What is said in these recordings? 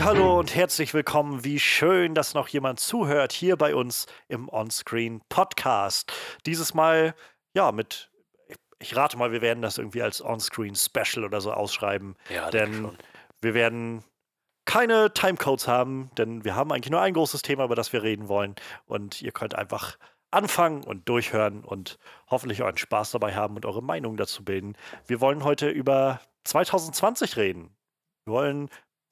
Hallo und herzlich willkommen. Wie schön, dass noch jemand zuhört hier bei uns im Onscreen Podcast. Dieses Mal ja mit ich rate mal, wir werden das irgendwie als Onscreen Special oder so ausschreiben, Ja, denn wir werden keine Timecodes haben, denn wir haben eigentlich nur ein großes Thema, über das wir reden wollen und ihr könnt einfach anfangen und durchhören und hoffentlich euren Spaß dabei haben und eure Meinung dazu bilden. Wir wollen heute über 2020 reden. Wir wollen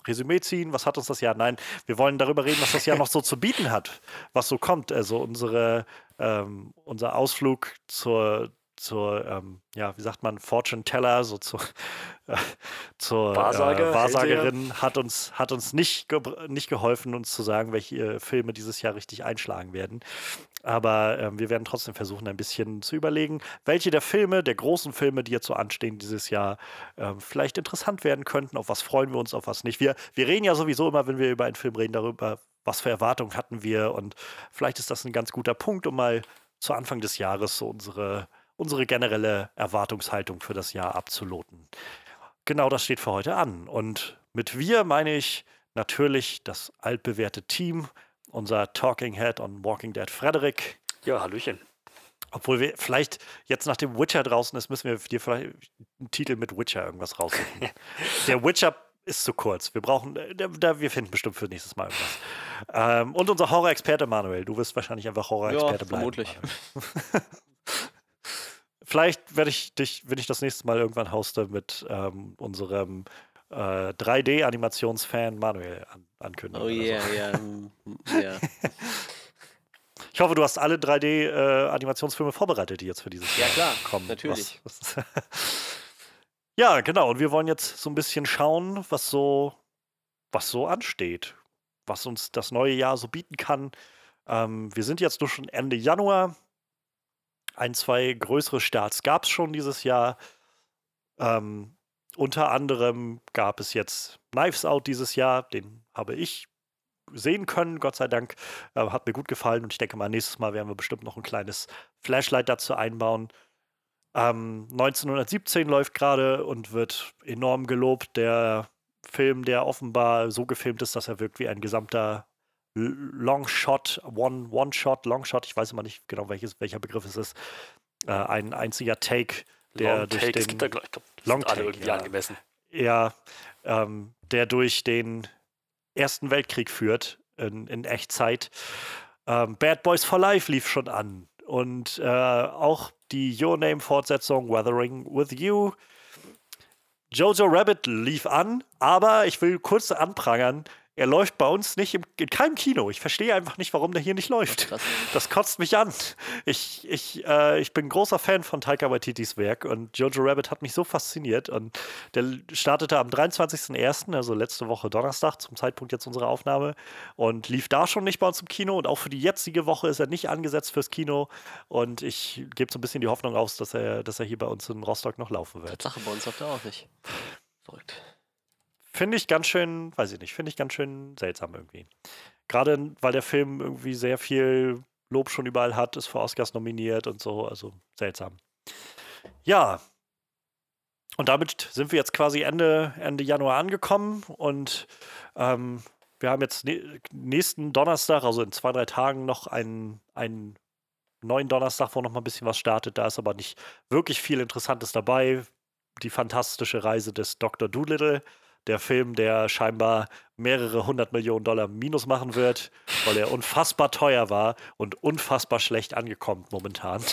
Resümee ziehen, was hat uns das Jahr? Nein, wir wollen darüber reden, was das Jahr noch so zu bieten hat, was so kommt. Also unsere, ähm, unser Ausflug zur, zur ähm, ja, wie sagt man, Fortune Teller, so zur, äh, zur Wahrsage, äh, Wahrsagerin hat uns, hat uns nicht, nicht geholfen, uns zu sagen, welche Filme dieses Jahr richtig einschlagen werden. Aber ähm, wir werden trotzdem versuchen, ein bisschen zu überlegen, welche der Filme, der großen Filme, die jetzt so anstehen dieses Jahr, ähm, vielleicht interessant werden könnten. Auf was freuen wir uns, auf was nicht. Wir, wir reden ja sowieso immer, wenn wir über einen Film reden, darüber, was für Erwartungen hatten wir. Und vielleicht ist das ein ganz guter Punkt, um mal zu Anfang des Jahres so unsere, unsere generelle Erwartungshaltung für das Jahr abzuloten. Genau das steht für heute an. Und mit wir meine ich natürlich das altbewährte Team, unser Talking Head on Walking Dead Frederik. Ja, Hallöchen. Obwohl wir vielleicht jetzt nach dem Witcher draußen ist, müssen wir dir vielleicht einen Titel mit Witcher irgendwas raussuchen. Der Witcher ist zu kurz. Wir brauchen, äh, da, da, wir finden bestimmt für nächstes Mal irgendwas. Ähm, und unser Horror-Experte Manuel. Du wirst wahrscheinlich einfach Horror-Experte Ja, bleiben. vermutlich. Vielleicht werde ich dich, wenn ich das nächste Mal irgendwann hoste, mit ähm, unserem äh, 3D-Animationsfan Manuel an, ankündigen. Oh oder so. yeah, ja. mm, ja. Ich hoffe, du hast alle 3D-Animationsfilme vorbereitet, die jetzt für dieses Ja, Jahr klar, kommen. natürlich. Was, was ja, genau. Und wir wollen jetzt so ein bisschen schauen, was so, was so ansteht, was uns das neue Jahr so bieten kann. Ähm, wir sind jetzt nur schon Ende Januar. Ein, zwei größere Starts gab es schon dieses Jahr. Ähm, unter anderem gab es jetzt Knives Out dieses Jahr. Den habe ich sehen können, Gott sei Dank. Äh, hat mir gut gefallen und ich denke mal, nächstes Mal werden wir bestimmt noch ein kleines Flashlight dazu einbauen. Ähm, 1917 läuft gerade und wird enorm gelobt. Der Film, der offenbar so gefilmt ist, dass er wirkt wie ein gesamter L- Longshot, One, One-Shot, Longshot, ich weiß immer nicht genau, welches, welcher Begriff es ist. Äh, ein einziger Take, der Long durch Take, es den gibt da, glaub- ich glaube, Long sind alle Take, irgendwie ja. angemessen. ja, ähm, der durch den Ersten Weltkrieg führt in, in Echtzeit. Ähm, Bad Boys for Life lief schon an. Und äh, auch die Your Name-Fortsetzung Weathering with You. Jojo Rabbit lief an, aber ich will kurz anprangern, er läuft bei uns nicht im, in keinem Kino. Ich verstehe einfach nicht, warum der hier nicht läuft. Krass. Das kotzt mich an. Ich, ich, äh, ich bin ein großer Fan von Taika Waititis Werk und Jojo Rabbit hat mich so fasziniert und der startete am 23.01., also letzte Woche Donnerstag, zum Zeitpunkt jetzt unserer Aufnahme und lief da schon nicht bei uns im Kino und auch für die jetzige Woche ist er nicht angesetzt fürs Kino und ich gebe so ein bisschen die Hoffnung aus, dass er, dass er hier bei uns in Rostock noch laufen wird. Tatsache, bei uns läuft er auch nicht. Verrückt. Finde ich ganz schön, weiß ich nicht, finde ich ganz schön seltsam irgendwie. Gerade weil der Film irgendwie sehr viel Lob schon überall hat, ist für Oscars nominiert und so, also seltsam. Ja. Und damit sind wir jetzt quasi Ende, Ende Januar angekommen und ähm, wir haben jetzt nächsten Donnerstag, also in zwei, drei Tagen, noch einen, einen neuen Donnerstag, wo noch mal ein bisschen was startet. Da ist aber nicht wirklich viel Interessantes dabei. Die fantastische Reise des Dr. Doolittle, der Film, der scheinbar mehrere hundert Millionen Dollar Minus machen wird, weil er unfassbar teuer war und unfassbar schlecht angekommen momentan.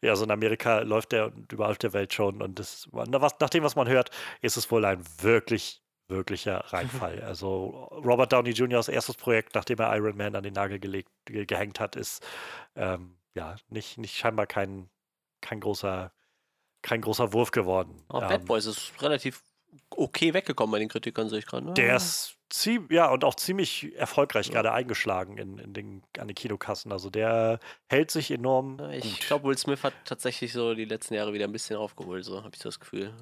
Ja, also in Amerika läuft der und überall auf der Welt schon und das, nach dem, was man hört, ist es wohl ein wirklich, wirklicher Reinfall. Also Robert Downey Jr.'s erstes Projekt, nachdem er Iron Man an den Nagel gelegt, ge gehängt hat, ist ähm, ja nicht, nicht scheinbar kein, kein großer kein großer Wurf geworden. Aber Ähm, Bad Boys ist relativ okay weggekommen bei den Kritikern, sehe ich gerade. ne? Der ist ziemlich, ja, und auch ziemlich erfolgreich gerade eingeschlagen in, in den, an den Kinokassen. Also der hält sich enorm Ja, Ich glaube, Will Smith hat tatsächlich so die letzten Jahre wieder ein bisschen aufgeholt, so habe ich das Gefühl.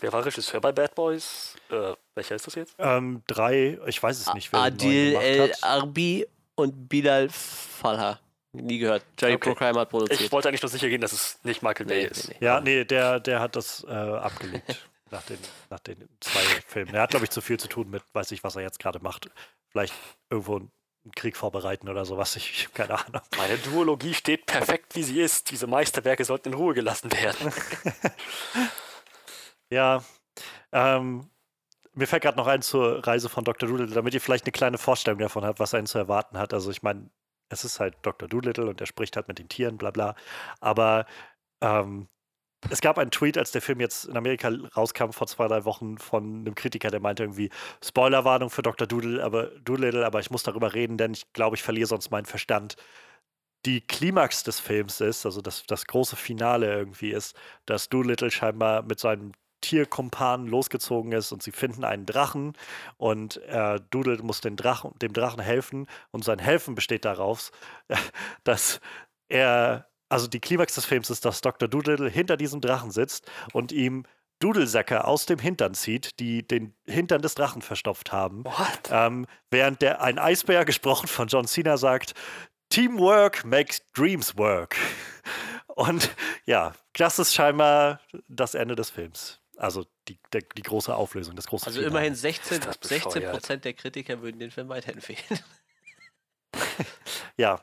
Wer war Regisseur bei Bad Boys? Äh, welcher ist das jetzt? Ähm, drei, ich weiß es nicht, wer Adil El. Arbi und Bilal Falha. Nie gehört. Jerry Okay. Bruckheimer hat produziert. Ich wollte eigentlich nur sicher gehen, dass es nicht Michael Bay Nee, ist. nee, nee. Ja, nee, der, der hat das äh, abgelegt. nach den, nach den zwei Filmen. Er hat, glaube ich, zu viel zu tun mit, weiß ich, was er jetzt gerade macht. Vielleicht irgendwo einen Krieg vorbereiten oder sowas. Ich keine Ahnung. Meine Duologie steht perfekt, wie sie ist. Diese Meisterwerke sollten in Ruhe gelassen werden. ja, ähm, mir fällt gerade noch ein zur Reise von Dr. Doolittle, damit ihr vielleicht eine kleine Vorstellung davon habt, was einen zu erwarten hat. Also ich meine, es ist halt Dr. Doolittle und er spricht halt mit den Tieren, bla bla. Aber ähm, es gab einen Tweet, als der Film jetzt in Amerika rauskam vor zwei, drei Wochen von einem Kritiker, der meinte irgendwie, Spoilerwarnung für Dr. Doodle, aber, Doolittle, aber ich muss darüber reden, denn ich glaube, ich verliere sonst meinen Verstand. Die Klimax des Films ist, also das, das große Finale irgendwie ist, dass Doolittle scheinbar mit seinem Tierkumpan losgezogen ist und sie finden einen Drachen und äh, Doodle muss den Drachen, dem Drachen helfen und sein Helfen besteht darauf, dass er, also die Klimax des Films ist, dass Dr. Doodle hinter diesem Drachen sitzt und ihm Dudelsäcke aus dem Hintern zieht, die den Hintern des Drachen verstopft haben. Ähm, während der ein Eisbär, gesprochen von John Cena, sagt, Teamwork makes dreams work. Und ja, das ist scheinbar das Ende des Films. Also die, der, die große Auflösung, das große Also Finale. immerhin 16, das 16 bescheuert. Prozent der Kritiker würden den Film weiterempfehlen. Ja,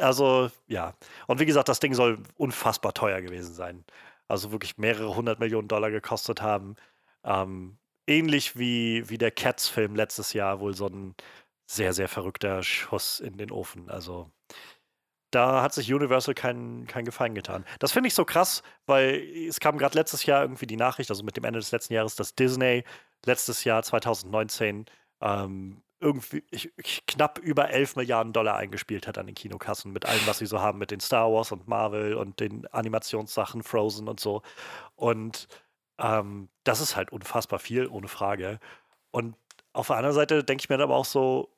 also ja. Und wie gesagt, das Ding soll unfassbar teuer gewesen sein. Also wirklich mehrere hundert Millionen Dollar gekostet haben. Ähm, ähnlich wie, wie der Cats-Film letztes Jahr, wohl so ein sehr, sehr verrückter Schuss in den Ofen. Also da hat sich Universal keinen kein Gefallen getan. Das finde ich so krass, weil es kam gerade letztes Jahr irgendwie die Nachricht, also mit dem Ende des letzten Jahres, dass Disney letztes Jahr 2019 ähm, irgendwie knapp über 11 Milliarden Dollar eingespielt hat an den Kinokassen mit allem, was sie so haben, mit den Star Wars und Marvel und den Animationssachen, Frozen und so. Und ähm, das ist halt unfassbar viel, ohne Frage. Und auf der anderen Seite denke ich mir dann aber auch so,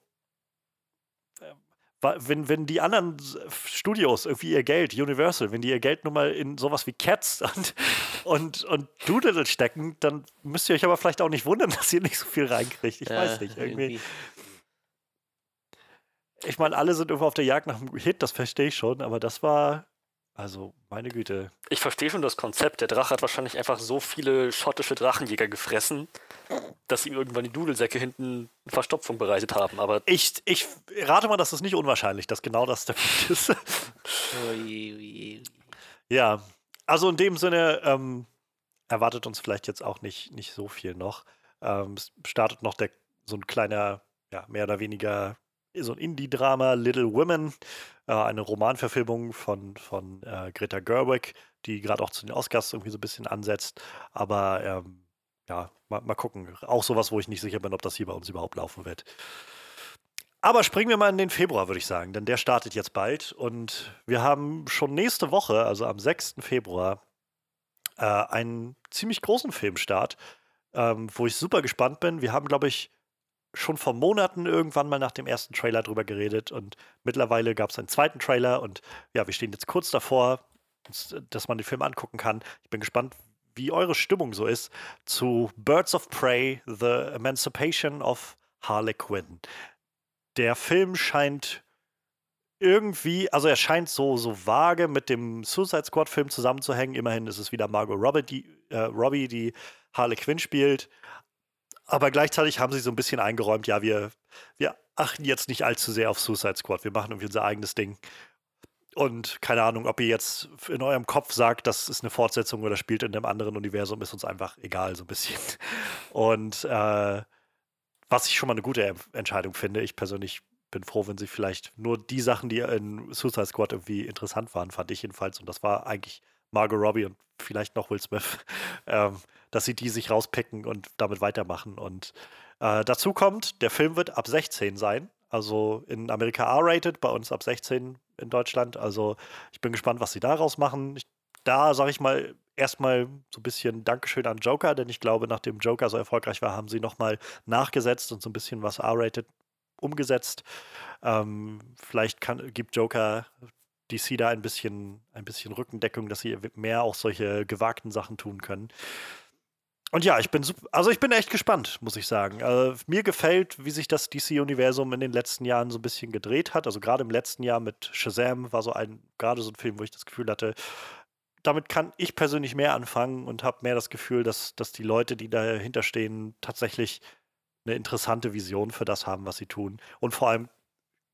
wenn, wenn die anderen Studios irgendwie ihr Geld, Universal, wenn die ihr Geld nun mal in sowas wie Cats und, und, und Doodle stecken, dann müsst ihr euch aber vielleicht auch nicht wundern, dass ihr nicht so viel reinkriegt. Ich Ja, weiß nicht. Irgendwie. irgendwie. Ich meine, alle sind irgendwo auf der Jagd nach einem Hit, das verstehe ich schon, aber das war, also meine Güte. Ich verstehe schon das Konzept. Der Drache hat wahrscheinlich einfach so viele schottische Drachenjäger gefressen, dass ihm irgendwann die Dudelsäcke hinten Verstopfung bereitet haben. Aber Ich, ich rate mal, dass es nicht unwahrscheinlich, dass genau das der Punkt ist. Ja, also in dem Sinne ähm, erwartet uns vielleicht jetzt auch nicht, nicht so viel noch. Ähm, es startet noch der, so ein kleiner, ja, mehr oder weniger so ein Indie-Drama, Little Women, äh, eine Romanverfilmung von, von äh, Greta Gerwig, die gerade auch zu den Oscars irgendwie so ein bisschen ansetzt. Aber ähm, ja, mal, mal gucken. Auch sowas, wo ich nicht sicher bin, ob das hier bei uns überhaupt laufen wird. Aber springen wir mal in den Februar, würde ich sagen, denn der startet jetzt bald und wir haben schon nächste Woche, also am 6. Februar, äh, einen ziemlich großen Filmstart, ähm, wo ich super gespannt bin. Wir haben, glaube ich, schon vor Monaten irgendwann mal nach dem ersten Trailer drüber geredet und mittlerweile gab es einen zweiten Trailer und ja, wir stehen jetzt kurz davor, uns- dass man den Film angucken kann. Ich bin gespannt, wie eure Stimmung so ist zu Birds of Prey, The Emancipation of Harley Quinn. Der Film scheint irgendwie, also er scheint so, so vage mit dem Suicide Squad-Film zusammenzuhängen. Immerhin ist es wieder Margot Robbie, die, äh, Robbie, die Harley Quinn spielt. Aber gleichzeitig haben sie so ein bisschen eingeräumt, ja, wir, wir achten jetzt nicht allzu sehr auf Suicide Squad. Wir machen irgendwie unser eigenes Ding. Und keine Ahnung, ob ihr jetzt in eurem Kopf sagt, das ist eine Fortsetzung oder spielt in einem anderen Universum, ist uns einfach egal, so ein bisschen. Und äh, was ich schon mal eine gute Entscheidung finde. Ich persönlich bin froh, wenn sie vielleicht nur die Sachen, die in Suicide Squad irgendwie interessant waren, fand ich jedenfalls. Und das war eigentlich Margot Robbie und vielleicht noch Will Smith, ähm, dass sie die sich rauspicken und damit weitermachen. Und äh, dazu kommt, der Film wird ab 16 sein. Also in Amerika R-rated, bei uns ab 16 in Deutschland. Also ich bin gespannt, was sie daraus machen. Ich, da sage ich mal erstmal so ein bisschen Dankeschön an Joker, denn ich glaube, nachdem Joker so erfolgreich war, haben sie nochmal nachgesetzt und so ein bisschen was R-rated umgesetzt. Ähm, vielleicht kann, gibt Joker DC da ein bisschen, ein bisschen Rückendeckung, dass sie mehr auch solche gewagten Sachen tun können. Und ja, ich bin sup- also ich bin echt gespannt, muss ich sagen. Äh, mir gefällt, wie sich das DC-Universum in den letzten Jahren so ein bisschen gedreht hat. Also gerade im letzten Jahr mit Shazam war so ein, gerade so ein Film, wo ich das Gefühl hatte, damit kann ich persönlich mehr anfangen und habe mehr das Gefühl, dass, dass die Leute, die dahinter stehen, tatsächlich eine interessante Vision für das haben, was sie tun. Und vor allem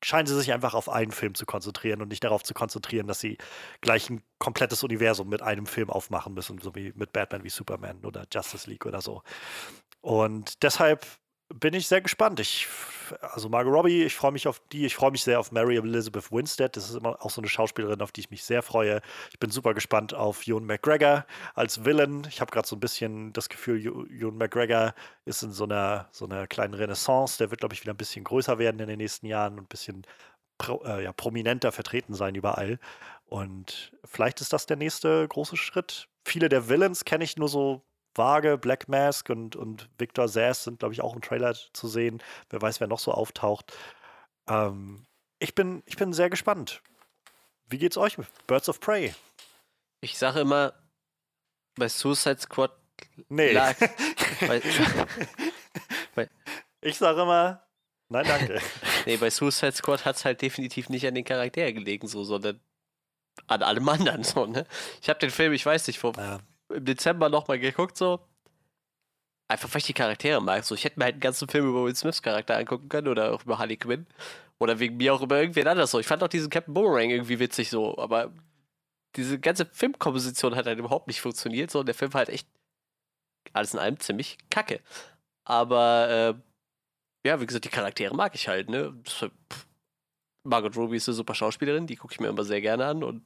scheinen sie sich einfach auf einen Film zu konzentrieren und nicht darauf zu konzentrieren, dass sie gleich ein komplettes Universum mit einem Film aufmachen müssen, so wie mit Batman wie Superman oder Justice League oder so. Und deshalb bin ich sehr gespannt. Ich, also Margot Robbie, ich freue mich auf die, ich freue mich sehr auf Mary Elizabeth Winstead. Das ist immer auch so eine Schauspielerin, auf die ich mich sehr freue. Ich bin super gespannt auf Ewan McGregor als Villain. Ich habe gerade so ein bisschen das Gefühl, Ewan McGregor ist in so einer, so einer kleinen Renaissance. Der wird, glaube ich, wieder ein bisschen größer werden in den nächsten Jahren und ein bisschen pro, äh, ja, prominenter vertreten sein überall. Und vielleicht ist das der nächste große Schritt. Viele der Villains kenne ich nur so vage. Black Mask und, und Victor Sass sind, glaube ich, auch im Trailer zu sehen. Wer weiß, wer noch so auftaucht. Ähm, ich, bin, ich bin sehr gespannt. Wie geht's euch mit Birds of Prey? Ich sage immer, bei Suicide Squad nee. lag. bei, bei, ich sage immer, nein, danke. nee, bei Suicide Squad hat es halt definitiv nicht an den Charakteren gelegen, so, sondern an allem anderen. So, ne? Ich habe den Film, ich weiß nicht, vor ja im Dezember nochmal geguckt, so. Einfach weil ich die Charaktere mag. So, ich hätte mir halt einen ganzen Film über Will Smiths Charakter angucken können oder auch über Harley Quinn. Oder wegen mir auch über irgendwen anders so. Ich fand auch diesen Captain Boomerang irgendwie witzig so, aber diese ganze Filmkomposition hat halt überhaupt nicht funktioniert. So, und der Film war halt echt alles in allem ziemlich kacke. Aber äh, ja, wie gesagt, die Charaktere mag ich halt, ne? Margot Robbie ist eine super Schauspielerin, die gucke ich mir immer sehr gerne an und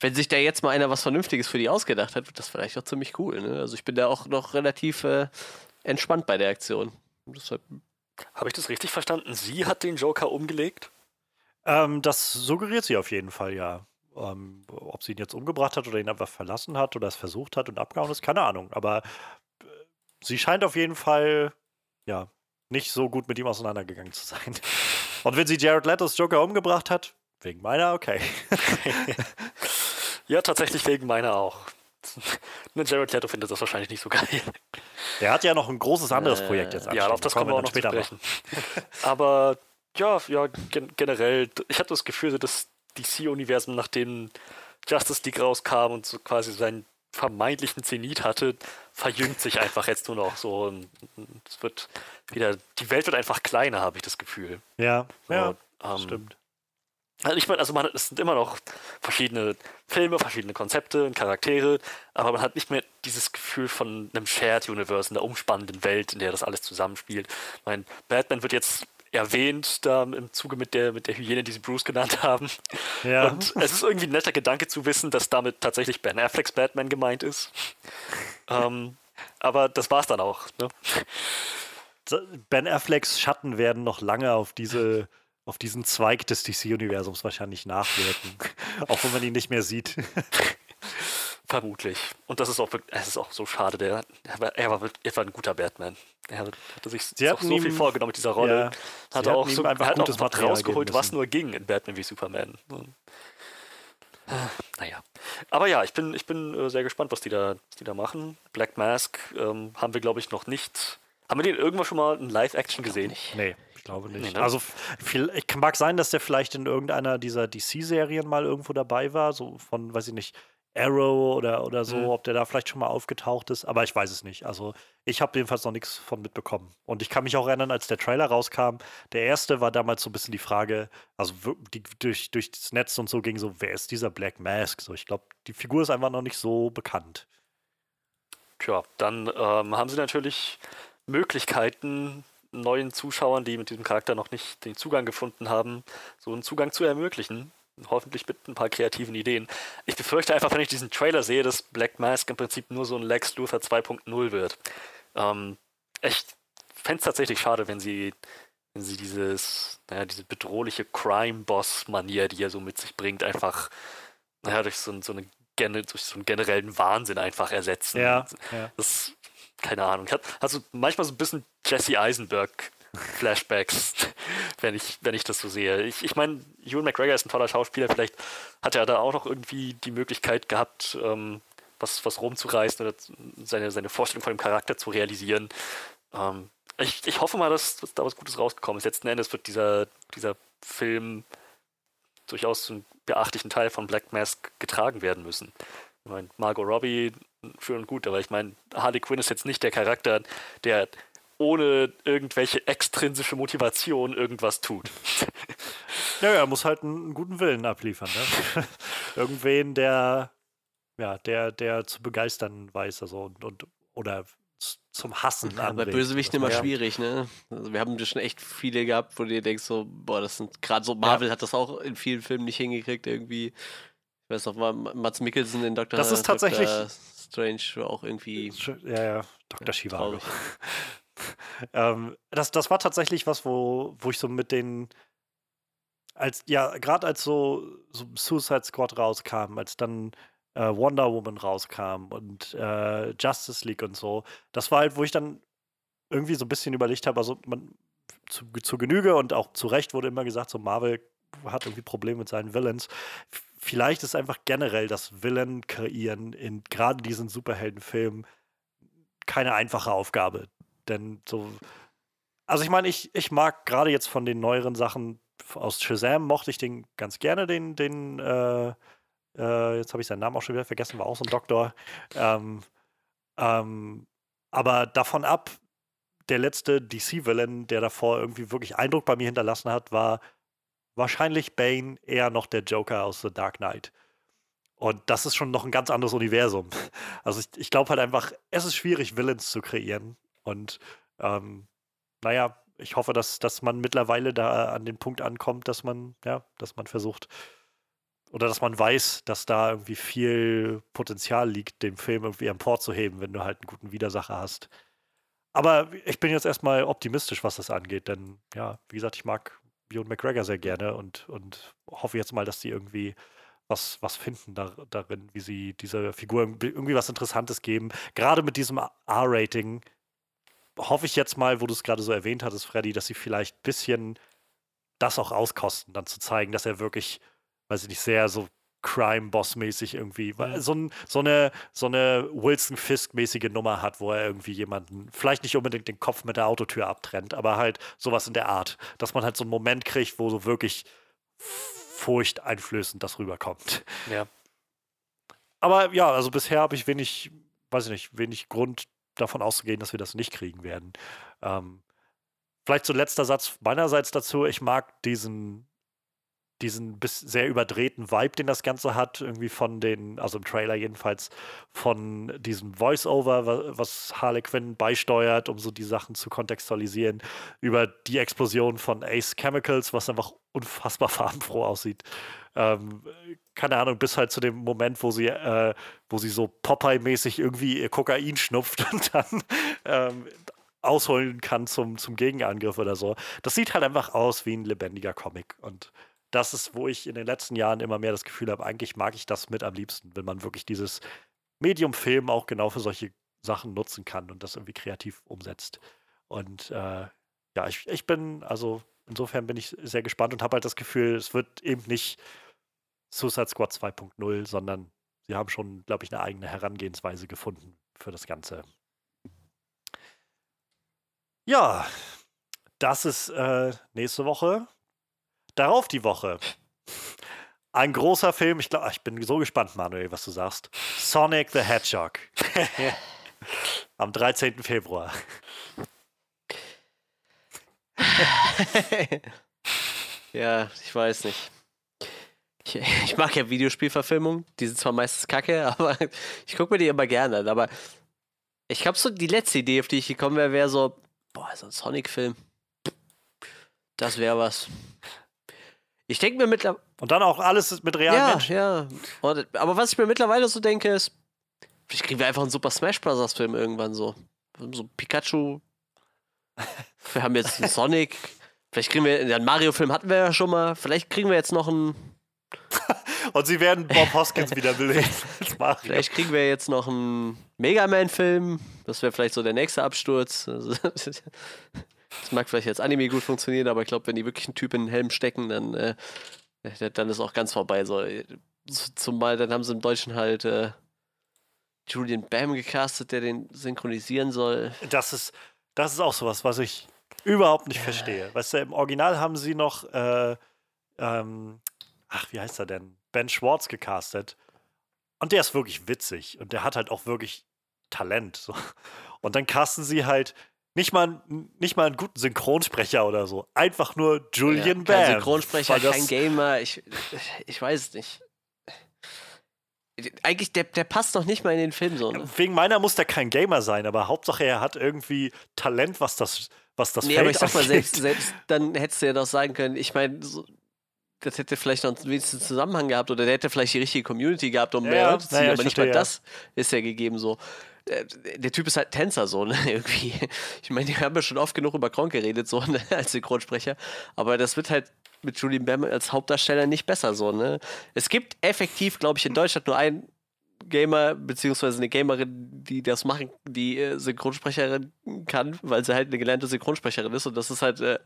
wenn sich da jetzt mal einer was Vernünftiges für die ausgedacht hat, wird das vielleicht auch ziemlich cool. Ne? Also ich bin da auch noch relativ äh, entspannt bei der Aktion. Deshalb Habe ich das richtig verstanden? Sie hat den Joker umgelegt? Ähm, das suggeriert sie auf jeden Fall, ja. Ähm, ob sie ihn jetzt umgebracht hat oder ihn einfach verlassen hat oder es versucht hat und abgehauen ist, keine Ahnung. Aber äh, sie scheint auf jeden Fall, ja, nicht so gut mit ihm auseinandergegangen zu sein. Und wenn sie Jared Leto's Joker umgebracht hat, wegen meiner, okay. Ja, tatsächlich wegen meiner auch. Ne, Jared Leto findet das wahrscheinlich nicht so geil. Er hat ja noch ein großes anderes Projekt jetzt äh, Ja, auf das kommen wir auch noch später sprechen. Aber ja, ja, gen generell, ich hatte das Gefühl, dass DC-Universum, nachdem Justice League rauskam und so quasi seinen vermeintlichen Zenit hatte, verjüngt sich einfach jetzt nur noch so. Und es wird wieder, die Welt wird einfach kleiner, habe ich das Gefühl. Ja, so, ja, ähm, stimmt. Also ich meine, also man, es sind immer noch verschiedene Filme, verschiedene Konzepte und Charaktere, aber man hat nicht mehr dieses Gefühl von einem Shared Universe, einer umspannenden Welt, in der das alles zusammenspielt. Ich meine, Batman wird jetzt erwähnt, da im Zuge mit der, mit der Hyäne, die sie Bruce genannt haben. Ja. Und es ist irgendwie ein netter Gedanke zu wissen, dass damit tatsächlich Ben Afflecks Batman gemeint ist. ähm, aber das war's dann auch. Ne? Ben Afflecks Schatten werden noch lange auf diese auf diesen Zweig des DC-Universums wahrscheinlich nachwirken. auch wenn man ihn nicht mehr sieht. Vermutlich. Und das ist auch, es ist auch so schade. Der, er, war, er, war, ein guter Batman. Er hatte sich so ihm, viel vorgenommen mit dieser Rolle. Ja, hat auch so, einfach hat auch was rausgeholt, was nur ging in Batman wie Superman. Naja. Aber ja, ich bin, ich bin äh, sehr gespannt, was die da, was die da machen. Black Mask ähm, haben wir, glaube ich, noch nicht. Haben wir den irgendwann schon mal in Live-Action gesehen? Nee glaube nicht. Nee, ne? Also viel, mag sein, dass der vielleicht in irgendeiner dieser DC-Serien mal irgendwo dabei war, so von, weiß ich nicht, Arrow oder, oder so, mhm. ob der da vielleicht schon mal aufgetaucht ist, aber ich weiß es nicht. Also ich habe jedenfalls noch nichts von mitbekommen. Und ich kann mich auch erinnern, als der Trailer rauskam, der erste war damals so ein bisschen die Frage, also die, durch, durch das Netz und so ging so, wer ist dieser Black Mask? So, ich glaube, die Figur ist einfach noch nicht so bekannt. Tja, dann ähm, haben sie natürlich Möglichkeiten, neuen Zuschauern, die mit diesem Charakter noch nicht den Zugang gefunden haben, so einen Zugang zu ermöglichen. Hoffentlich mit ein paar kreativen Ideen. Ich befürchte einfach, wenn ich diesen Trailer sehe, dass Black Mask im Prinzip nur so ein Lex Luthor 2.0 wird. Ähm, ich fände es tatsächlich schade, wenn sie, wenn sie dieses, naja, diese bedrohliche Crime-Boss-Manier, die er so mit sich bringt, einfach naja, durch so, so, eine, durch so einen generellen Wahnsinn einfach ersetzen. Ja, ja. Das keine Ahnung. Ich also manchmal so ein bisschen Jesse Eisenberg Flashbacks, wenn ich, wenn ich das so sehe. Ich, ich meine, Ewan McGregor ist ein toller Schauspieler, vielleicht hat er da auch noch irgendwie die Möglichkeit gehabt, ähm, was, was rumzureißen oder seine, seine Vorstellung von dem Charakter zu realisieren. Ähm, ich, ich hoffe mal, dass, dass, da was Gutes rausgekommen ist. Letzten Endes wird dieser, dieser Film durchaus einen beachtlichen Teil von Black Mask getragen werden müssen. Ich meine, Margot Robbie, schön und gut, aber ich meine, Harley Quinn ist jetzt nicht der Charakter, der ohne irgendwelche extrinsische Motivation irgendwas tut. Ja, er muss halt einen, guten Willen abliefern. Ne? Irgendwen, der, ja, der, der zu begeistern weiß, also und, und oder zum Hassen ja, Bei Bösewichten immer ja. schwierig, ne? Also wir haben schon echt viele gehabt, wo du dir denkst, so, boah, das sind gerade so, Marvel ja. hat das auch in vielen Filmen nicht hingekriegt, irgendwie. Ich weiß noch, war Mats Mikkelsen in Dr. Das ist tatsächlich Dr. Strange auch irgendwie. Ja, ja, Dr. Shiva. ähm, das, das war tatsächlich was, wo, wo ich so mit den als, ja, gerade als so, so Suicide Squad rauskam, als dann äh, Wonder Woman rauskam und äh, Justice League und so, das war halt, wo ich dann irgendwie so ein bisschen überlegt habe, also man zu, zu Genüge und auch zu Recht wurde immer gesagt, so Marvel hat irgendwie Probleme mit seinen Villains. Vielleicht ist einfach generell das Villain kreieren in gerade diesen Superheldenfilmen keine einfache Aufgabe. Denn so, also ich meine, ich, ich mag gerade jetzt von den neueren Sachen aus Shazam mochte ich den ganz gerne, den, den, äh, äh, jetzt habe ich seinen Namen auch schon wieder vergessen, war auch so ein Doktor. Ähm, ähm, aber davon ab, der letzte DC-Villain, der davor irgendwie wirklich Eindruck bei mir hinterlassen hat, war wahrscheinlich Bane eher noch der Joker aus The Dark Knight. Und das ist schon noch ein ganz anderes Universum. Also ich, ich glaube halt einfach, es ist schwierig, Villains zu kreieren. Und ähm, naja, ich hoffe, dass, dass man mittlerweile da an den Punkt ankommt, dass man, ja, dass man versucht, oder dass man weiß, dass da irgendwie viel Potenzial liegt, den Film irgendwie emporzuheben, wenn du halt einen guten Widersacher hast. Aber ich bin jetzt erstmal optimistisch, was das angeht, denn ja, wie gesagt, ich mag Bjorn McGregor sehr gerne und, und hoffe jetzt mal, dass die irgendwie was, was finden da, darin, wie sie dieser Figur irgendwie was Interessantes geben. Gerade mit diesem R-Rating hoffe ich jetzt mal, wo du es gerade so erwähnt hattest, Freddy, dass sie vielleicht ein bisschen das auch auskosten, dann zu zeigen, dass er wirklich, weiß ich nicht, sehr so Crime-Boss-mäßig irgendwie, mhm. so, ein, so, eine, so eine Wilson Fisk-mäßige Nummer hat, wo er irgendwie jemanden, vielleicht nicht unbedingt den Kopf mit der Autotür abtrennt, aber halt sowas in der Art, dass man halt so einen Moment kriegt, wo so wirklich furchteinflößend das rüberkommt. Ja. Aber ja, also bisher habe ich wenig, weiß ich nicht, wenig Grund, davon auszugehen, dass wir das nicht kriegen werden. Ähm, vielleicht so letzter Satz meinerseits dazu. Ich mag diesen, diesen bis sehr überdrehten Vibe, den das Ganze hat, irgendwie von den, also im Trailer jedenfalls, von diesem Voice-Over, was Harley Quinn beisteuert, um so die Sachen zu kontextualisieren, über die Explosion von Ace Chemicals, was einfach unfassbar farbenfroh aussieht. Ähm, keine Ahnung, bis halt zu dem Moment, wo sie, äh, wo sie so Popeye-mäßig irgendwie ihr Kokain schnupft und dann ähm, ausholen kann zum, zum Gegenangriff oder so. Das sieht halt einfach aus wie ein lebendiger Comic. Und das ist, wo ich in den letzten Jahren immer mehr das Gefühl habe, eigentlich mag ich das mit am liebsten, wenn man wirklich dieses Medium-Film auch genau für solche Sachen nutzen kann und das irgendwie kreativ umsetzt. Und äh, ja, ich, ich bin, also insofern bin ich sehr gespannt und habe halt das Gefühl, es wird eben nicht Suicide Squad 2.0, sondern sie haben schon, glaube ich, eine eigene Herangehensweise gefunden für das Ganze. Ja, das ist äh, nächste Woche. Darauf die Woche. Ein großer Film, ich glaube, ich bin so gespannt, Manuel, was du sagst. Sonic the Hedgehog. Am 13. Februar. ja, ich weiß nicht. Ich, ich mag ja Videospielverfilmungen. Die sind zwar meistens kacke, aber ich gucke mir die immer gerne an. Aber ich glaube, so die letzte Idee, auf die ich gekommen wäre, wäre so: Boah, so ein Sonic-Film. Das wäre was. Ich denke mir mittlerweile. Und dann auch alles mit realen ja, Menschen. Ja, und, aber was ich mir mittlerweile so denke, ist, vielleicht kriegen wir einfach einen Super Smash Bros. Film irgendwann so. So Pikachu. Wir haben jetzt einen Sonic. Vielleicht kriegen wir, einen Mario-Film hatten wir ja schon mal. Vielleicht kriegen wir jetzt noch einen Und sie werden Bob Hoskins wieder beleben Vielleicht kriegen wir jetzt noch einen Mega Man-Film. Das wäre vielleicht so der nächste Absturz. Das mag vielleicht als Anime gut funktionieren, aber ich glaube, wenn die wirklich einen Typ in den Helm stecken, dann, äh, dann ist auch ganz vorbei. So, zumal dann haben sie im Deutschen halt äh, Julian Bam gecastet, der den synchronisieren soll. Das ist, das ist auch sowas, was ich überhaupt nicht verstehe. Weißt du, im Original haben sie noch äh, ähm, ach, wie heißt er denn? Ben Schwartz gecastet. Und der ist wirklich witzig und der hat halt auch wirklich Talent. So. Und dann casten sie halt nicht mal, nicht mal einen guten Synchronsprecher oder so. Einfach nur Julian ja, Bam. Kein Synchronsprecher, kein Gamer. Ich, ich weiß es nicht. Eigentlich, der, der passt doch nicht mal in den Film so. Ne? Wegen meiner muss der kein Gamer sein, aber Hauptsache er hat irgendwie Talent, was das, was das nee, Feld aber ich sag mal, selbst, selbst dann hättest du ja doch sagen können, ich meine, so, das hätte vielleicht noch wenigstens Zusammenhang gehabt oder der hätte vielleicht die richtige Community gehabt, um ja, mehr Leute zu ziehen, ja, aber nicht mal ja. das ist ja gegeben so. Äh, der Typ ist halt Tänzer, so, ne, irgendwie. Ich meine, die haben ja schon oft genug über Kronk geredet, so, ne, als Synchronsprecher. Aber das wird halt mit Julian Bam als Hauptdarsteller nicht besser, so, ne. Es gibt effektiv, glaube ich, in Deutschland nur einen Gamer, beziehungsweise eine Gamerin, die das machen, die äh, Synchronsprecherin kann, weil sie halt eine gelernte Synchronsprecherin ist und das ist halt äh,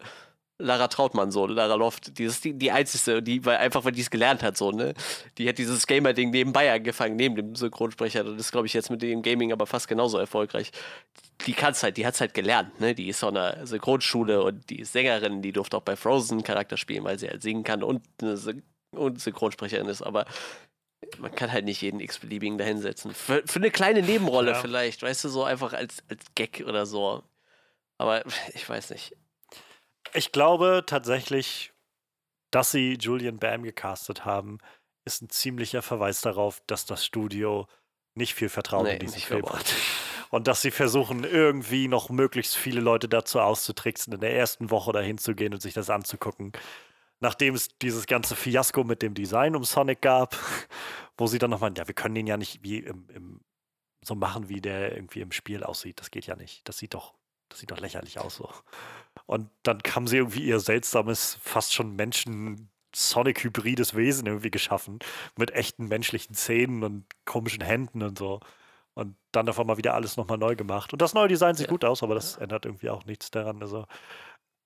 Lara Trautmann so, Lara Loft, die ist die, die einzige, die, weil einfach weil die es gelernt hat, so, ne? Die hat dieses Gamer-Ding nebenbei angefangen, neben dem Synchronsprecher. Das ist, glaube ich, jetzt mit dem Gaming aber fast genauso erfolgreich. Die kann es halt, die hat es halt gelernt, ne? Die ist auf einer Synchronschule und die ist Sängerin, die durfte auch bei Frozen Charakter spielen, weil sie halt singen kann und eine Syn und Synchronsprecherin ist, aber man kann halt nicht jeden x-beliebigen da hinsetzen. Für, für, eine kleine Nebenrolle ja. vielleicht, weißt du, so einfach als, als Gag oder so. Aber ich weiß nicht. Ich glaube tatsächlich, dass sie Julian Bam gecastet haben, ist ein ziemlicher Verweis darauf, dass das Studio nicht viel Vertrauen nee, in diesen Film hat. Und dass sie versuchen, irgendwie noch möglichst viele Leute dazu auszutricksen, in der ersten Woche dahin zu gehen und sich das anzugucken. Nachdem es dieses ganze Fiasko mit dem Design um Sonic gab, wo sie dann nochmal, ja, wir können den ja nicht wie im, im, so machen, wie der irgendwie im Spiel aussieht. Das geht ja nicht. Das sieht doch, das sieht doch lächerlich aus so. Und dann haben sie irgendwie ihr seltsames, fast schon Menschen- Sonic-hybrides Wesen irgendwie geschaffen. Mit echten menschlichen Zähnen und komischen Händen und so. Und dann davon mal wieder alles nochmal neu gemacht. Und das neue Design sieht ja. gut aus, aber das ändert irgendwie auch nichts daran. Also,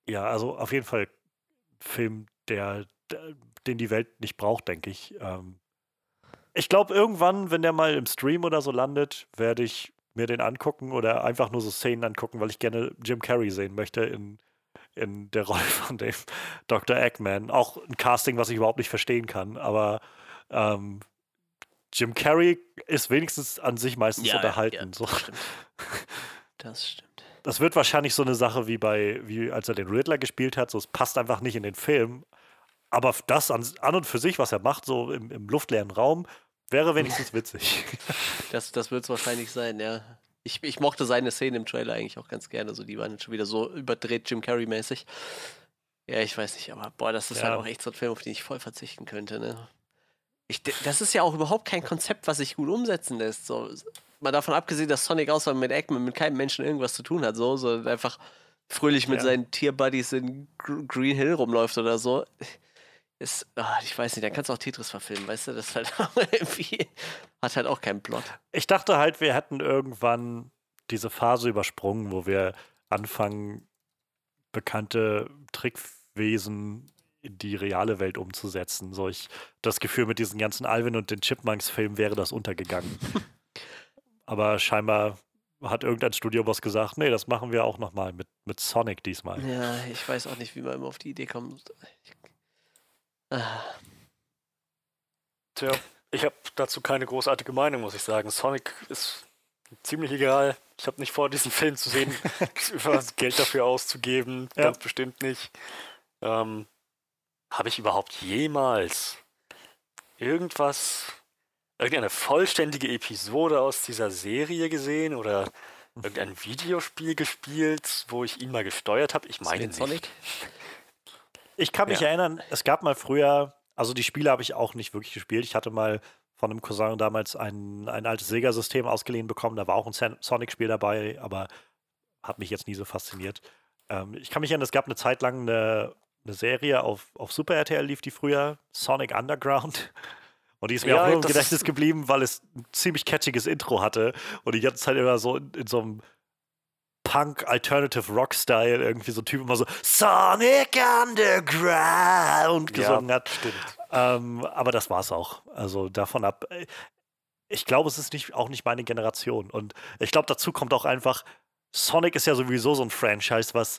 ja, also auf jeden Fall Film, der, der den die Welt nicht braucht, denke ich. Ähm, ich glaube, irgendwann, wenn der mal im Stream oder so landet, werde ich mir den angucken oder einfach nur so Szenen angucken, weil ich gerne Jim Carrey sehen möchte in, in der Rolle von dem Dr. Eggman. Auch ein Casting, was ich überhaupt nicht verstehen kann, aber ähm, Jim Carrey ist wenigstens an sich meistens ja, unterhalten. Ja, so. das, stimmt. das stimmt. Das wird wahrscheinlich so eine Sache wie bei, wie als er den Riddler gespielt hat. So, es passt einfach nicht in den Film. Aber das an, an und für sich, was er macht, so im, im luftleeren Raum, wäre wenigstens witzig. das das wird es wahrscheinlich sein, ja. Ich, ich mochte seine Szenen im Trailer eigentlich auch ganz gerne. So, die waren schon wieder so überdreht Jim Carrey-mäßig. Ja, ich weiß nicht, aber boah, das ist halt ja. halt auch echt so ein Film, auf den ich voll verzichten könnte, ne? Ich, das ist ja auch überhaupt kein Konzept, was sich gut umsetzen lässt. So, mal davon abgesehen, dass Sonic außer mit Eggman mit keinem Menschen irgendwas zu tun hat, so, so einfach fröhlich mit ja. seinen Tierbuddies in Green Hill rumläuft oder so ist, oh, ich weiß nicht, dann kannst du auch Tetris verfilmen, weißt du? Das halt irgendwie hat halt auch keinen Plot. Ich dachte halt, wir hätten irgendwann diese Phase übersprungen, wo wir anfangen, bekannte Trickwesen in die reale Welt umzusetzen. So ich das Gefühl, mit diesen ganzen Alvin und den Chipmunks-Filmen wäre das untergegangen. Aber scheinbar hat irgendein Studioboss gesagt, nee, das machen wir auch nochmal mit, mit Sonic diesmal. Ja, ich weiß auch nicht, wie man immer auf die Idee kommt. Ich Tja, ich habe dazu keine großartige Meinung, muss ich sagen. Sonic ist ziemlich egal. Ich habe nicht vor, diesen Film zu sehen, Geld dafür auszugeben. Ja. Ganz bestimmt nicht. Ähm, habe ich überhaupt jemals irgendwas, irgendeine vollständige Episode aus dieser Serie gesehen oder irgendein Videospiel gespielt, wo ich ihn mal gesteuert habe? Ich meine nicht. Sonic? Ich kann mich ja. erinnern, es gab mal früher, also die Spiele habe ich auch nicht wirklich gespielt. Ich hatte mal von einem Cousin damals ein, ein altes Sega-System ausgeliehen bekommen. Da war auch ein Sonic-Spiel dabei, aber hat mich jetzt nie so fasziniert. Ähm, ich kann mich erinnern, es gab eine Zeit lang eine, eine Serie auf, auf Super RTL, lief die früher, Sonic Underground. Und die ist mir ja, auch nur im Gedächtnis geblieben, weil es ein ziemlich catchiges Intro hatte und die ganze Zeit immer so in, in so einem Punk Alternative Rock Style irgendwie so ein Typ immer so Sonic Underground gesungen ja, hat. Stimmt. Ähm, aber das war's auch. Also davon ab. Ich glaube, es ist nicht, auch nicht meine Generation. Und ich glaube, dazu kommt auch einfach, Sonic ist ja sowieso so ein Franchise, was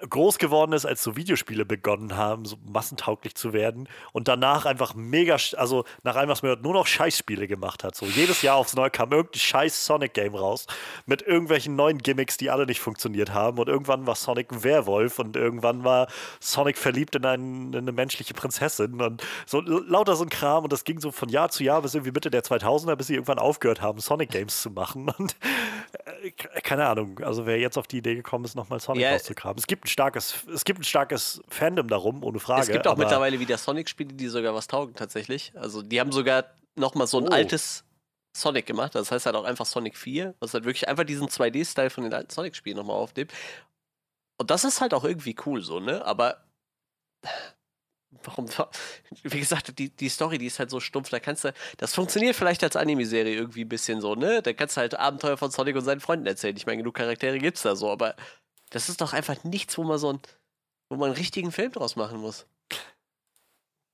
groß geworden ist, als so Videospiele begonnen haben, so massentauglich zu werden und danach einfach mega, also nach allem, was man hört, nur noch Scheißspiele gemacht hat. So jedes Jahr aufs Neue kam irgendein scheiß Sonic-Game raus mit irgendwelchen neuen Gimmicks, die alle nicht funktioniert haben und irgendwann war Sonic ein Werwolf und irgendwann war Sonic verliebt in, ein, in eine menschliche Prinzessin und so lauter so ein Kram und das ging so von Jahr zu Jahr bis irgendwie Mitte der 2000er, bis sie irgendwann aufgehört haben, Sonic-Games zu machen und äh, keine Ahnung, also wer jetzt auf die Idee gekommen ist, nochmal Sonic ja, rauszugraben. Es gibt ein starkes, es gibt ein starkes Fandom darum, ohne Frage. Es gibt auch mittlerweile wieder Sonic-Spiele, die sogar was taugen tatsächlich. Also die haben sogar nochmal so ein oh. altes Sonic gemacht. Das heißt halt auch einfach Sonic 4, was halt wirklich einfach diesen 2D-Style von den alten Sonic-Spielen nochmal aufnimmt. Und das ist halt auch irgendwie cool so, ne? Aber warum, wie gesagt, die, die Story, die ist halt so stumpf, da kannst du, das funktioniert vielleicht als Anime-Serie irgendwie ein bisschen so, ne? Da kannst du halt Abenteuer von Sonic und seinen Freunden erzählen. Ich meine, genug Charaktere gibt's da so, aber das ist doch einfach nichts, wo man so ein, wo man einen richtigen Film draus machen muss.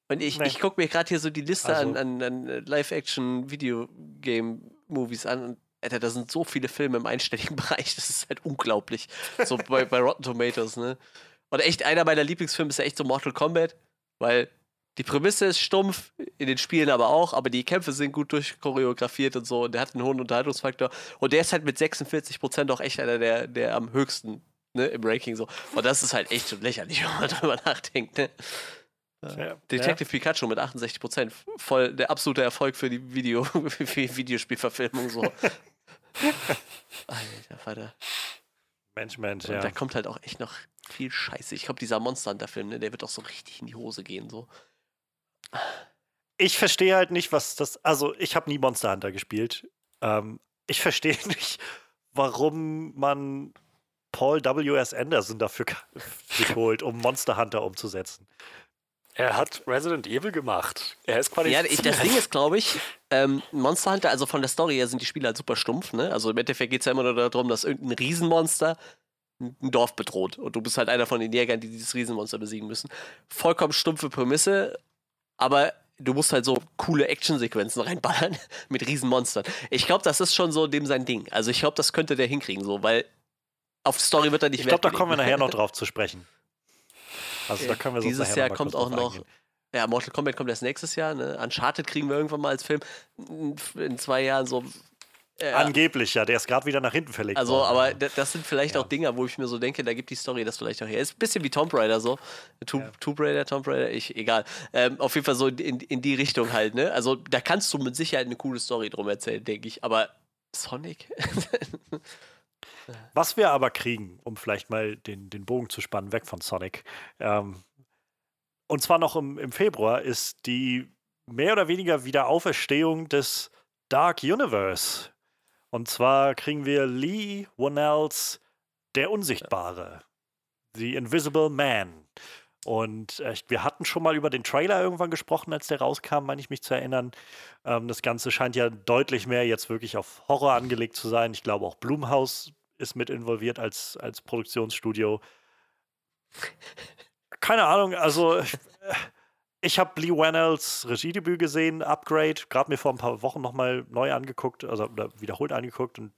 Und ich, ich gucke mir gerade hier so die Liste also. an, an, an Live-Action-Videogame-Movies an und Alter, da sind so viele Filme im einstelligen Bereich, das ist halt unglaublich. So bei, bei Rotten Tomatoes, ne? Und echt, einer meiner Lieblingsfilme ist ja echt so Mortal Kombat, weil die Prämisse ist stumpf, in den Spielen aber auch, aber die Kämpfe sind gut durchchoreografiert und so und der hat einen hohen Unterhaltungsfaktor und der ist halt mit 46% auch echt einer der, der am höchsten ne, im Ranking so. Und das ist halt echt schon lächerlich, wenn man darüber nachdenkt. Ne? Ja, Detective ja. Pikachu mit 68 Prozent. Voll der absolute Erfolg für die Video, für die Videospielverfilmung so. Alter Vater. Mensch, Mensch, Und ja. Da kommt halt auch echt noch viel Scheiße. Ich glaube, dieser Monster Hunter-Film, ne, der wird auch so richtig in die Hose gehen. So. Ich verstehe halt nicht, was das. Also, ich habe nie Monster Hunter gespielt. Ähm, ich verstehe nicht, warum man Paul W.S. Anderson dafür sich holt, um Monster Hunter umzusetzen. Er hat Resident Evil gemacht. Er ist quasi. Ja, ich, das Ding ist, glaube ich, ähm, Monster Hunter, also von der Story her sind die Spiele halt super stumpf, ne? Also im Endeffekt geht es ja immer nur darum, dass irgendein Riesenmonster ein Dorf bedroht. Und du bist halt einer von den Jägern, die dieses Riesenmonster besiegen müssen. Vollkommen stumpfe Prämisse, aber du musst halt so coole Actionsequenzen reinballern mit Riesenmonstern. Ich glaube, das ist schon so dem sein Ding. Also ich glaube, das könnte der hinkriegen, so, weil auf die Story wird er nicht Ich glaube, da kommen wir nachher noch drauf zu sprechen. Also da können wir Dieses Jahr kommt auch noch. Eingehen. Ja, Mortal Kombat kommt erst nächstes Jahr. Ne? Uncharted kriegen wir irgendwann mal als Film. In zwei Jahren so. Äh, Angeblich, ja, der ist gerade wieder nach hinten verlegt. Also, worden. aber das sind vielleicht ja. auch Dinger, wo ich mir so denke, da gibt die Story das vielleicht auch her. Ist ein bisschen wie Tomb Raider so. Tomb, ja. Tomb Raider, Tomb Raider, ich, egal. Ähm, auf jeden Fall so in, in die Richtung halt, ne? Also, da kannst du mit Sicherheit eine coole Story drum erzählen, denke ich. Aber Sonic? Was wir aber kriegen, um vielleicht mal den, den Bogen zu spannen, weg von Sonic, ähm, und zwar noch im, im Februar, ist die mehr oder weniger Wiederauferstehung des Dark Universe. Und zwar kriegen wir Lee Whannells Der Unsichtbare, The Invisible Man. Und äh, wir hatten schon mal über den Trailer irgendwann gesprochen, als der rauskam, meine ich mich zu erinnern. Ähm, das Ganze scheint ja deutlich mehr jetzt wirklich auf Horror angelegt zu sein. Ich glaube auch Blumhaus ist mit involviert als, als Produktionsstudio. Keine Ahnung, also ich, ich habe Lee Wannells Regiedebüt gesehen, Upgrade, gerade mir vor ein paar Wochen nochmal neu angeguckt, also wiederholt angeguckt und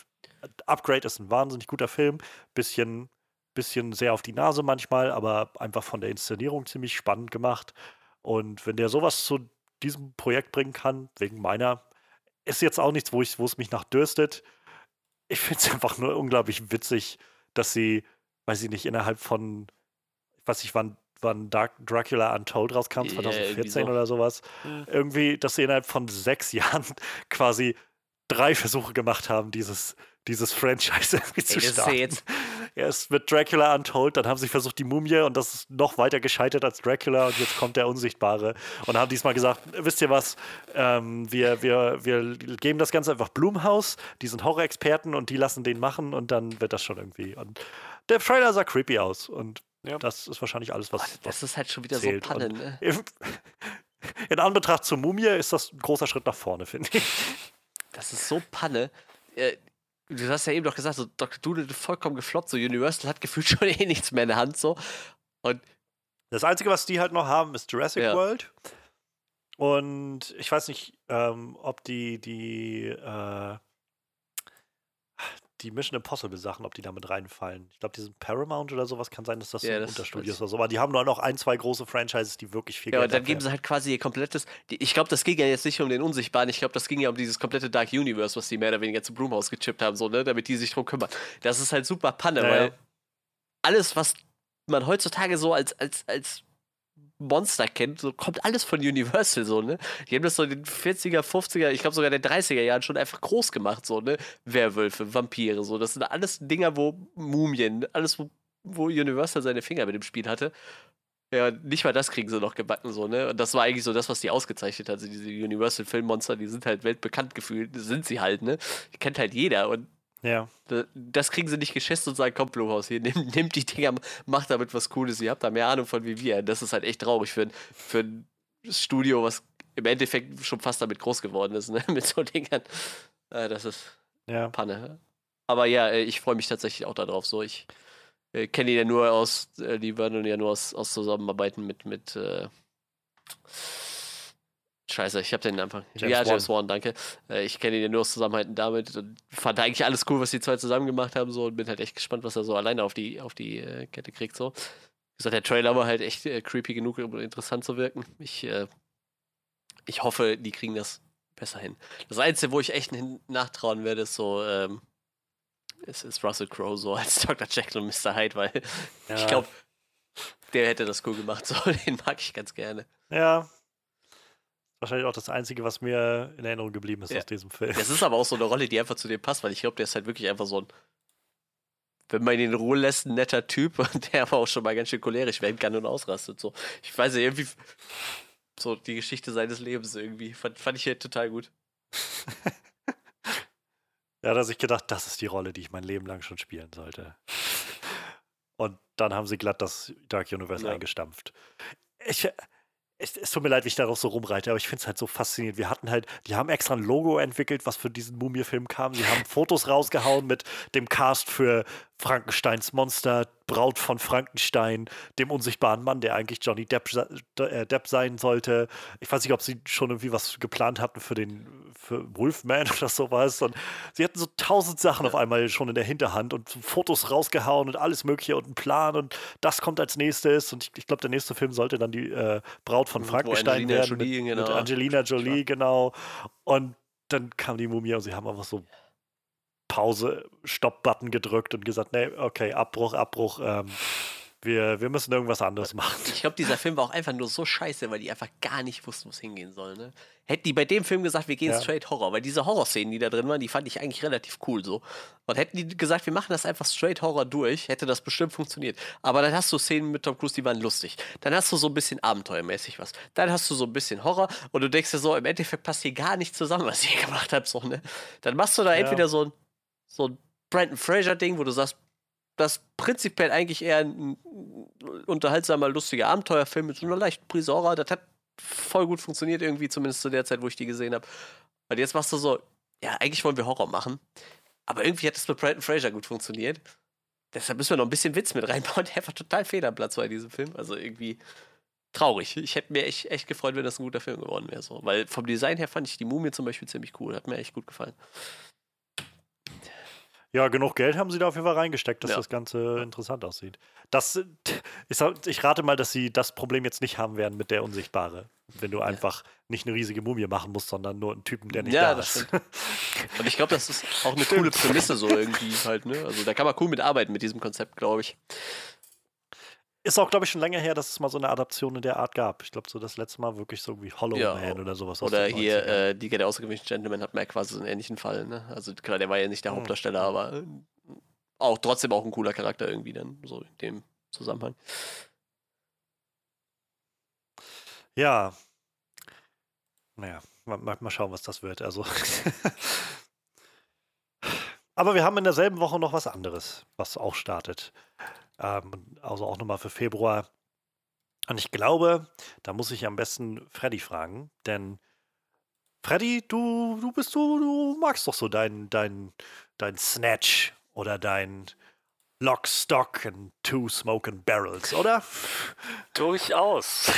Upgrade ist ein wahnsinnig guter Film, bisschen, bisschen sehr auf die Nase manchmal, aber einfach von der Inszenierung ziemlich spannend gemacht. Und wenn der sowas zu diesem Projekt bringen kann, wegen meiner, ist jetzt auch nichts, wo, ich, wo es mich nach dürstet ich finde es einfach nur unglaublich witzig, dass sie, weiß ich nicht, innerhalb von, ich weiß nicht, wann, wann Dark Dracula Untold rauskam, 2014 yeah, so. oder sowas, ja. irgendwie, dass sie innerhalb von sechs Jahren quasi drei Versuche gemacht haben, dieses, dieses Franchise irgendwie zu starten. Erst mit Dracula Untold, dann haben sie versucht die Mumie und das ist noch weiter gescheitert als Dracula und jetzt kommt der Unsichtbare und haben diesmal gesagt, wisst ihr was, ähm, wir, wir, wir geben das Ganze einfach Blumhaus, die sind Horror-Experten und die lassen den machen und dann wird das schon irgendwie. Und der Trailer sah creepy aus und ja. das ist wahrscheinlich alles, was. Boah, das ist halt schon wieder zählt. so Panne, ne? In Anbetracht zur Mumie ist das ein großer Schritt nach vorne, finde ich. Das ist so Panne. Äh, du hast ja eben doch gesagt, so Dr. Doodle vollkommen gefloppt, so Universal hat gefühlt schon eh nichts mehr in der Hand, so. Und das Einzige, was die halt noch haben, ist Jurassic ja. World. Und ich weiß nicht, ähm, ob die, die, äh, die Mission Impossible Sachen, ob die damit reinfallen. Ich glaube, die sind Paramount oder sowas kann sein, dass das Ja, so ein das- Unterstudio ist oder so. Aber die haben nur noch ein, zwei große Franchises, die wirklich viel Ja, Geld und dann geben sie halt quasi ihr komplettes. Die, ich glaube, das ging ja jetzt nicht um den Unsichtbaren, ich glaube, das ging ja um dieses komplette Dark Universe, was die mehr oder weniger zu Blumhaus gechippt haben, so, ne, damit die sich drum kümmern. Das ist halt super Panne, Ja, weil ja. alles, was man heutzutage so als, als, als Monster kennt, so kommt alles von Universal, so, ne? Die haben das so in den 40er, 50er, ich glaube sogar in den 30er Jahren schon einfach groß gemacht, so, ne? Werwölfe, Vampire, so. Das sind alles Dinger, wo Mumien, alles, wo, wo Universal seine Finger mit dem Spiel hatte. Ja, nicht mal das kriegen sie noch gebacken, so, ne? Und das war eigentlich so das, was die ausgezeichnet hat. Also diese Universal-Filmmonster, die sind halt weltbekannt gefühlt, sind sie halt, ne? Die kennt halt jeder und Ja. da- das kriegen sie nicht geschätzt und sagen, komm, Blumhaus, hier, nimm, nimm die Dinger, mach damit was Cooles, ihr habt da mehr Ahnung von wie wir. Das ist halt echt traurig für, ein- für ein Studio, was im Endeffekt schon fast damit groß geworden ist, ne? Mit so Dingern. Äh, das ist Ja. Panne. Aber ja, äh, ich freue mich tatsächlich auch darauf. So, ich äh, kenne ihn ja nur aus, äh, die Vernon ja nur aus, aus Zusammenarbeiten mit, mit äh, Scheiße, ich habe den einfach. James ja, Wan. James Wan, danke. Äh, ich kenne ihn ja nur aus Zusammenarbeiten damit und fand eigentlich alles cool, was die zwei zusammen gemacht haben, so und bin halt echt gespannt, was er so alleine auf die, auf die äh, Kette kriegt. So. Wie gesagt, der Trailer war halt echt äh, creepy genug, um interessant zu wirken. Ich, äh, ich hoffe, die kriegen das besser hin. Das Einzige, wo ich echt nachtrauen werde, ist so, ähm, ist, ist Russell Crowe so als Dr. Jekyll und Mr. Hyde, weil ja. ich glaube, der hätte das cool gemacht. So, den mag ich ganz gerne. Ja. Wahrscheinlich auch das Einzige, was mir in Erinnerung geblieben ist Ja. aus diesem Film. Das ist aber auch so eine Rolle, die einfach zu dem passt, weil ich glaube, der ist halt wirklich einfach so ein, wenn man ihn in Ruhe lässt, ein netter Typ und der aber auch schon mal ganz schön cholerisch werden kann und ausrastet. So, ich weiß nicht, irgendwie so die Geschichte seines Lebens irgendwie fand, fand ich hier total gut. Ja, da hat er sich gedacht, das ist die Rolle, die ich mein Leben lang schon spielen sollte. Und dann haben sie glatt das Dark Universe Ja. eingestampft. Ich, es, es tut mir leid, wie ich darauf so rumreite, aber ich finde es halt so faszinierend. Wir hatten halt, die haben extra ein Logo entwickelt, was für diesen Mumie-Film kam. Sie haben Fotos rausgehauen mit dem Cast für Frankensteins Monster, Braut von Frankenstein, dem unsichtbaren Mann, der eigentlich Johnny Depp, äh, Depp sein sollte. Ich weiß nicht, ob sie schon irgendwie was geplant hatten für den für Wolfman oder sowas. Und sie hatten so tausend Sachen auf einmal schon in der Hinterhand und Fotos rausgehauen und alles Mögliche und einen Plan und das kommt als nächstes. Und ich, ich glaube, der nächste Film sollte dann die äh, Braut von Frankenstein werden. Jolie, mit, genau. mit Angelina Jolie, genau. Und dann kam die Mumie und sie haben einfach so Pause, Stopp-Button gedrückt und gesagt, nee, okay, Abbruch, Abbruch, ähm, wir, wir müssen irgendwas anderes machen. Ich glaube, dieser Film war auch einfach nur so scheiße, weil die einfach gar nicht wussten, wo es hingehen soll. Ne? Hätten die bei dem Film gesagt, wir gehen Ja. straight Horror, weil diese Horrorszenen, die da drin waren, die fand ich eigentlich relativ cool so. Und hätten die gesagt, wir machen das einfach straight Horror durch, hätte das bestimmt funktioniert. Aber dann hast du Szenen mit Tom Cruise, die waren lustig. Dann hast du so ein bisschen abenteuermäßig was. Dann hast du so ein bisschen Horror und du denkst dir so, im Endeffekt passt hier gar nicht zusammen, was ihr hier gemacht habt. So, ne? Dann machst du da Ja. entweder so ein, so ein Brandon Fraser-Ding, wo du sagst, das ist prinzipiell eigentlich eher ein unterhaltsamer, lustiger Abenteuerfilm mit so einer leichten Prise Horror. Das hat voll gut funktioniert irgendwie, zumindest zu der Zeit, wo ich die gesehen habe. Und jetzt machst du so, ja, eigentlich wollen wir Horror machen, aber irgendwie hat das mit Brandon Fraser gut funktioniert. Deshalb müssen wir noch ein bisschen Witz mit reinbauen, der einfach total fehl am Platz war in diesem Film. Also irgendwie traurig. Ich hätte mir echt, echt gefreut, wenn das ein guter Film geworden wäre. So. Weil vom Design her fand ich die Mumie zum Beispiel ziemlich cool. Hat mir echt gut gefallen. Ja, genug Geld haben sie da auf jeden Fall reingesteckt, dass Ja. das Ganze interessant aussieht. Das, ich, ich rate mal, dass sie das Problem jetzt nicht haben werden mit der Unsichtbare. Wenn du einfach nicht eine riesige Mumie machen musst, sondern nur einen Typen, der nicht Ja, da das ist. stimmt. Und ich glaube, das ist auch eine coole Prämisse so irgendwie halt, ne? Also da kann man cool mitarbeiten mit diesem Konzept, glaube ich. Ist auch, glaube ich, schon länger her, dass es mal so eine Adaption in der Art gab. Ich glaube, so das letzte Mal wirklich so wie Hollow Ja, Man oder sowas. Oder hier, 90ern. äh, Liga der außergewöhnlichen Gentlemen hat man ja quasi so einen ähnlichen Fall, ne? Also klar, der war ja nicht der Hm. Hauptdarsteller, aber äh, auch trotzdem auch ein cooler Charakter irgendwie dann, so in dem Zusammenhang. Ja. Naja, mal, mal, mal schauen, was das wird. Also. Aber wir haben in derselben Woche noch was anderes, was auch startet. Ähm, also auch nochmal für Februar. Und ich glaube, da muss ich am besten Freddy fragen, denn Freddy, du, du bist du, du magst doch so dein, dein, dein Snatch oder dein Lock, Stock and Two Smoking Barrels, oder? Durchaus.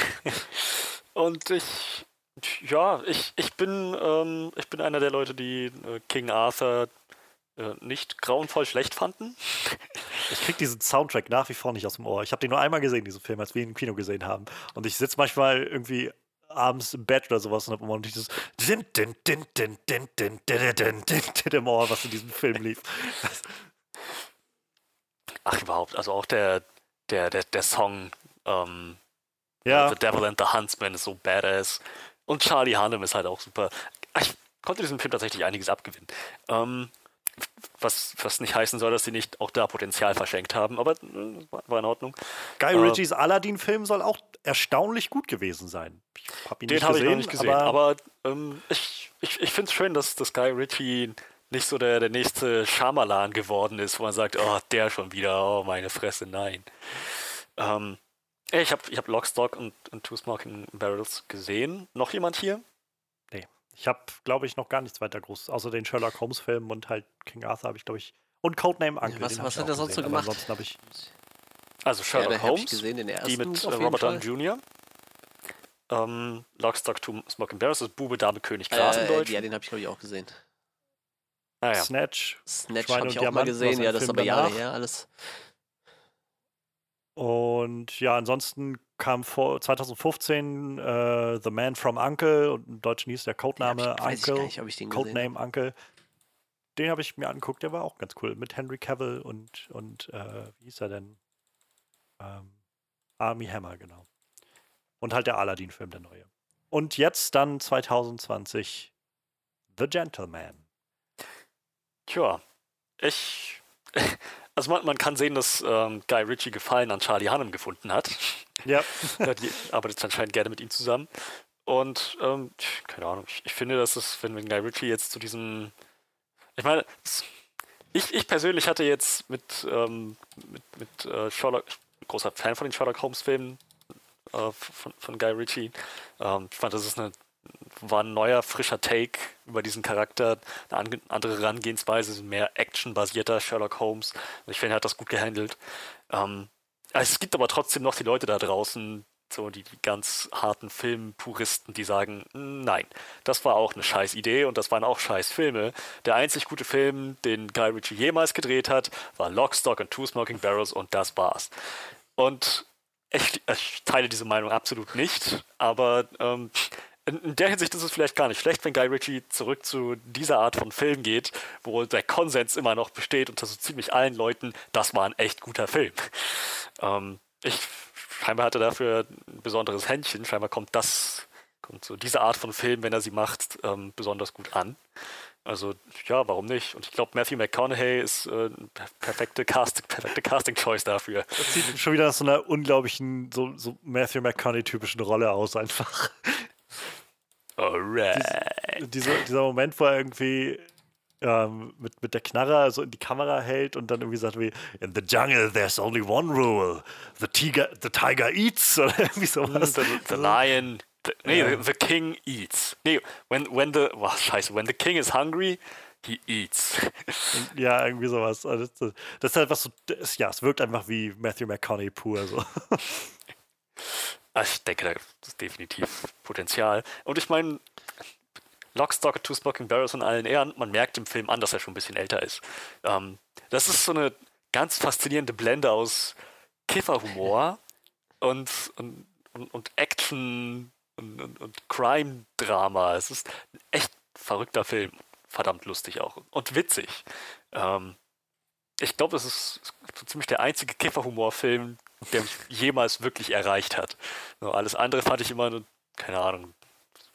Und ich, ja, ich, ich bin, ähm, ich bin einer der Leute, die äh, King Arthur nicht grauenvoll schlecht fanden. Ich krieg diesen Soundtrack nach wie vor nicht aus dem Ohr. Ich habe den nur einmal gesehen, diesen Film, als wir ihn im Kino gesehen haben. Und ich sitze manchmal irgendwie abends im Bett oder sowas und habe immer dieses din, din, din, din, din, din, din, din, din, din im Ohr, was in diesem Film lief. Ach, überhaupt. Also auch der, der, der, der Song ähm, Ja, The Devil and the Huntsman ist so badass. Und Charlie Hunnam ist halt auch super. Ich konnte diesem Film tatsächlich einiges abgewinnen. Ähm, was, was nicht heißen soll, dass sie nicht auch da Potenzial verschenkt haben, aber äh, war, in Ordnung. Guy äh, Ritchies Aladdin-Film soll auch erstaunlich gut gewesen sein. Ihn Den nicht habe ich gesehen, noch nicht gesehen, aber, aber, ähm, ich, ich, ich finde es schön, dass, dass Guy Ritchie nicht so der, der nächste Shyamalan geworden ist, wo man sagt, oh, der schon wieder, oh, meine Fresse, nein. Ähm, ich habe ich hab Lock, Stock und, und Two Smoking Barrels gesehen. Noch jemand hier? Ich habe, glaube ich, noch gar nichts weiter groß, außer den Sherlock Holmes-Film und halt King Arthur habe ich, glaube ich, und Codename Uncle. was- was hat er sonst so gesehen, aber gemacht? Ansonsten habe ich Also Ja, Sherlock ich Holmes, gesehen, den ersten die mit äh, Robert. Downey Jr. Ähm, Lock, Stock, Two Smoking Barrels ist Bube, Dame, König, Gras im Äh, Deutschen. ja, den habe ich, glaube ich, auch gesehen. ah, ja. Snatch Snatch habe ich auch mal Diamanten, gesehen, was ja, das ist Film aber Jahre her alles. Und ja, ansonsten kam vor 2015 äh, The Man from Uncle und im Deutschen hieß der Den Codename ich, weiß ich Uncle. nicht, ob ich den gesehen habe. Codename Uncle. Den habe ich mir angeguckt, der war auch ganz cool. Mit Henry Cavill und, und äh, wie hieß er denn? Ähm, Army Hammer, genau. Und halt der Aladdin-Film, der neue. Und jetzt dann 2020 The Gentleman. Tja, ich. Also man, man kann sehen, dass ähm, Guy Ritchie Gefallen an Charlie Hunnam gefunden hat. Ja. Die arbeitet anscheinend gerne mit ihm zusammen. Und ähm, keine Ahnung, ich, ich finde, dass es, wenn, wenn Guy Ritchie jetzt zu diesem. Ich meine, ich, ich persönlich hatte jetzt mit, ähm, mit, mit äh, Sherlock, großer Fan von den Sherlock Holmes-Filmen äh, von, von Guy Ritchie. Ähm, ich fand, das ist eine, war ein neuer, frischer Take über diesen Charakter, eine andere Herangehensweise, mehr actionbasierter Sherlock Holmes. Ich finde, er hat das gut gehandelt. Ähm, es gibt aber trotzdem noch die Leute da draußen, so die, die ganz harten Filmpuristen, die sagen, "Mm, nein, das war auch eine scheiß Idee und das waren auch scheiß Filme. Der einzig gute Film, den Guy Ritchie jemals gedreht hat, war Lock, Stock and Two Smoking Barrels und das war's. Und ich, ich teile diese Meinung absolut nicht, aber ähm, in, der Hinsicht ist es vielleicht gar nicht schlecht, wenn Guy Ritchie zurück zu dieser Art von Film geht, wo der Konsens immer noch besteht unter so ziemlich allen Leuten, das war ein echt guter Film. Ähm, ich scheinbar hatte dafür ein besonderes Händchen. Scheinbar kommt das, kommt so diese Art von Film, wenn er sie macht, ähm, besonders gut an. Also ja, warum nicht? Und ich glaube, Matthew McConaughey ist äh, eine perfekte Casting, perfekte Casting Choice dafür. Das sieht schon wieder nach so einer unglaublichen, so, so Matthew McConaughey-typischen Rolle aus, einfach. Alright. Diese, dieser Moment, wo er irgendwie ähm, mit, mit der Knarre so in die Kamera hält und dann irgendwie sagt wie In the jungle there's only one rule. The tiger, the tiger eats oder irgendwie sowas. The, the lion. The, nee, Ja. the, the king eats. Nee, when, when the. Oh, scheiße, when the king is hungry, he eats. Ja, irgendwie sowas. Also Das, das ist halt was so, das, ja, es wirkt einfach wie Matthew McConaughey pur. So. Ah, Ich denke, da ist definitiv Potenzial. Und ich meine, Lock, Stock and Two Smoking Barrels in allen Ehren, man merkt im Film an, dass er schon ein bisschen älter ist. Ähm, das ist so eine ganz faszinierende Blende aus Kifferhumor und, und, und, und Action und, und, und Crime-Drama. Es ist ein echt verrückter Film. Verdammt lustig auch. Und witzig. Ähm, ich glaube, das ist so ziemlich der einzige Kifferhumor-Film, der mich jemals wirklich erreicht hat. So, alles andere fand ich immer, nur, keine Ahnung, ein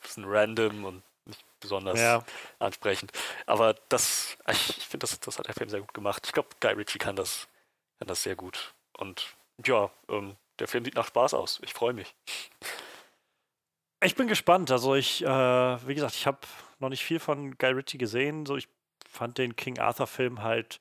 bisschen random und nicht besonders Ja. ansprechend. Aber das, ich, ich finde, das, das hat der Film sehr gut gemacht. Ich glaube, Guy Ritchie kann das, kann das sehr gut. Und ja, ähm, der Film sieht nach Spaß aus. Ich freue mich. Ich bin gespannt. Also ich, äh, wie gesagt, ich habe noch nicht viel von Guy Ritchie gesehen. So, ich fand den King Arthur-Film halt.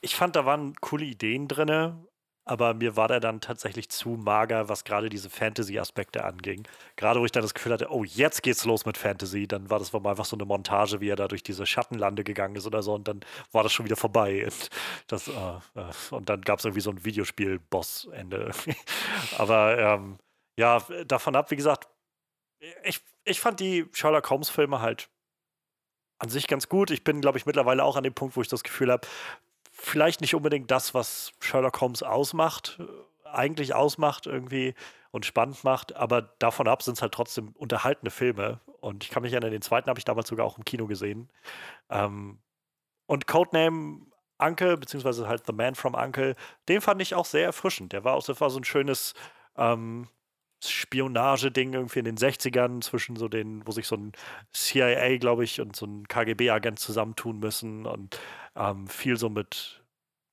Ich fand, da waren coole Ideen drin, aber mir war der dann tatsächlich zu mager, was gerade diese Fantasy-Aspekte anging. Gerade wo ich dann das Gefühl hatte, oh, jetzt geht's los mit Fantasy, dann war das mal einfach so eine Montage, wie er da durch diese Schattenlande gegangen ist oder so, und dann war das schon wieder vorbei. Und, das, äh, äh, und dann gab es irgendwie so ein Videospiel-Boss-Ende. aber ähm, ja, davon ab, wie gesagt, ich, ich fand die Sherlock Holmes-Filme halt an sich ganz gut. Ich bin, glaube ich, mittlerweile auch an dem Punkt, wo ich das Gefühl habe, vielleicht nicht unbedingt das, was Sherlock Holmes ausmacht, äh, eigentlich ausmacht irgendwie und spannend macht, aber davon ab sind es halt trotzdem unterhaltende Filme. Und ich kann mich erinnern, den zweiten habe ich damals sogar auch im Kino gesehen. Ähm, und Codename Uncle, beziehungsweise halt The Man from Uncle, den fand ich auch sehr erfrischend. Der war auch, so ein schönes ähm, Spionageding irgendwie in den 60ern zwischen so den, wo sich so ein CIA, glaube ich, und so ein KGB-Agent zusammentun müssen und ähm, viel so mit,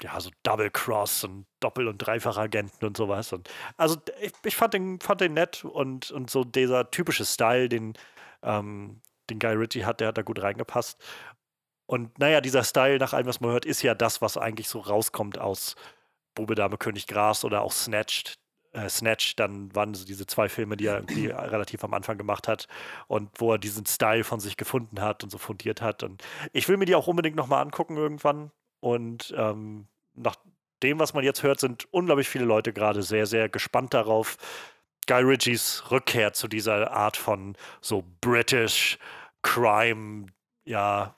ja, so Double Cross und Doppel- und Dreifachagenten und sowas. Und also ich, ich, fand, den, fand den nett und, und so dieser typische Style, den, ähm, den Guy Ritchie hat, der hat da gut reingepasst. Und naja, dieser Style, nach allem, was man hört, ist ja das, was eigentlich so rauskommt aus Bube, Dame, König, Gras oder auch Snatched. Äh, Snatch, dann waren so diese zwei Filme, die er irgendwie relativ am Anfang gemacht hat und wo er diesen Style von sich gefunden hat und so fundiert hat. Und ich will mir die auch unbedingt nochmal angucken irgendwann. Und ähm, nach dem, was man jetzt hört, sind unglaublich viele Leute gerade sehr, sehr gespannt darauf, Guy Ritchies Rückkehr zu dieser Art von so British Crime, ja,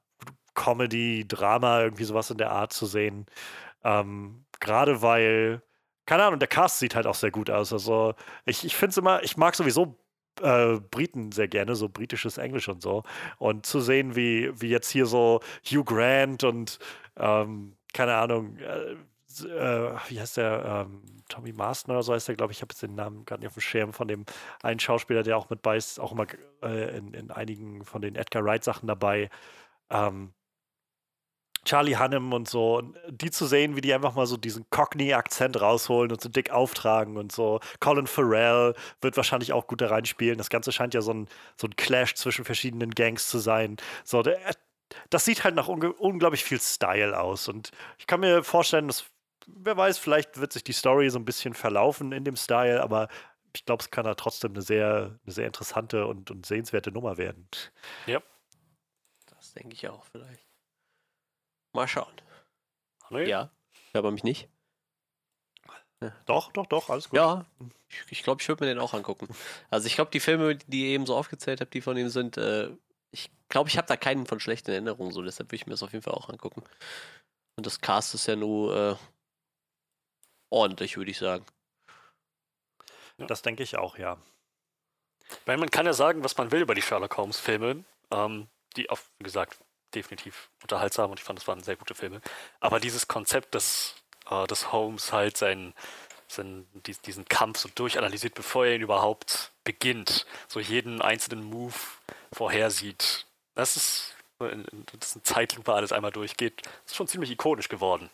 Comedy, Drama, irgendwie sowas in der Art zu sehen. Ähm, Gerade weil, keine Ahnung, der Cast sieht halt auch sehr gut aus. Also ich, ich finde es immer, ich mag sowieso äh, Briten sehr gerne, so britisches Englisch und so. Und zu sehen, wie, wie jetzt hier so Hugh Grant und ähm, keine Ahnung, äh, äh, wie heißt der, ähm, Tommy Marston oder so heißt der, glaube ich, ich habe jetzt den Namen gerade nicht auf dem Schirm von dem einen Schauspieler, der auch mit bei ist, auch immer äh, in, in einigen von den Edgar Wright Sachen dabei. Ähm, Charlie Hannem und so, und die zu sehen, wie die einfach mal so diesen Cockney-Akzent rausholen und so dick auftragen und so. Colin Farrell wird wahrscheinlich auch gut da reinspielen. Das Ganze scheint ja so ein, so ein Clash zwischen verschiedenen Gangs zu sein. So, der, das sieht halt nach unglaublich viel Style aus. Und ich kann mir vorstellen, dass, wer weiß, vielleicht wird sich die Story so ein bisschen verlaufen in dem Style, aber ich glaube, es kann da trotzdem eine sehr, eine sehr interessante und, und sehenswerte Nummer werden. Ja. Das denke ich auch vielleicht. Mal schauen. Nee. Ja, aber mich nicht. Doch, doch, doch, alles gut. Ja, ich glaube, ich, glaub, ich würde mir den auch angucken. Also ich glaube, die Filme, die ihr eben so aufgezählt habt, die von ihm sind, äh, ich glaube, ich habe da keinen von schlechten Erinnerungen, so deshalb würde ich mir das auf jeden Fall auch angucken. Und das Cast ist ja nur äh, ordentlich, würde ich sagen. Das denke ich auch, ja. Weil man kann ja sagen, was man will über die Sherlock Holmes Filme, ähm, die, auf, wie gesagt, definitiv unterhaltsam und ich fand, es waren sehr gute Filme. Aber dieses Konzept, dass, äh, dass Holmes halt seinen, seinen, diesen Kampf so durchanalysiert, bevor er ihn überhaupt beginnt, so jeden einzelnen Move vorhersieht, das ist, dass eine Zeitlupe alles einmal durchgeht, ist schon ziemlich ikonisch geworden.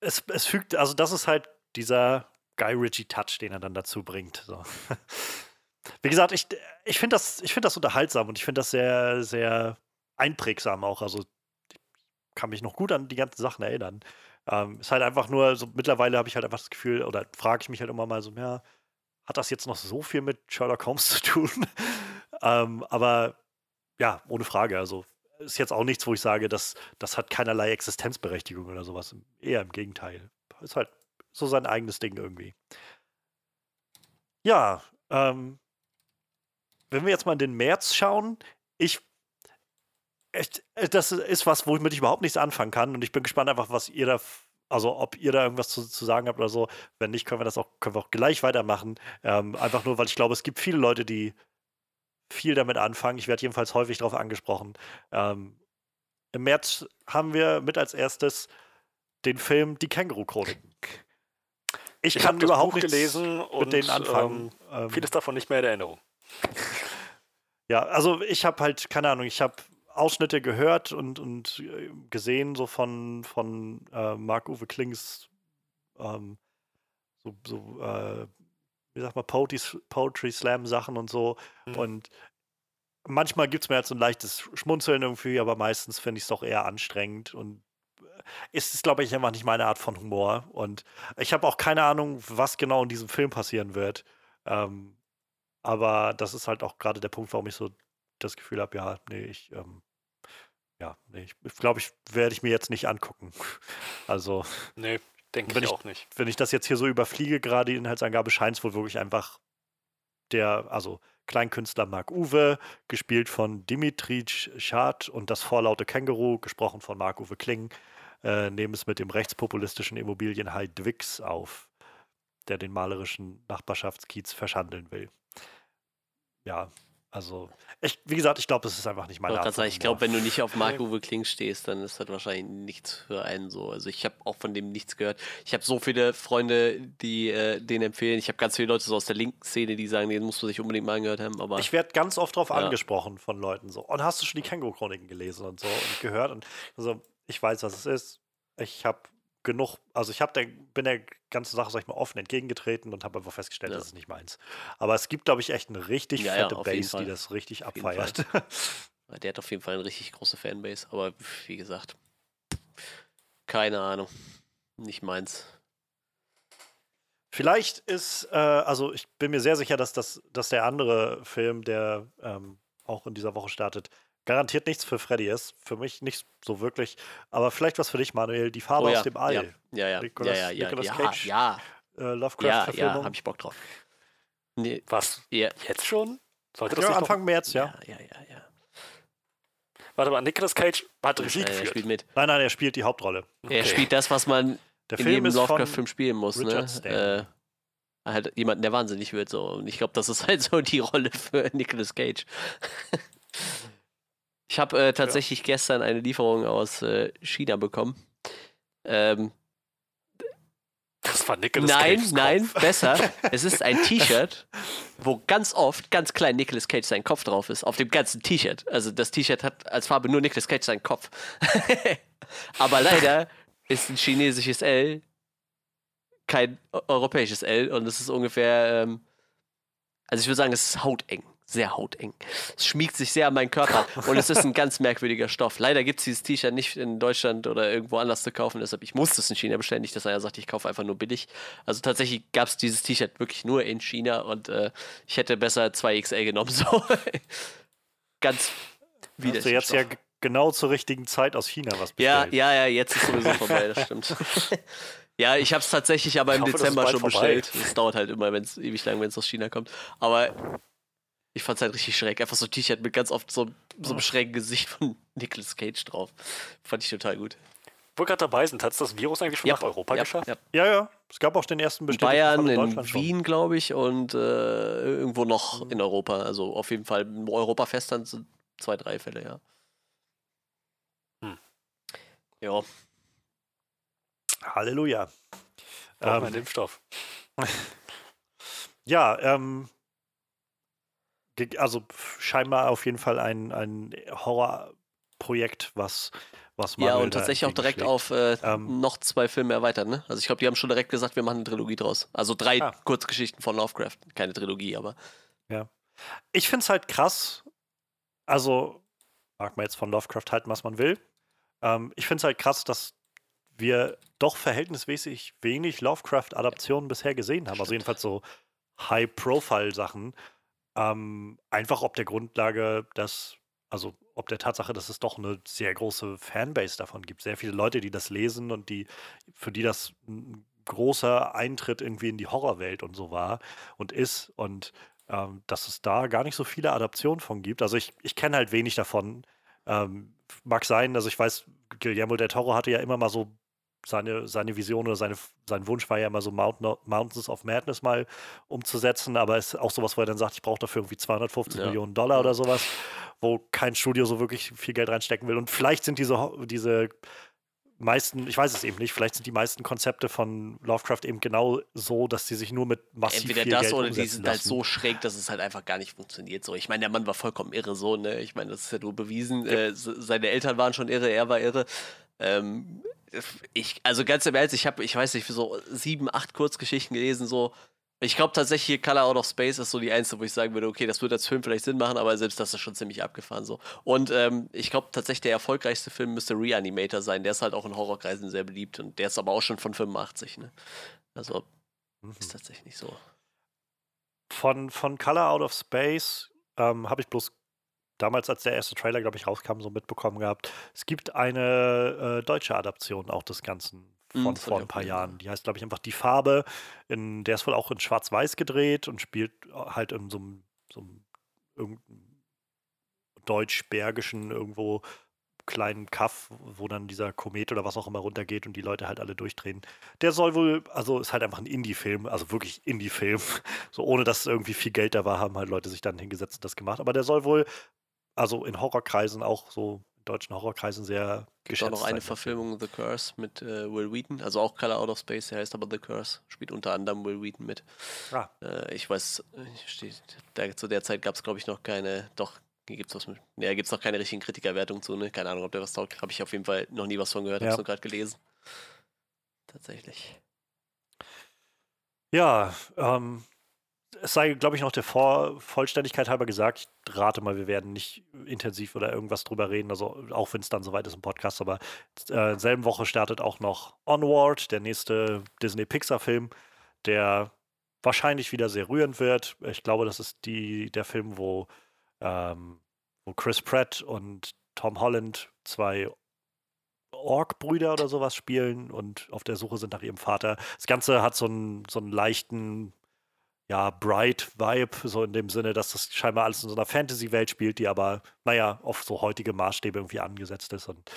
Es, es fügt, also das ist halt dieser Guy Ritchie-Touch, den er dann dazu bringt. So. Wie gesagt, ich, ich finde das, find das unterhaltsam und ich finde das sehr, sehr einprägsam auch. Also ich kann mich noch gut an die ganzen Sachen erinnern. Ähm, ist halt einfach nur, so mittlerweile habe ich halt einfach das Gefühl, oder frage ich mich halt immer mal so, ja, hat das jetzt noch so viel mit Sherlock Holmes zu tun? ähm, aber ja, ohne Frage. Also ist jetzt auch nichts, wo ich sage, dass das hat keinerlei Existenzberechtigung oder sowas. Eher im Gegenteil. Ist halt so sein eigenes Ding irgendwie. Ja, ähm, wenn wir jetzt mal in den März schauen, ich das ist was, womit ich überhaupt nichts anfangen kann. Und ich bin gespannt einfach, was ihr da, also ob ihr da irgendwas zu, zu sagen habt oder so. Wenn nicht, können wir das auch, können wir auch gleich weitermachen. Ähm, einfach nur, weil ich glaube, es gibt viele Leute, die viel damit anfangen. Ich werde jedenfalls häufig darauf angesprochen. Ähm, Im März haben wir mit als erstes den Film Die Känguru-Chroniken. Ich, ich habe überhaupt Buch gelesen mit und denen anfangen. Ähm, ähm, vieles davon nicht mehr in Erinnerung. Ja, also ich habe halt, keine Ahnung, ich habe Ausschnitte gehört und, und äh, gesehen, so von, von äh, Marc-Uwe Klings ähm, so, so äh, wie sagt man, Poetry, Poetry Slam Sachen und so. Mhm. Und manchmal gibt es mir halt so ein leichtes Schmunzeln irgendwie, aber meistens finde ich es doch eher anstrengend und äh, ist es, glaube ich, einfach nicht meine Art von Humor. Und ich habe auch keine Ahnung, was genau in diesem Film passieren wird. Ähm, aber das ist halt auch gerade der Punkt, warum ich so das Gefühl habe, ja, nee, ich ähm, ja, nee, ich glaube, ich werde ich mir jetzt nicht angucken. Also. Nee, denke ich, ich auch nicht. Wenn ich das jetzt hier so überfliege, gerade die Inhaltsangabe, scheint es wohl wirklich einfach der, also Kleinkünstler Marc Uwe, gespielt von Dimitri Schad und das vorlaute Känguru, gesprochen von Marc-Uwe Kling, äh, nehmen es mit dem rechtspopulistischen Immobilienhai Dwix auf, der den malerischen Nachbarschaftskiez verschandeln will. Ja, also, ich, wie gesagt, ich glaube, das ist einfach nicht meine Art. Sagen, ich glaube, wenn du nicht auf Marco Kling stehst, dann ist das wahrscheinlich nichts für einen so. Also ich habe auch von dem nichts gehört. Ich habe so viele Freunde, die äh, den empfehlen. Ich habe ganz viele Leute so aus der linken Szene, die sagen, den musst du sich unbedingt mal angehört haben. Aber ich werde ganz oft darauf ja. angesprochen von Leuten so. Und hast du schon die Känguru-Chroniken gelesen und so und gehört? Und also, ich weiß, was es ist. Ich habe genug, also ich habe der, bin der ganzen Sache, sag ich mal, offen entgegengetreten und habe einfach festgestellt, ja. das ist nicht meins. Aber es gibt, glaube ich, echt eine richtig ja, fette ja, Base, die das richtig auf abfeiert. der hat auf jeden Fall eine richtig große Fanbase, aber wie gesagt, keine Ahnung. Nicht meins. Vielleicht ist, äh, also ich bin mir sehr sicher, dass, das, dass der andere Film, der ähm, auch in dieser Woche startet, garantiert nichts für Freddy ist. Für mich nicht so wirklich. Aber vielleicht was für dich, Manuel. Die Farbe oh, ja. aus dem All. Ja, ja, ja. Nicolas, ja, ja, Nicolas ja, Cage. Ja, äh, Lovecraft-Verfilmung. Ja, ja, hab ich Bock drauf. Nee. Was? Ja. Jetzt schon? Sollte das ja, Anfang noch? März, ja. Ja, ja, ja, ja. Warte mal, Nicolas Cage hat Regie geführt. Er spielt mit. Nein, nein, er spielt die Hauptrolle. Okay. Er spielt das, was man der in Film jedem Lovecraft-Film spielen muss. ne? Äh, halt jemanden, der wahnsinnig wird. So. Und ich glaube, das ist halt so die Rolle für Nicolas Cage. Ich habe äh, tatsächlich ja. gestern eine Lieferung aus äh, China bekommen. Ähm, das war Nicolas Nein, Cage's nein, Kopf. besser. Es ist ein T-Shirt, wo ganz oft ganz klein Nicolas Cage sein Kopf drauf ist. Auf dem ganzen T-Shirt. Also das T-Shirt hat als Farbe nur Nicolas Cage seinen Kopf. Aber leider ist ein chinesisches L kein europäisches L und es ist ungefähr, ähm, also ich würde sagen, es ist hauteng sehr hauteng. Es schmiegt sich sehr an meinen Körper und es ist ein ganz merkwürdiger Stoff. Leider gibt es dieses T-Shirt nicht in Deutschland oder irgendwo anders zu kaufen, deshalb ich musste es in China bestellen, nicht, dass einer sagt, ich kaufe einfach nur billig. Also tatsächlich gab es dieses T-Shirt wirklich nur in China und äh, ich hätte besser 2XL genommen. So. ganz wieder. Also jetzt Stoff. ja genau zur richtigen Zeit aus China was bestellt. Ja, ja, ja, jetzt ist sowieso vorbei, das stimmt. Ja, ich habe es tatsächlich aber im hoffe, Dezember schon bestellt. Es dauert halt immer, wenn es ewig lang, wenn es aus China kommt. Aber ich fand's halt richtig schräg. Einfach so ein T-Shirt mit ganz oft so, so einem schrägen Gesicht von Nicolas Cage drauf. Fand ich total gut. Wo wir gerade dabei sind, hat es das Virus eigentlich schon ja, nach Europa ja, geschafft? Ja. ja, ja. Es gab auch den ersten Bayern, in, in Wien, glaube ich, und äh, irgendwo noch mhm. in Europa. Also auf jeden Fall im Europafest dann sind zwei, drei Fälle, ja. Hm. Ja. Halleluja. Braucht ähm, Impfstoff. ja, ähm, also scheinbar auf jeden Fall ein, ein Horrorprojekt, was was Ja, und tatsächlich auch direkt auf äh, ähm, noch zwei Filme erweitert, ne? Also ich glaube, die haben schon direkt gesagt, wir machen eine Trilogie draus. Also drei ah. Kurzgeschichten von Lovecraft. Keine Trilogie, aber. Ja. Ich finde es halt krass. Also, mag man jetzt von Lovecraft halten, was man will. Ähm, ich finde es halt krass, dass wir doch verhältnismäßig wenig Lovecraft-Adaptionen bisher gesehen haben. Also Stimmt. Also jedenfalls so High-Profile-Sachen. Ähm, einfach ob der Grundlage, dass, also ob der Tatsache, dass es doch eine sehr große Fanbase davon gibt. Sehr viele Leute, die das lesen und die, für die das ein großer Eintritt irgendwie in die Horrorwelt und so war und ist. Und ähm, dass es da gar nicht so viele Adaptionen von gibt. Also ich, ich kenne halt wenig davon. Ähm, mag sein, also ich weiß, Guillermo del Toro hatte ja immer mal so seine, seine Vision oder seine, sein Wunsch war ja immer so Mountain, Mountains of Madness mal umzusetzen, aber es ist auch sowas, wo er dann sagt, ich brauche dafür irgendwie 250 ja. Millionen Dollar oder sowas, wo kein Studio so wirklich viel Geld reinstecken will. Und vielleicht sind diese, diese meisten, ich weiß es eben nicht, vielleicht sind die meisten Konzepte von Lovecraft eben genau so, dass sie sich nur mit massiv Entweder viel das Geld oder die sind halt so schräg, dass es halt einfach gar nicht funktioniert. So, ich meine, der Mann war vollkommen irre, so, ne? Ich meine, das ist ja nur bewiesen. Ja. Äh, seine Eltern waren schon irre, er war irre. Ähm, ich, also ganz im Ernst, ich habe, ich weiß nicht, so sieben, acht Kurzgeschichten gelesen, so. Ich glaube tatsächlich, Color Out of Space ist so die einzige, wo ich sagen würde, okay, das würde als Film vielleicht Sinn machen, aber selbst das ist schon ziemlich abgefahren so. Und ähm, ich glaube tatsächlich, der erfolgreichste Film müsste Reanimator sein. Der ist halt auch in Horrorkreisen sehr beliebt und der ist aber auch schon von 85, ne? Also mhm. ist tatsächlich nicht so. Von, von Color Out of Space ähm, habe ich bloß damals, als der erste Trailer, glaube ich, rauskam, so mitbekommen gehabt. Es gibt eine äh, deutsche Adaption auch des Ganzen von mhm, vor ein paar Jahren. Die heißt, glaube ich, einfach Die Farbe. In, der ist wohl auch in Schwarz-Weiß gedreht und spielt halt in so einem, so einem deutsch-bergischen irgendwo kleinen Kaff, wo dann dieser Komet oder was auch immer runtergeht und die Leute halt alle durchdrehen. Der soll wohl, also ist halt einfach ein Indie-Film, also wirklich Indie-Film. So ohne dass irgendwie viel Geld da war, haben halt Leute sich dann hingesetzt und das gemacht. Aber der soll wohl, also in Horrorkreisen auch so in deutschen Horrorkreisen sehr Gibt auch geschätzt noch eine. Verfilmung, The Curse, mit äh, Will Wheaton. Also auch Color Out of Space, der heißt aber The Curse. Spielt unter anderem Will Wheaton mit. Ah. Äh, ich weiß, steht, da, zu der Zeit gab es, glaube ich, noch keine, doch, hier gibt es was mit, ja, es noch keine richtigen Kritikerwertungen zu, ne? Keine Ahnung, ob der was taugt. Habe ich auf jeden Fall noch nie was von gehört, habe Ja. es nur gerade gelesen. Tatsächlich. Ja, ähm, es sei, glaube ich, noch der Vor Vollständigkeit halber gesagt, ich rate mal, wir werden nicht intensiv oder irgendwas drüber reden, also auch wenn es dann soweit ist im Podcast, aber äh, selben Woche startet auch noch Onward, der nächste Disney-Pixar-Film, der wahrscheinlich wieder sehr rührend wird. Ich glaube, das ist die, der Film, wo, ähm, wo Chris Pratt und Tom Holland zwei Ork-Brüder oder sowas spielen und auf der Suche sind nach ihrem Vater. Das Ganze hat so einen, so einen leichten, ja, Bright-Vibe, so in dem Sinne, dass das scheinbar alles in so einer Fantasy-Welt spielt, die aber, naja, auf so heutige Maßstäbe irgendwie angesetzt ist. Und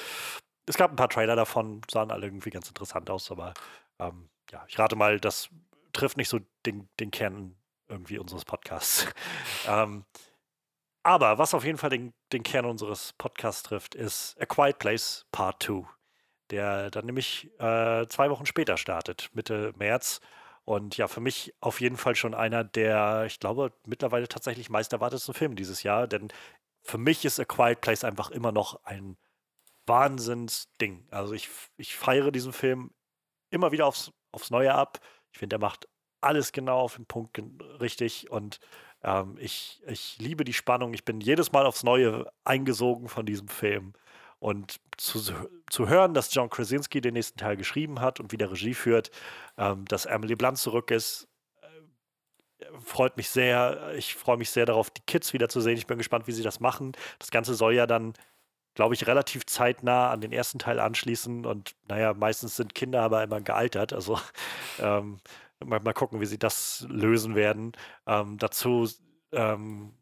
es gab ein paar Trailer davon, sahen alle irgendwie ganz interessant aus, aber ähm, ja, ich rate mal, das trifft nicht so den, den Kern irgendwie unseres Podcasts. ähm, aber was auf jeden Fall den, den Kern unseres Podcasts trifft, ist A Quiet Place Part 2, der dann nämlich äh, zwei Wochen später startet, Mitte März. Und ja, für mich auf jeden Fall schon einer der, ich glaube, mittlerweile tatsächlich meist erwartetsten Filme dieses Jahr, denn für mich ist A Quiet Place einfach immer noch ein Wahnsinnsding. Also ich, ich feiere diesen Film immer wieder aufs, aufs Neue ab. Ich finde, er macht alles genau auf den Punkt richtig und ähm, ich, ich liebe die Spannung. Ich bin jedes Mal aufs Neue eingesogen von diesem Film. Und zu, zu hören, dass John Krasinski den nächsten Teil geschrieben hat und wieder Regie führt, ähm, dass Emily Blunt zurück ist, äh, freut mich sehr. Ich freue mich sehr darauf, die Kids wiederzusehen. Ich bin gespannt, wie sie das machen. Das Ganze soll ja dann, glaube ich, relativ zeitnah an den ersten Teil anschließen. Und naja, meistens sind Kinder aber immer gealtert. Also ähm, mal, mal gucken, wie sie das lösen werden. Ähm, dazu ähm,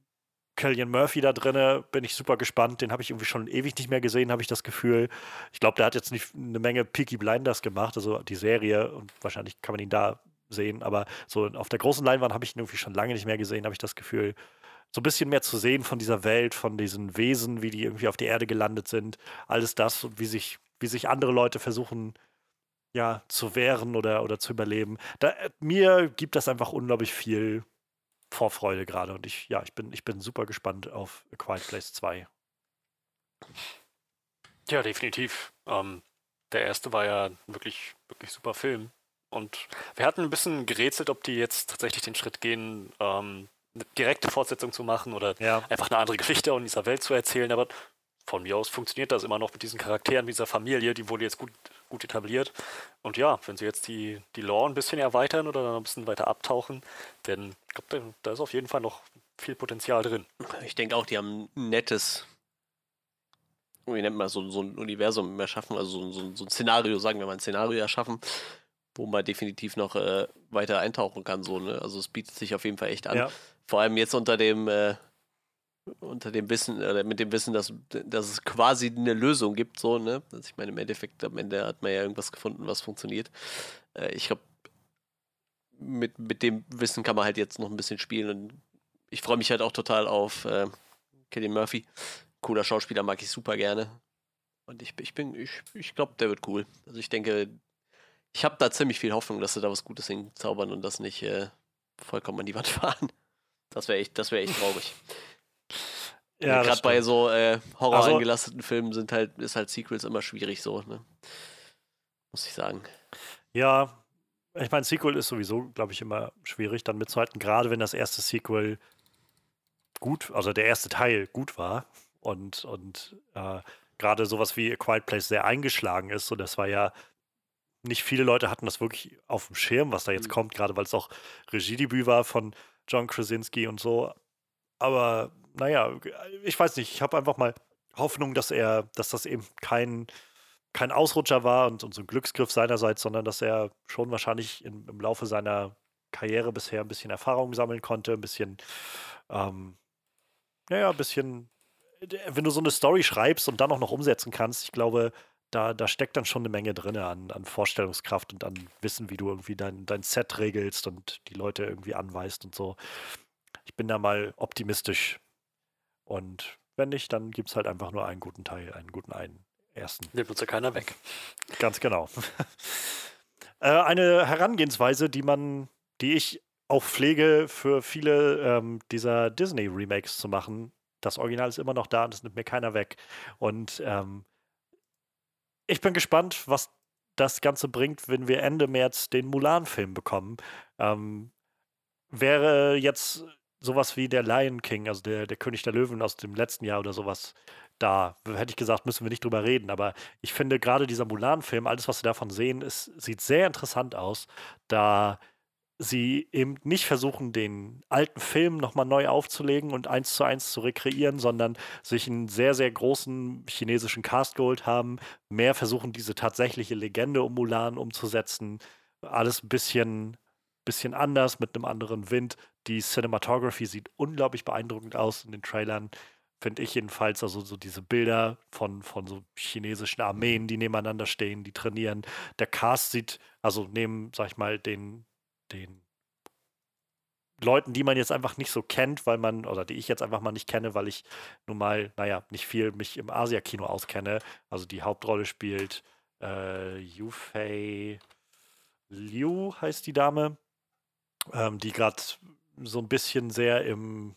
Killian Murphy da drinne, bin ich super gespannt. Den habe ich irgendwie schon ewig nicht mehr gesehen, habe ich das Gefühl. Ich glaube, der hat jetzt nicht eine Menge Peaky Blinders gemacht, also die Serie, und wahrscheinlich kann man ihn da sehen, aber so auf der großen Leinwand habe ich ihn irgendwie schon lange nicht mehr gesehen, habe ich das Gefühl. So ein bisschen mehr zu sehen von dieser Welt, von diesen Wesen, wie die irgendwie auf die Erde gelandet sind. Alles das wie sich, wie sich andere Leute versuchen, ja, zu wehren oder, oder zu überleben. Da, mir gibt das einfach unglaublich viel Vorfreude gerade und ich, ja, ich bin, ich bin super gespannt auf A Quiet Place 2. Ja, definitiv. Ähm, der erste war ja ein wirklich, wirklich super Film. Und wir hatten ein bisschen gerätselt, ob die jetzt tatsächlich den Schritt gehen, ähm, eine direkte Fortsetzung zu machen oder Ja, einfach eine andere Geschichte in dieser Welt zu erzählen. Aber von mir aus funktioniert das immer noch mit diesen Charakteren, mit dieser Familie, die wurde jetzt gut, gut etabliert. Und ja, wenn sie jetzt die, die Lore ein bisschen erweitern oder dann ein bisschen weiter abtauchen, dann ich glaube, da, da ist auf jeden Fall noch viel Potenzial drin. Ich denke auch, die haben ein nettes, wie nennt man das, so, so ein Universum erschaffen, also so, so, so ein Szenario, sagen wir mal, ein Szenario erschaffen, wo man definitiv noch äh, weiter eintauchen kann. So, ne? Also es bietet sich auf jeden Fall echt an. ja, Vor allem jetzt unter dem, äh, unter dem Wissen, oder mit dem Wissen, dass, dass es quasi eine Lösung gibt, so, ne? Also ich meine, im Endeffekt, am Ende hat man ja irgendwas gefunden, was funktioniert. Äh, ich glaube, mit, mit dem Wissen kann man halt jetzt noch ein bisschen spielen und ich freue mich halt auch total auf äh, Killian Murphy. Cooler Schauspieler, mag ich super gerne. Und ich, ich bin, ich, ich glaube, der wird cool. Also ich denke, ich habe da ziemlich viel Hoffnung, dass sie da was Gutes hinzaubern und das nicht äh, vollkommen an die Wand fahren. Das wäre echt, das wäre echt traurig. Ja Gerade bei so äh, horror Also- angelasteten Filmen sind halt, ist halt Sequels immer schwierig so, ne? Muss ich sagen. Ja, ich meine, Sequel ist sowieso, glaube ich, immer schwierig dann mitzuhalten, gerade wenn das erste Sequel gut, also der erste Teil gut war und, und äh, gerade sowas wie A Quiet Place sehr eingeschlagen ist. Und das war ja, nicht viele Leute hatten das wirklich auf dem Schirm, was da jetzt Mhm. kommt, gerade weil es auch Regiedebüt war von John Krasinski und so. Aber naja, ich weiß nicht, ich habe einfach mal Hoffnung, dass er, dass das eben kein, kein Ausrutscher war und, und so ein Glücksgriff seinerseits, sondern dass er schon wahrscheinlich im, im Laufe seiner Karriere bisher ein bisschen Erfahrung sammeln konnte, ein bisschen ähm, naja, ein bisschen, wenn du so eine Story schreibst und dann auch noch umsetzen kannst, ich glaube, da, da steckt dann schon eine Menge drin an, an Vorstellungskraft und an Wissen, wie du irgendwie dein, dein Set regelst und die Leute irgendwie anweist und so. Ich bin da mal optimistisch. Und wenn nicht, dann gibt es halt einfach nur einen guten Teil, einen guten einen ersten. Nimmt uns ja keiner weg. Ganz genau. äh, eine Herangehensweise, die man, die ich auch pflege, für viele ähm, dieser Disney-Remakes zu machen. Das Original ist immer noch da und das nimmt mir keiner weg. Und ähm, ich bin gespannt, was das Ganze bringt, wenn wir Ende März den Mulan-Film bekommen. Ähm, wäre jetzt sowas wie der Lion King, also der, der König der Löwen aus dem letzten Jahr oder sowas, da hätte ich gesagt, müssen wir nicht drüber reden. Aber ich finde gerade dieser Mulan-Film, alles, was wir davon sehen, ist, sieht sehr interessant aus. Da sie eben nicht versuchen, den alten Film nochmal neu aufzulegen und eins zu eins zu rekreieren, sondern sich einen sehr, sehr großen chinesischen Cast geholt haben, mehr versuchen, diese tatsächliche Legende um Mulan umzusetzen. Alles ein bisschen, bisschen anders, mit einem anderen Wind. Die Cinematography sieht unglaublich beeindruckend aus in den Trailern finde ich jedenfalls, also so diese Bilder von, von so chinesischen Armeen, die nebeneinander stehen, die trainieren. Der Cast sieht, also neben, sag ich mal, den den Leuten, die man jetzt einfach nicht so kennt, weil man, oder die ich jetzt einfach mal nicht kenne, weil ich nun mal, naja, nicht viel mich im Asia-Kino auskenne. Also die Hauptrolle spielt äh, Yufei Liu, heißt die Dame, ähm, die gerade so ein bisschen sehr im,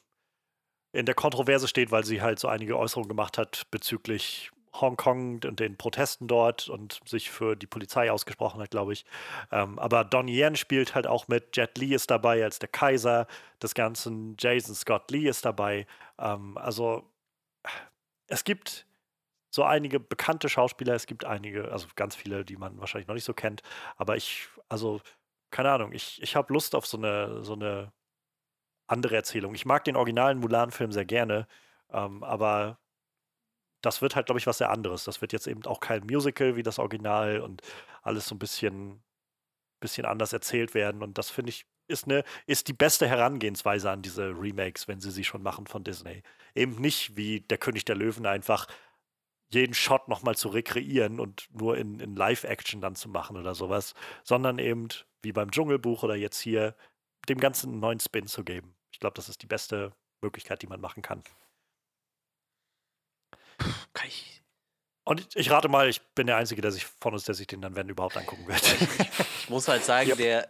in der Kontroverse steht, weil sie halt so einige Äußerungen gemacht hat bezüglich Hongkong und den Protesten dort und sich für die Polizei ausgesprochen hat, glaube ich. Ähm, aber Don Yen spielt halt auch mit. Jet Li ist dabei als der Kaiser des Ganzen. Jason Scott Lee ist dabei. Ähm, also es gibt so einige bekannte Schauspieler, es gibt einige, also ganz viele, die man wahrscheinlich noch nicht so kennt. Aber ich, also keine Ahnung, ich, ich habe Lust auf so eine, so eine andere Erzählung. Ich mag den originalen Mulan-Film sehr gerne, ähm, aber das wird halt, glaube ich, was sehr anderes. Das wird jetzt eben auch kein Musical wie das Original und alles so ein bisschen, bisschen anders erzählt werden. Und das finde ich, ist, eine, ist die beste Herangehensweise an diese Remakes, wenn sie sie schon machen von Disney. Eben nicht wie der König der Löwen einfach jeden Shot nochmal zu rekreieren und nur in, in Live-Action dann zu machen oder sowas, sondern eben wie beim Dschungelbuch oder jetzt hier dem Ganzen einen neuen Spin zu geben. Ich glaube, das ist die beste Möglichkeit, die man machen kann. Kann ich. Und ich rate mal, ich bin der Einzige, der sich von uns, der sich den dann, wenn überhaupt, angucken wird. Ich, muss halt sagen, ja. der.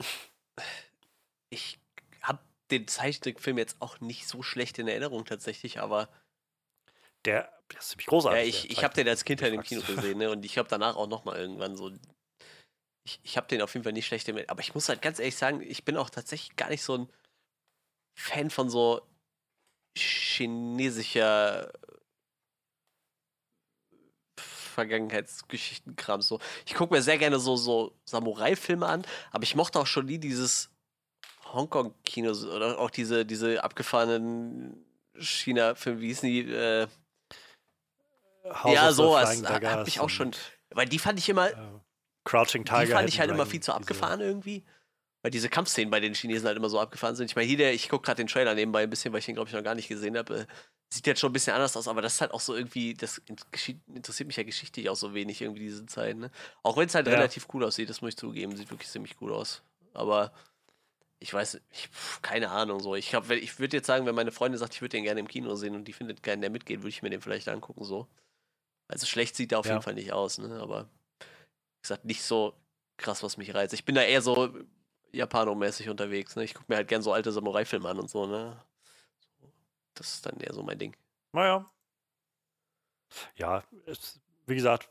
Ich habe den Zeichentrickfilm jetzt auch nicht so schlecht in Erinnerung tatsächlich, aber. Der, der ist ziemlich großartig. Ja, ich, ich habe den als Kind halt im Kino gesehen, ne? Und ich habe danach auch nochmal irgendwann so. Ich, ich habe den auf jeden Fall nicht schlecht im Aber ich muss halt ganz ehrlich sagen, ich bin auch tatsächlich gar nicht so ein Fan von so chinesischer Vergangenheitsgeschichtenkram. So. Ich gucke mir sehr gerne so, so Samurai-Filme an, aber ich mochte auch schon nie dieses Hongkong-Kino oder auch diese, diese abgefahrenen China-Filme, wie hießen die? Äh, ja, sowas habe ich auch schon. Weil die fand ich immer. Uh, Crouching Tiger. Die fand ich halt immer viel zu abgefahren irgendwie. Weil diese Kampfszenen bei den Chinesen halt immer so abgefahren sind. Ich meine, hier, der, ich gucke gerade den Trailer nebenbei ein bisschen, weil ich den, glaube ich, noch gar nicht gesehen habe. Sieht jetzt schon ein bisschen anders aus, aber das ist halt auch so irgendwie, das interessiert mich ja geschichtlich auch so wenig irgendwie diese Zeit, ne? Auch wenn es halt ja. relativ cool aussieht, das muss ich zugeben, sieht wirklich ziemlich cool aus. Aber ich weiß, ich, keine Ahnung so. Ich, ich würde jetzt sagen, wenn meine Freundin sagt, ich würde den gerne im Kino sehen und die findet keinen, der mitgeht, würde ich mir den vielleicht angucken so. Also schlecht sieht er auf ja. jeden Fall nicht aus, ne? Aber wie gesagt, nicht so krass, was mich reizt. Ich bin da eher so Japanomäßig unterwegs. Ne? Ich gucke mir halt gern so alte Samurai-Filme an und so, ne? Das ist dann eher so mein Ding. Naja. Ja, es, wie gesagt,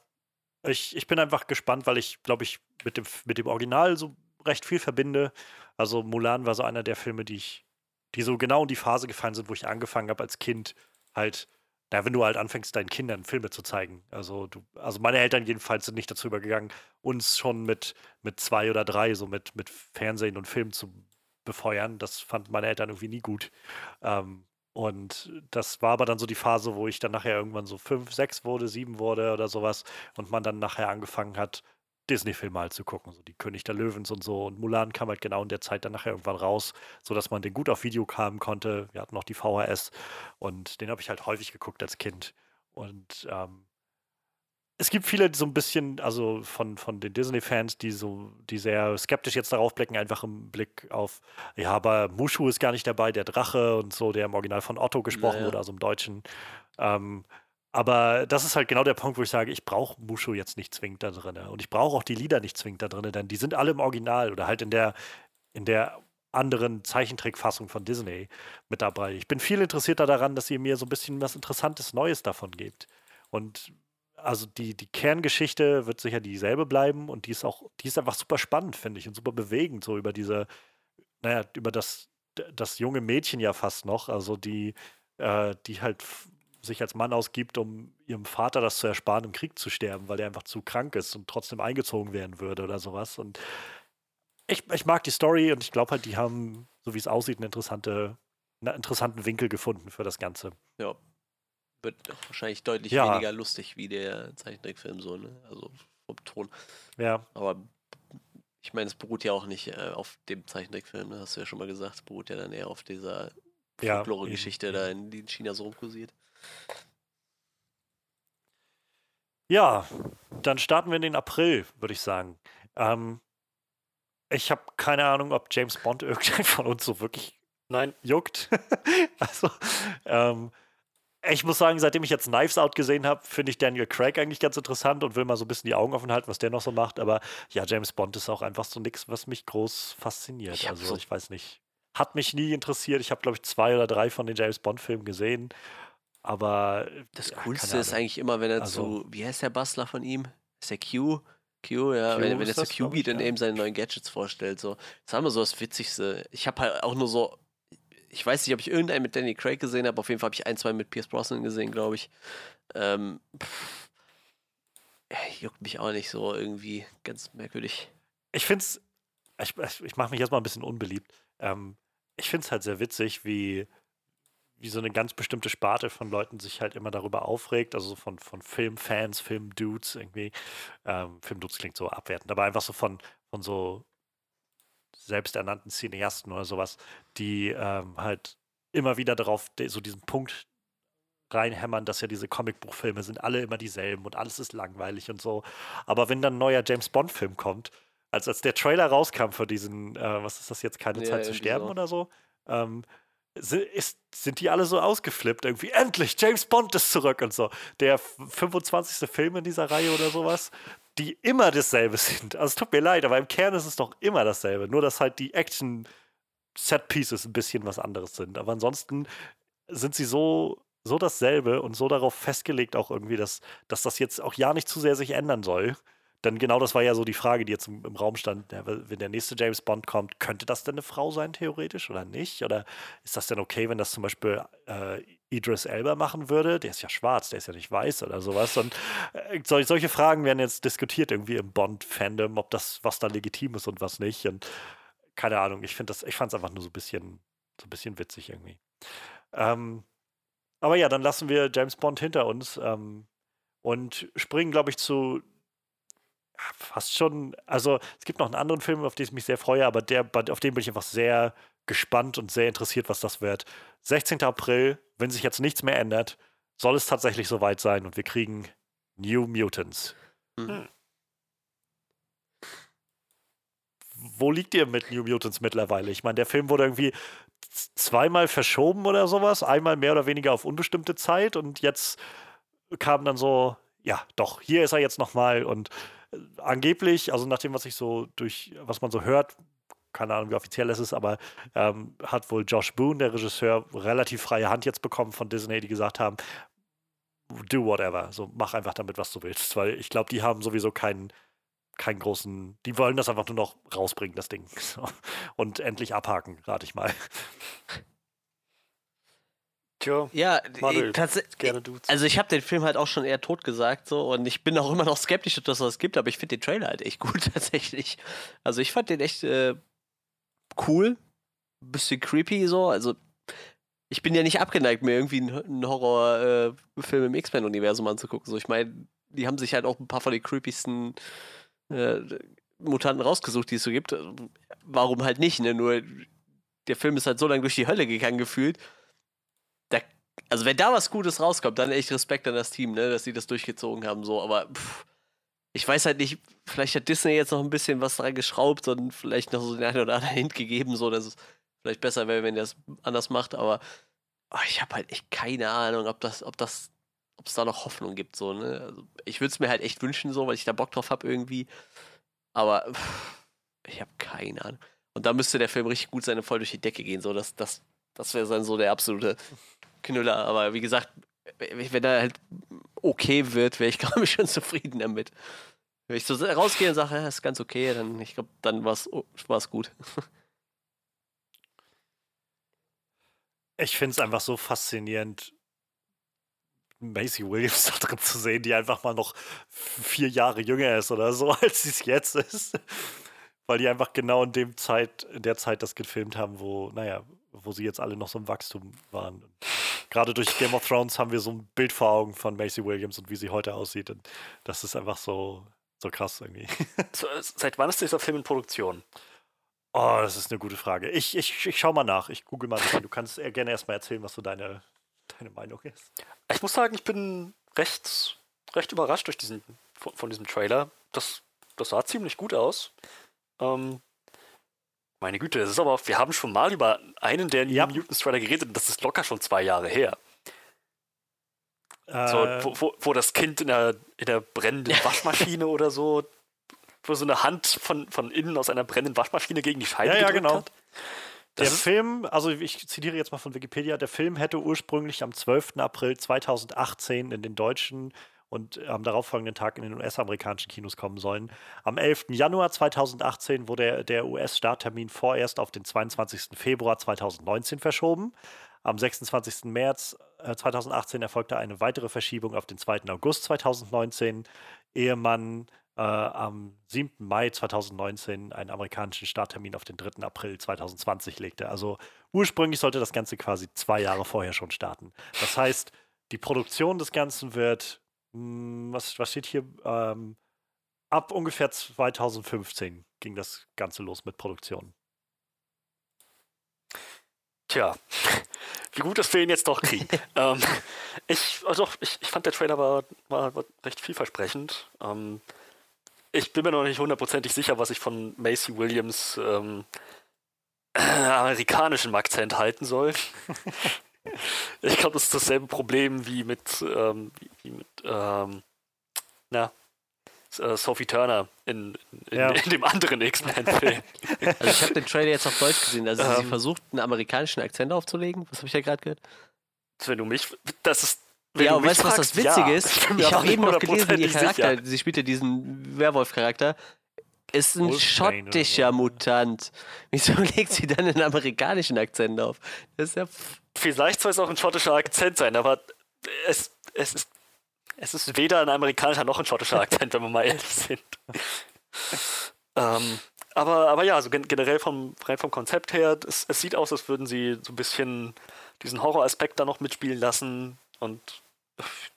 ich, ich bin einfach gespannt, weil ich, glaube ich, mit dem, mit dem Original so recht viel verbinde. Also Mulan war so einer der Filme, die ich, die so genau in die Phase gefallen sind, wo ich angefangen habe als Kind halt na, wenn du halt anfängst, deinen Kindern Filme zu zeigen. Also, du, also meine Eltern jedenfalls sind nicht dazu übergegangen, uns schon mit, mit zwei oder drei, so mit, mit Fernsehen und Film zu befeuern. Das fanden meine Eltern irgendwie nie gut. Ähm, und das war aber dann so die Phase, wo ich dann nachher irgendwann so fünf, sechs wurde, sieben wurde oder sowas und man dann nachher angefangen hat, Disney-Filme halt zu gucken, so die König der Löwens und so. Und Mulan kam halt genau in der Zeit dann nachher irgendwann raus, sodass man den gut auf Video haben konnte. Wir hatten noch die VHS und den habe ich halt häufig geguckt als Kind. Und ähm, es gibt viele, die so ein bisschen, also von, von den Disney-Fans, die so, die sehr skeptisch jetzt darauf blicken, einfach im Blick auf, ja, aber Mushu ist gar nicht dabei, der Drache und so, der im Original von Otto gesprochen naja. wurde, also im Deutschen. Ähm, aber das ist halt genau der Punkt, wo ich sage, ich brauche Mushu jetzt nicht zwingend da drin. Und ich brauche auch die Lieder nicht zwingend da drin, denn die sind alle im Original oder halt in der, in der anderen Zeichentrickfassung von Disney mit dabei. Ich bin viel interessierter daran, dass ihr mir so ein bisschen was Interessantes Neues davon gebt. Und also die, die Kerngeschichte wird sicher dieselbe bleiben und die ist auch, die ist einfach super spannend, finde ich, und super bewegend, so über diese, naja, über das, das junge Mädchen ja fast noch, also die, äh, die halt sich als Mann ausgibt, um ihrem Vater das zu ersparen, im Krieg zu sterben, weil er einfach zu krank ist und trotzdem eingezogen werden würde oder sowas. Und ich, ich mag die Story und ich glaube halt, die haben, so wie es aussieht, eine interessante, einen interessanten Winkel gefunden für das Ganze. Ja, wird wahrscheinlich deutlich ja. weniger lustig wie der Zeichentrickfilm so, ne? Also vom Ton. Ja. Aber ich meine, es beruht ja auch nicht äh, auf dem Zeichentrickfilm, ne? hast du ja schon mal gesagt. Es beruht ja dann eher auf dieser Folklore-Geschichte ja, da, in, die in China so rumkursiert. Ja, dann starten wir in den April, würde ich sagen. Ähm, ich habe keine Ahnung, ob James Bond irgendein von uns so wirklich Nein. juckt. also, ähm, ich muss sagen, seitdem ich jetzt Knives Out gesehen habe, finde ich Daniel Craig eigentlich ganz interessant und will mal so ein bisschen die Augen offen halten, was der noch so macht. Aber ja, James Bond ist auch einfach so nichts, was mich groß fasziniert. Ich also so ich weiß nicht. Hat mich nie interessiert. Ich habe, glaube ich, zwei oder drei von den James Bond-Filmen gesehen. Aber. Das ja, Coolste ist eigentlich immer, wenn er also, zu. Wie heißt der Bastler von ihm? Ist der Q? Q, ja, Q wenn, wenn er zu Q geht und ja. eben seine neuen Gadgets vorstellt. So. Das haben wir so das Witzigste. Ich habe halt auch nur so ich weiß nicht, ob ich irgendeinen mit Danny Craig gesehen habe. Auf jeden Fall habe ich ein, zwei mit Pierce Brosnan gesehen, glaube ich. Ähm, pff, juckt mich auch nicht so irgendwie. Ganz merkwürdig. Ich finde es, ich, ich mache mich erstmal ein bisschen unbeliebt. Ähm, ich finde es halt sehr witzig, wie, wie so eine ganz bestimmte Sparte von Leuten sich halt immer darüber aufregt, also von, von Filmfans, Filmdudes irgendwie. Ähm, Filmdudes klingt so abwertend, aber einfach so von, von so selbsternannten Cineasten oder sowas, die ähm, halt immer wieder darauf so diesen Punkt reinhämmern, dass ja diese Comicbuchfilme sind alle immer dieselben und alles ist langweilig und so. Aber wenn dann ein neuer James Bond-Film kommt, als, als der Trailer rauskam für diesen, äh, was ist das jetzt, keine ja, Zeit zu sterben so. oder so, ähm, ist, sind die alle so ausgeflippt irgendwie. Endlich, James Bond ist zurück und so. Der 25. Film in dieser Reihe oder sowas die immer dasselbe sind. Also es tut mir leid, aber im Kern ist es doch immer dasselbe. Nur, dass halt die Action Set Pieces ein bisschen was anderes sind. Aber ansonsten sind sie so, so dasselbe und so darauf festgelegt auch irgendwie, dass, dass das jetzt auch ja nicht zu sehr sich ändern soll. Denn genau das war ja so die Frage, die jetzt im, im Raum stand. Ja, wenn der nächste James Bond kommt, könnte das denn eine Frau sein, theoretisch, oder nicht? Oder ist das denn okay, wenn das zum Beispiel äh, Idris Elba machen würde? Der ist ja schwarz, der ist ja nicht weiß oder sowas. Und äh, sol solche Fragen werden jetzt diskutiert irgendwie im Bond-Fandom, ob das, was da legitim ist und was nicht. Und keine Ahnung, ich finde das, ich fand es einfach nur so ein bisschen, so ein bisschen witzig irgendwie. Ähm, aber ja, dann lassen wir James Bond hinter uns ähm, und springen, glaube ich, zu fast schon, also es gibt noch einen anderen Film, auf den ich mich sehr freue, aber der, auf den bin ich einfach sehr gespannt und sehr interessiert, was das wird. 16. April, wenn sich jetzt nichts mehr ändert, soll es tatsächlich soweit sein und wir kriegen New Mutants. Mhm. Wo liegt ihr mit New Mutants mittlerweile? Ich meine, der Film wurde irgendwie zweimal verschoben oder sowas, einmal mehr oder weniger auf unbestimmte Zeit und jetzt kam dann so, ja, doch, hier ist er jetzt nochmal und angeblich, also nach dem, was ich so durch, was man so hört, keine Ahnung, wie offiziell es ist, aber ähm, hat wohl Josh Boone, der Regisseur, relativ freie Hand jetzt bekommen von Disney, die gesagt haben, do whatever, so mach einfach damit, was du willst, weil ich glaube, die haben sowieso keinen keinen großen, die wollen das einfach nur noch rausbringen, das Ding. Und endlich abhaken, rate ich mal. Tja, ja, tatsächlich. Also ich habe den Film halt auch schon eher tot gesagt so und ich bin auch immer noch skeptisch, ob das was gibt, aber ich finde den Trailer halt echt gut tatsächlich. Also ich fand den echt äh, cool, bisschen creepy so. Also ich bin ja nicht abgeneigt, mir irgendwie einen Horrorfilm äh, im X-Men-Universum anzugucken. So ich meine, die haben sich halt auch ein paar von den creepiesten äh, Mutanten rausgesucht, die es so gibt. Warum halt nicht, ne? Nur der Film ist halt so lange durch die Hölle gegangen gefühlt. Also wenn da was Gutes rauskommt, dann echt Respekt an das Team, ne? Dass sie das durchgezogen haben, so. Aber pff, ich weiß halt nicht, vielleicht hat Disney jetzt noch ein bisschen was dran geschraubt und vielleicht noch so den einen oder anderen Hint gegeben, so dass es vielleicht besser wäre, wenn er es anders macht, aber oh, ich habe halt echt keine Ahnung, ob das, ob das, ob es da noch Hoffnung gibt, so, ne? Also ich würde es mir halt echt wünschen, so, weil ich da Bock drauf habe irgendwie. Aber pff, ich habe keine Ahnung. Und da müsste der Film richtig gut sein und voll durch die Decke gehen, so, das, das, das wäre dann so der absolute Knüller. Aber wie gesagt, wenn er halt okay wird, wäre ich, glaube ich, schon zufrieden damit. Wenn ich so rausgehe und sage, ja, ist ganz okay, dann, ich glaube, dann war es oh, gut. Ich finde es einfach so faszinierend, Macy Williams da drin zu sehen, die einfach mal noch vier Jahre jünger ist oder so, als sie es jetzt ist. Weil die einfach genau in dem Zeit, in der Zeit das gefilmt haben, wo, naja, wo sie jetzt alle noch so im Wachstum waren. Gerade durch Game of Thrones haben wir so ein Bild vor Augen von Macy Williams und wie sie heute aussieht. Und das ist einfach so, so krass irgendwie. So, seit wann ist dieser Film in Produktion? Oh, das ist eine gute Frage. Ich, ich, ich schau mal nach. Ich google mal. Du kannst gerne erstmal erzählen, was so deine, deine Meinung ist. Ich muss sagen, ich bin recht, recht überrascht durch diesen, von, von diesem Trailer. Das, das sah ziemlich gut aus. Ähm, meine Güte, das ist aber, wir haben schon mal über einen der ja. New Mutants Trailer geredet und das ist locker schon zwei Jahre her. Äh, so, wo, wo, wo, das Kind in der, in der brennenden Waschmaschine oder so, wo so eine Hand von, von innen aus einer brennenden Waschmaschine gegen die Scheibe ja, ja, genau. hat. Der Film, also ich zitiere jetzt mal von Wikipedia, der Film hätte ursprünglich am 12. April 2018 in den deutschen und am darauffolgenden Tag in den US-amerikanischen Kinos kommen sollen. Am 11. Januar 2018 wurde der US-Starttermin vorerst auf den 22. Februar 2019 verschoben. Am 26. März 2018 äh, erfolgte eine weitere Verschiebung auf den 2. August 2019, ehe man äh, am 7. Mai 2019 einen amerikanischen Starttermin auf den 3. April 2020 legte. Also ursprünglich sollte das Ganze quasi zwei Jahre vorher schon starten. Das heißt, die Produktion des Ganzen wird was, was steht hier? Ähm, ab ungefähr 2015 ging das Ganze los mit Produktion. Tja, wie gut, dass wir ihn jetzt doch kriegen. ähm, ich, also ich, ich fand der Trailer war, war, war recht vielversprechend. Ähm, ich bin mir noch nicht hundertprozentig sicher, was ich von Macy Williams ähm, äh, amerikanischem Akzent halten soll. ich glaube, das ist dasselbe Problem wie mit, ähm, wie, mit ähm, na, äh, Sophie Turner in, in, ja. in dem anderen X-Men-Film. Also ich habe den Trailer jetzt auf Deutsch gesehen. Also ähm, sie versucht, einen amerikanischen Akzent aufzulegen. Was habe ich ja gerade gehört? Wenn du mich, das ist wenn ja, und weißt du, was das Witzige ja, ist? Ich, ich habe eben noch gelesen, ihr Charakter, sicher. sie spielt ja diesen Werwolf-Charakter, ist ein schottischer Mutant. Wieso legt sie dann einen amerikanischen Akzent auf? Das ist ja Vielleicht soll es auch ein schottischer Akzent sein, aber es, es, ist, es ist weder ein amerikanischer noch ein schottischer Akzent, wenn wir mal ehrlich sind. ähm, aber, aber ja, also generell vom, rein vom Konzept her, es, es sieht aus, als würden sie so ein bisschen diesen Horroraspekt da noch mitspielen lassen und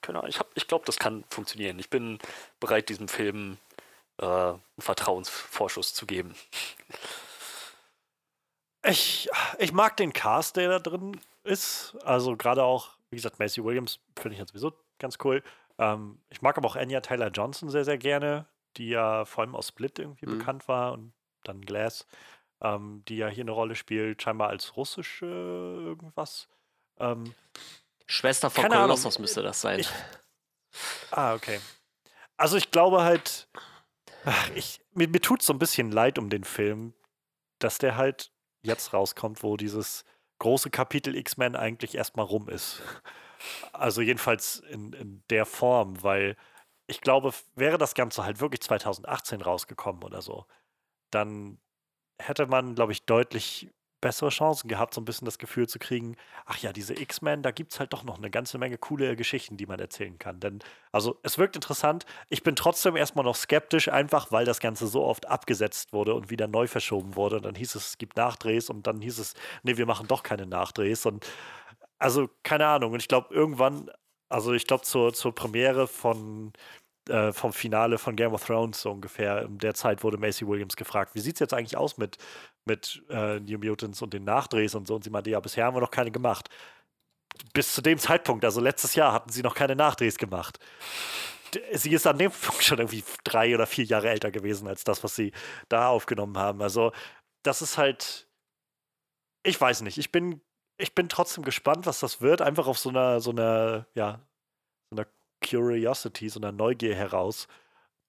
keine ich, ich glaube, das kann funktionieren. Ich bin bereit, diesem Film äh, einen Vertrauensvorschuss zu geben. Ich, ich mag den Cast, der da drin ist. Also gerade auch, wie gesagt, Macy Williams finde ich ja sowieso ganz cool. Ähm, ich mag aber auch Anya Taylor Johnson sehr, sehr gerne, die ja vor allem aus Split irgendwie mhm. bekannt war und dann Glass, ähm, die ja hier eine Rolle spielt, scheinbar als russische irgendwas. Ähm, Schwester von Kolossos müsste das sein. Ich, ah, okay. Also ich glaube halt, ach, ich, mir, mir tut es so ein bisschen leid um den Film, dass der halt jetzt rauskommt, wo dieses große Kapitel X-Men eigentlich erstmal rum ist. Also jedenfalls in, in der Form, weil ich glaube, wäre das Ganze halt wirklich 2018 rausgekommen oder so, dann hätte man, glaube ich, deutlich bessere Chancen gehabt, so ein bisschen das Gefühl zu kriegen, ach ja, diese X-Men, da gibt es halt doch noch eine ganze Menge coole Geschichten, die man erzählen kann. Denn, also es wirkt interessant. Ich bin trotzdem erstmal noch skeptisch, einfach weil das Ganze so oft abgesetzt wurde und wieder neu verschoben wurde. Und dann hieß es, es gibt Nachdrehs und dann hieß es, nee, wir machen doch keine Nachdrehs. Und also, keine Ahnung. Und ich glaube, irgendwann, also ich glaube, zur, zur Premiere von äh, vom Finale von Game of Thrones so ungefähr. In der Zeit wurde Macy Williams gefragt, wie sieht es jetzt eigentlich aus mit, mit äh, New Mutants und den Nachdrehs und so. Und sie meinte, ja, bisher haben wir noch keine gemacht. Bis zu dem Zeitpunkt, also letztes Jahr, hatten sie noch keine Nachdrehs gemacht. Sie ist an dem Punkt schon irgendwie drei oder vier Jahre älter gewesen als das, was sie da aufgenommen haben. Also, das ist halt. Ich weiß nicht. Ich bin, ich bin trotzdem gespannt, was das wird. Einfach auf so einer, so einer, ja, so einer Curiosity, so einer Neugier heraus.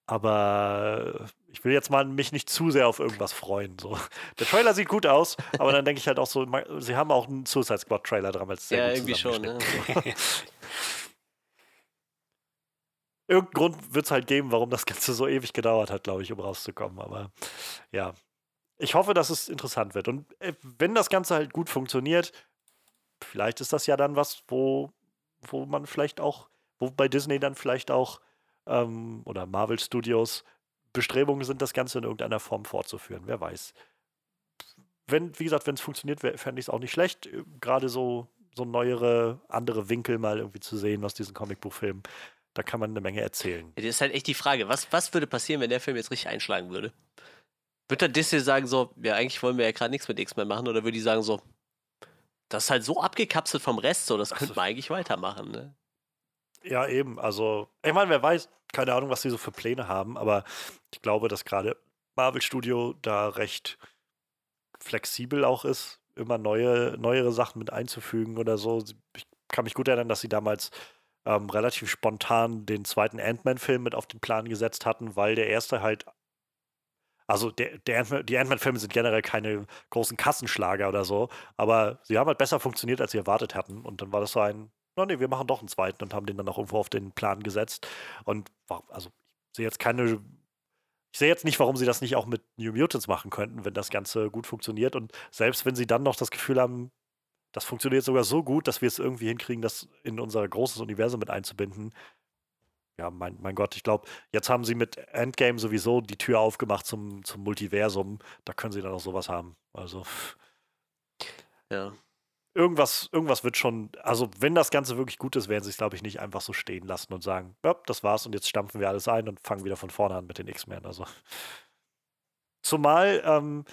Aber ich will jetzt mal mich nicht zu sehr auf irgendwas freuen. So. Der Trailer sieht gut aus, aber dann denke ich halt auch so, sie haben auch einen Suicide Squad Trailer damals sehr Ja, irgendwie schon. Ne? Irgendeinen Grund wird es halt geben, warum das Ganze so ewig gedauert hat, glaube ich, um rauszukommen. Aber ja, ich hoffe, dass es interessant wird. Und äh, wenn das Ganze halt gut funktioniert, vielleicht ist das ja dann was, wo, wo man vielleicht auch wo bei Disney dann vielleicht auch ähm, oder Marvel Studios Bestrebungen sind, das Ganze in irgendeiner Form fortzuführen. Wer weiß. Wenn, wie gesagt, wenn es funktioniert, fände ich es auch nicht schlecht, äh, gerade so, so neuere, andere Winkel mal irgendwie zu sehen aus diesen Comicbuchfilmen. Da kann man eine Menge erzählen. Das ist halt echt die Frage, was, was würde passieren, wenn der Film jetzt richtig einschlagen würde? Wird dann Disney sagen so, ja, eigentlich wollen wir ja gerade nichts mit X-Men machen, oder würde die sagen so, das ist halt so abgekapselt vom Rest, so, das könnte man eigentlich weitermachen, ne? Ja, eben. Also, ich meine, wer weiß, keine Ahnung, was sie so für Pläne haben, aber ich glaube, dass gerade Marvel Studio da recht flexibel auch ist, immer neue, neuere Sachen mit einzufügen oder so. Ich kann mich gut erinnern, dass sie damals ähm, relativ spontan den zweiten Ant-Man-Film mit auf den Plan gesetzt hatten, weil der erste halt. Also der, der Ant die Ant-Man-Filme sind generell keine großen Kassenschlager oder so, aber sie haben halt besser funktioniert, als sie erwartet hatten. Und dann war das so ein, no, nee, wir machen doch einen zweiten und haben den dann auch irgendwo auf den Plan gesetzt. Und also ich sehe jetzt keine, ich sehe jetzt nicht, warum sie das nicht auch mit New Mutants machen könnten, wenn das Ganze gut funktioniert. Und selbst wenn sie dann noch das Gefühl haben, das funktioniert sogar so gut, dass wir es irgendwie hinkriegen, das in unser großes Universum mit einzubinden. Ja, mein, mein Gott, ich glaube, jetzt haben sie mit Endgame sowieso die Tür aufgemacht zum, zum Multiversum. Da können sie dann auch sowas haben. Also. Ja irgendwas, irgendwas wird schon, also wenn das Ganze wirklich gut ist, werden sie es, glaube ich, nicht einfach so stehen lassen und sagen, ja, das war's und jetzt stampfen wir alles ein und fangen wieder von vorne an mit den X-Men. Also. Zumal, ähm,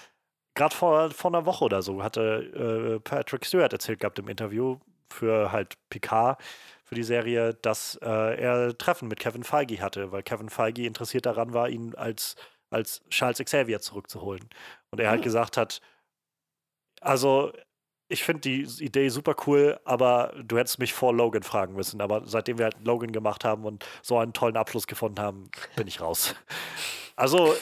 gerade vor, vor einer Woche oder so hatte äh, Patrick Stewart erzählt gehabt im Interview für halt Picard, für die Serie, dass äh, er Treffen mit Kevin Feige hatte, weil Kevin Feige interessiert daran war, ihn als, als Charles Xavier zurückzuholen. Und er halt mhm. gesagt hat, also ich finde die Idee super cool, aber du hättest mich vor Logan fragen müssen. Aber seitdem wir halt Logan gemacht haben und so einen tollen Abschluss gefunden haben, bin ich raus. Also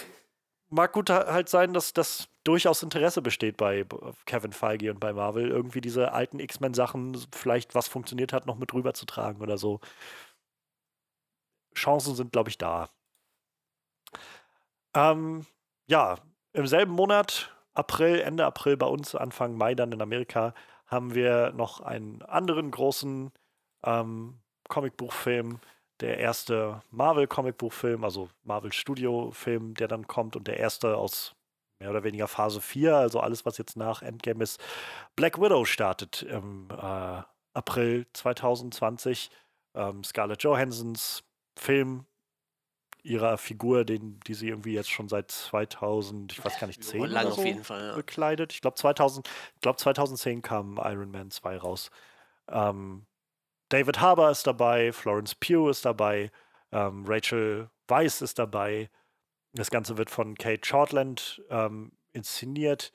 mag gut halt sein, dass das durchaus Interesse besteht bei Kevin Feige und bei Marvel, irgendwie diese alten X-Men-Sachen, vielleicht was funktioniert hat, noch mit rüberzutragen oder so. Chancen sind, glaube ich, da. Ähm, ja, im selben Monat April, Ende April bei uns, Anfang Mai dann in Amerika, haben wir noch einen anderen großen ähm, Comicbuchfilm, der erste Marvel-Comicbuchfilm, also Marvel-Studio-Film, der dann kommt und der erste aus mehr oder weniger Phase 4, also alles, was jetzt nach Endgame ist. Black Widow startet im äh, April 2020. Ähm, Scarlett Johansons Film ihrer Figur, den, die sie irgendwie jetzt schon seit 2000, ich weiß gar nicht, 10 Lang so Fall, ja. bekleidet. Ich glaube 2000, glaub 2010 kam Iron Man 2 raus. Ähm, David Harbour ist dabei, Florence Pugh ist dabei, ähm, Rachel Weisz ist dabei. Das Ganze wird von Kate Shortland ähm, inszeniert.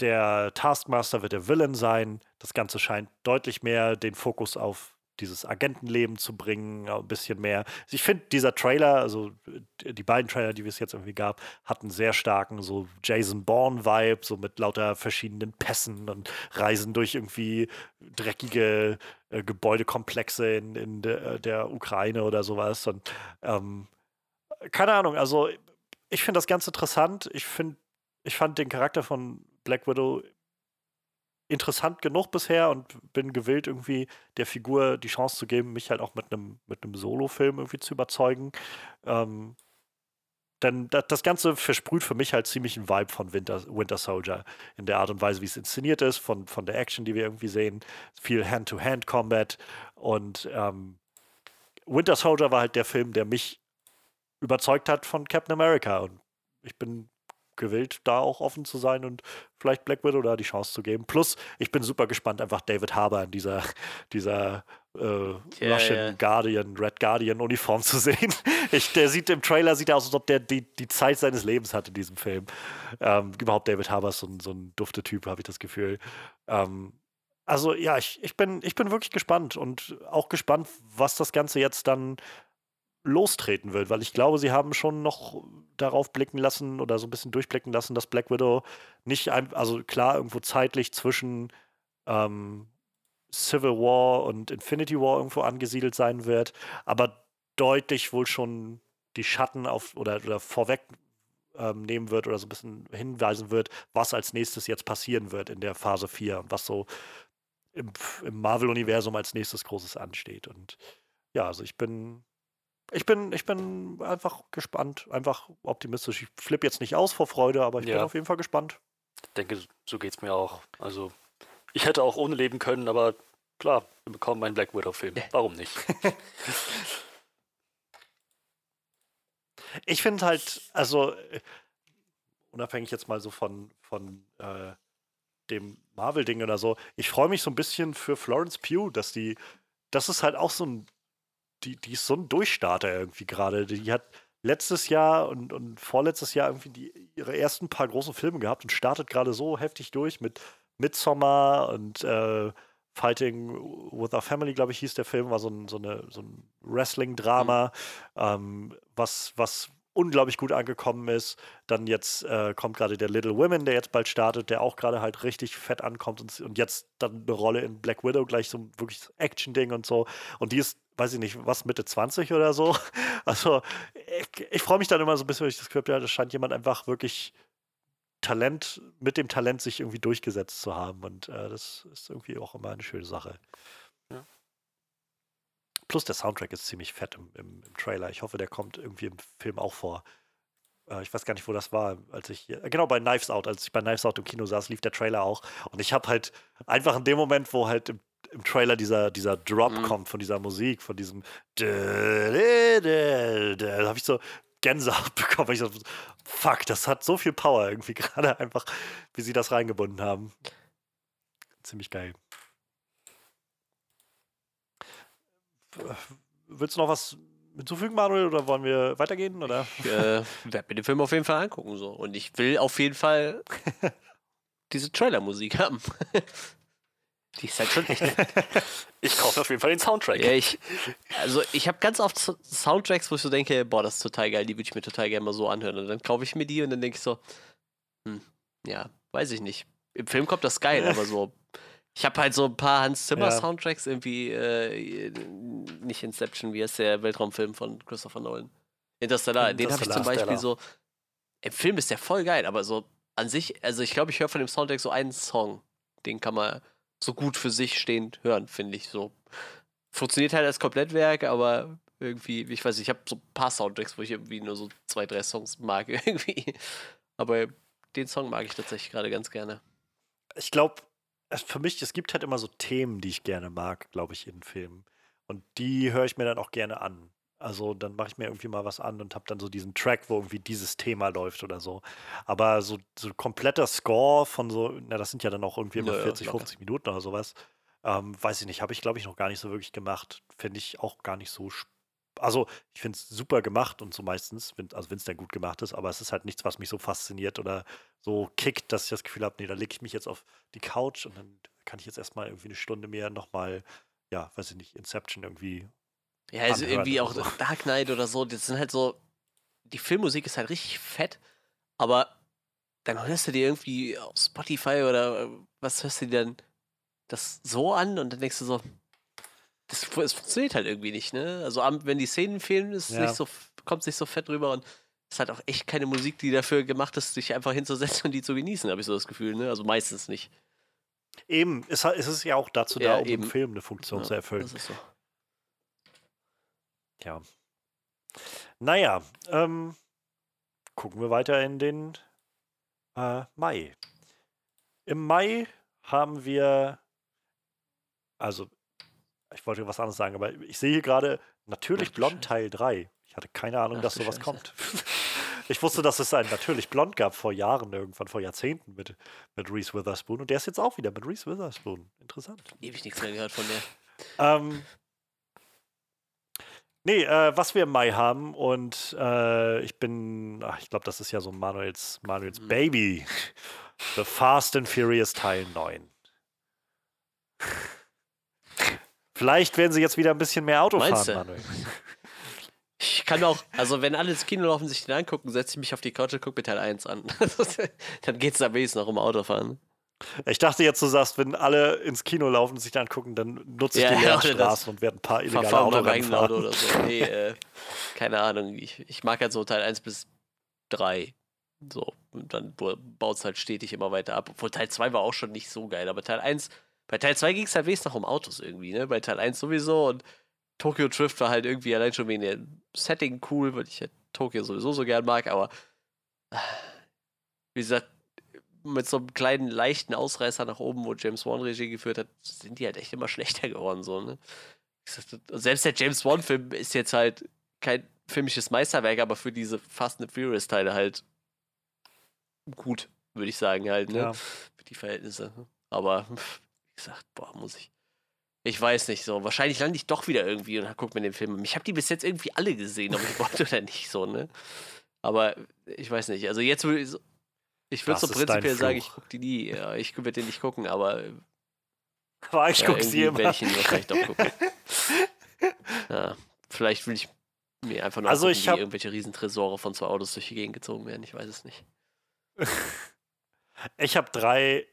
Der Taskmaster wird der Villain sein. Das Ganze scheint deutlich mehr den Fokus auf dieses Agentenleben zu bringen, ein bisschen mehr. Ich finde, dieser Trailer, also die beiden Trailer, die es jetzt irgendwie gab, hatten sehr starken so Jason Bourne-Vibe, so mit lauter verschiedenen Pässen und Reisen durch irgendwie dreckige äh, Gebäudekomplexe in, in de, äh, der Ukraine oder sowas. Und ähm, keine Ahnung, also ich finde das ganz interessant. Ich finde, ich fand den Charakter von Black Widow interessant genug bisher und bin gewillt, irgendwie der Figur die Chance zu geben, mich halt auch mit einem mit Solo-Film irgendwie zu überzeugen. Ähm, denn das, Ganze versprüht für mich halt ziemlich einen Vibe von Winter, Winter Soldier in der Art und Weise, wie es inszeniert ist, von, von der Action, die wir irgendwie sehen. Viel Hand-to-Hand-Combat und ähm, Winter Soldier war halt der Film, der mich überzeugt hat von Captain America. Und ich bin gewillt, da auch offen zu sein und vielleicht Black Widow da die Chance zu geben. Plus, ich bin super gespannt, einfach David Harbour in dieser, dieser äh, ja, Russian ja. Guardian, Red Guardian Uniform zu sehen. Ich, der sieht im Trailer sieht aus, als ob der die, die Zeit seines Lebens hat in diesem Film. Ähm, überhaupt David Harbour ist so ein, so ein dufter Typ, habe ich das Gefühl. Ähm, also ja, ich, ich, bin, ich bin wirklich gespannt und auch gespannt, was das Ganze jetzt dann lostreten wird, weil ich glaube, sie haben schon noch darauf blicken lassen oder so ein bisschen durchblicken lassen, dass Black Widow nicht, ein, also klar, irgendwo zeitlich zwischen ähm, Civil War und Infinity War irgendwo angesiedelt sein wird, aber deutlich wohl schon die Schatten auf oder, oder vorweg ähm, nehmen wird oder so ein bisschen hinweisen wird, was als nächstes jetzt passieren wird in der Phase 4 und was so im, im Marvel-Universum als nächstes Großes ansteht. Und ja, also ich bin ich bin, ich bin einfach gespannt, einfach optimistisch. Ich flippe jetzt nicht aus vor Freude, aber ich ja. bin auf jeden Fall gespannt. Ich denke, so geht es mir auch. Also, ich hätte auch ohne leben können, aber klar, wir bekommen einen Black Widow-Film. Warum nicht? ich finde halt, also, unabhängig jetzt mal so von, von äh, dem Marvel-Ding oder so, ich freue mich so ein bisschen für Florence Pugh, dass die, das ist halt auch so ein die, die ist so ein Durchstarter irgendwie gerade. Die hat letztes Jahr und, und vorletztes Jahr irgendwie die, ihre ersten paar großen Filme gehabt und startet gerade so heftig durch mit Midsommar und äh, Fighting with Our Family, glaube ich, hieß der Film, war so ein, so so ein Wrestling-Drama, mhm. ähm, was, was unglaublich gut angekommen ist. Dann jetzt äh, kommt gerade der Little Women, der jetzt bald startet, der auch gerade halt richtig fett ankommt und, und jetzt dann eine Rolle in Black Widow, gleich so ein wirklich Action-Ding und so. Und die ist weiß ich nicht, was, Mitte 20 oder so. Also, ich, ich freue mich dann immer so ein bisschen, wenn ich das habe, ja, da scheint jemand einfach wirklich Talent, mit dem Talent sich irgendwie durchgesetzt zu haben. Und äh, das ist irgendwie auch immer eine schöne Sache. Plus der Soundtrack ist ziemlich fett im, im, im, Trailer. Ich hoffe, der kommt irgendwie im Film auch vor. Äh, ich weiß gar nicht, wo das war, als ich, äh, genau bei Knives Out, als ich bei Knives Out im Kino saß, lief der Trailer auch. Und ich habe halt einfach in dem Moment, wo halt im im Trailer dieser, dieser Drop mhm. kommt von dieser Musik, von diesem da habe ich so Gänsehaut bekommen. Ich so, fuck, das hat so viel Power irgendwie gerade einfach, wie sie das reingebunden haben. Ziemlich geil. Willst du noch was hinzufügen, Manuel, oder wollen wir weitergehen? Oder? Ich äh, werde mir den Film auf jeden Fall angucken. So. Und ich will auf jeden Fall diese Trailer-Musik haben. Die ist halt schon echt. ich kaufe auf jeden Fall den Soundtrack. Ja, ich, also ich habe ganz oft Soundtracks, wo ich so denke, boah, das ist total geil, die würde ich mir total gerne mal so anhören. Und dann kaufe ich mir die und dann denke ich so, hm, ja, weiß ich nicht. Im Film kommt das geil, aber so. Ich habe halt so ein paar Hans Zimmer ja. Soundtracks, irgendwie, äh, nicht Inception, wie heißt der Weltraumfilm von Christopher Nolan? Interstellar, den habe ich zum Beispiel so. Im Film ist der voll geil, aber so an sich, also ich glaube, ich höre von dem Soundtrack so einen Song. Den kann man so gut für sich stehend hören, finde ich so. Funktioniert halt als Komplettwerk, aber irgendwie, ich weiß nicht, ich habe so ein paar Soundtracks, wo ich irgendwie nur so zwei, drei Songs mag irgendwie. Aber den Song mag ich tatsächlich gerade ganz gerne. Ich glaube, für mich, es gibt halt immer so Themen, die ich gerne mag, glaube ich, in Filmen. Und die höre ich mir dann auch gerne an. Also dann mache ich mir irgendwie mal was an und habe dann so diesen Track, wo irgendwie dieses Thema läuft oder so. Aber so, so kompletter Score von so, na, das sind ja dann auch irgendwie immer ja, 40, ja, 50 Minuten oder sowas. Ähm, weiß ich nicht, habe ich glaube ich noch gar nicht so wirklich gemacht. Finde ich auch gar nicht so also ich finde es super gemacht und so meistens, wenn, also wenn es dann gut gemacht ist, aber es ist halt nichts, was mich so fasziniert oder so kickt, dass ich das Gefühl habe, nee, da lege ich mich jetzt auf die Couch und dann kann ich jetzt erstmal irgendwie eine Stunde mehr nochmal, ja, weiß ich nicht, Inception irgendwie ja, also irgendwie auch so. Dark Knight oder so, das sind halt so, die Filmmusik ist halt richtig fett, aber dann hörst du dir irgendwie auf Spotify oder was hörst du dir dann das so an und dann denkst du so, das, das funktioniert halt irgendwie nicht, ne? Also wenn die Szenen fehlen, ist ja. nicht so, kommt es nicht so fett rüber und es halt auch echt keine Musik, die dafür gemacht ist, sich einfach hinzusetzen und die zu genießen, habe ich so das Gefühl, ne? Also meistens nicht. Eben, es ist ja auch dazu ja, da, um eben. im Film eine Funktion ja, zu erfüllen. Das ist so. Ja. Naja, ähm, gucken wir weiter in den äh, Mai. Im Mai haben wir, also ich wollte was anderes sagen, aber ich sehe hier gerade Natürlich Ach, Blond Scheiße. Teil 3. Ich hatte keine Ahnung, Ach dass sowas Scheiße. kommt. Ich wusste, dass es ein Natürlich Blond gab vor Jahren, irgendwann vor Jahrzehnten mit, mit Reese Witherspoon. Und der ist jetzt auch wieder mit Reese Witherspoon. Interessant. Ewig nichts mehr gehört von der. Ähm, nee, äh, was wir im Mai haben und äh, ich bin, ach, ich glaube, das ist ja so Manuels, Manuels Mhm. Baby. The Fast and Furious Teil 9. Vielleicht werden sie jetzt wieder ein bisschen mehr Auto Meinst fahren, du? Manuel. Ich kann auch, also wenn alle ins Kino laufen, sich den angucken, setze ich mich auf die Couch und gucke mir Teil 1 an. Dann geht es am wenigsten noch um Autofahren. Ich dachte jetzt, du sagst, wenn alle ins Kino laufen und sich dann angucken, dann nutze ich Ja, die ja, Straßen und werde ein paar illegale Autorennen Auto oder so. Nee, äh, keine Ahnung. Ich, ich mag halt so Teil 1 bis 3. So, und dann baut es halt stetig immer weiter ab. Obwohl Teil 2 war auch schon nicht so geil, aber Teil 1, bei Teil 2 ging es halt wenigstens noch um Autos irgendwie, ne? Bei Teil 1 sowieso und Tokyo Drift war halt irgendwie allein schon wegen dem Setting cool, weil ich halt Tokio sowieso so gern mag, aber wie gesagt, mit so einem kleinen, leichten Ausreißer nach oben, wo James Wan Regie geführt hat, sind die halt echt immer schlechter geworden, so, ne? Selbst der James Wan-Film ist jetzt halt kein filmisches Meisterwerk, aber für diese Fast and Furious-Teile halt gut, würde ich sagen, halt, ne? Ja. Für die Verhältnisse. Aber, pff, wie gesagt, boah, muss ich. Ich weiß nicht so. Wahrscheinlich lande ich doch wieder irgendwie und guck mir den Film an. Ich habe die bis jetzt irgendwie alle gesehen, ob ich wollte oder nicht, so, ne? Aber ich weiß nicht. Also jetzt würde ich so. Ich würde so prinzipiell sagen, ich gucke die nie. Ja, ich würde den nicht gucken, aber Aber ich ja, gucke sie immer. werde ich ihn wahrscheinlich doch gucken. ja, vielleicht will ich mir einfach nur Also angucken, ich hab- irgendwelche Riesentresore von zwei Autos durch die Gegend gezogen werden. Ich weiß es nicht. Ich habe drei,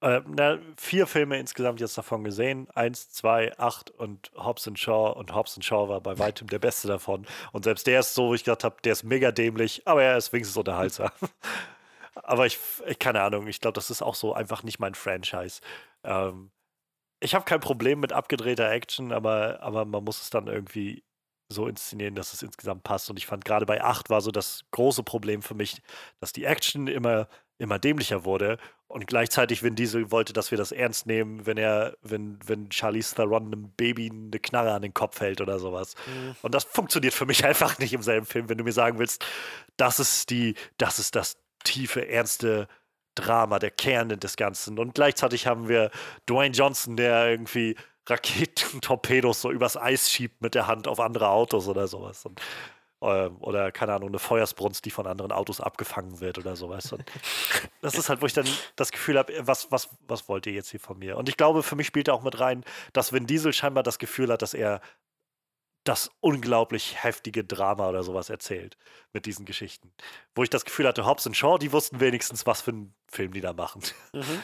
äh, na, vier Filme insgesamt jetzt davon gesehen. Eins, zwei, acht und Hobbs Shaw. Und Hobbs Shaw war bei weitem der beste davon. Und selbst der ist so, wo ich gedacht habe, der ist mega dämlich, aber er ist wenigstens unterhaltsam. aber ich, ich keine Ahnung, ich glaube, das ist auch so einfach nicht mein Franchise. Ähm, ich habe kein Problem mit abgedrehter Action, aber, aber man muss es dann irgendwie so inszenieren, dass es insgesamt passt. Und ich fand gerade bei 8 war so das große Problem für mich, dass die Action immer, immer dämlicher wurde. Und gleichzeitig Vin Diesel wollte, dass wir das ernst nehmen, wenn er, wenn, wenn Charlize Theron einem Baby eine Knarre an den Kopf hält oder sowas. Und das funktioniert für mich einfach nicht im selben Film, wenn du mir sagen willst, das ist die, das ist das tiefe, ernste Drama, der Kern des Ganzen. Und gleichzeitig haben wir Dwayne Johnson, der irgendwie Raketentorpedos so übers Eis schiebt mit der Hand auf andere Autos oder sowas. Und, oder, keine Ahnung, eine Feuersbrunst, die von anderen Autos abgefangen wird oder sowas. Und das ist halt, wo ich dann das Gefühl habe, was, was, was wollt ihr jetzt hier von mir? Und ich glaube, für mich spielt da auch mit rein, dass Vin Diesel scheinbar das Gefühl hat, dass er das unglaublich heftige Drama oder sowas erzählt mit diesen Geschichten. Wo ich das Gefühl hatte, Hobbs und Shaw, die wussten wenigstens, was für einen Film die da machen. Mhm.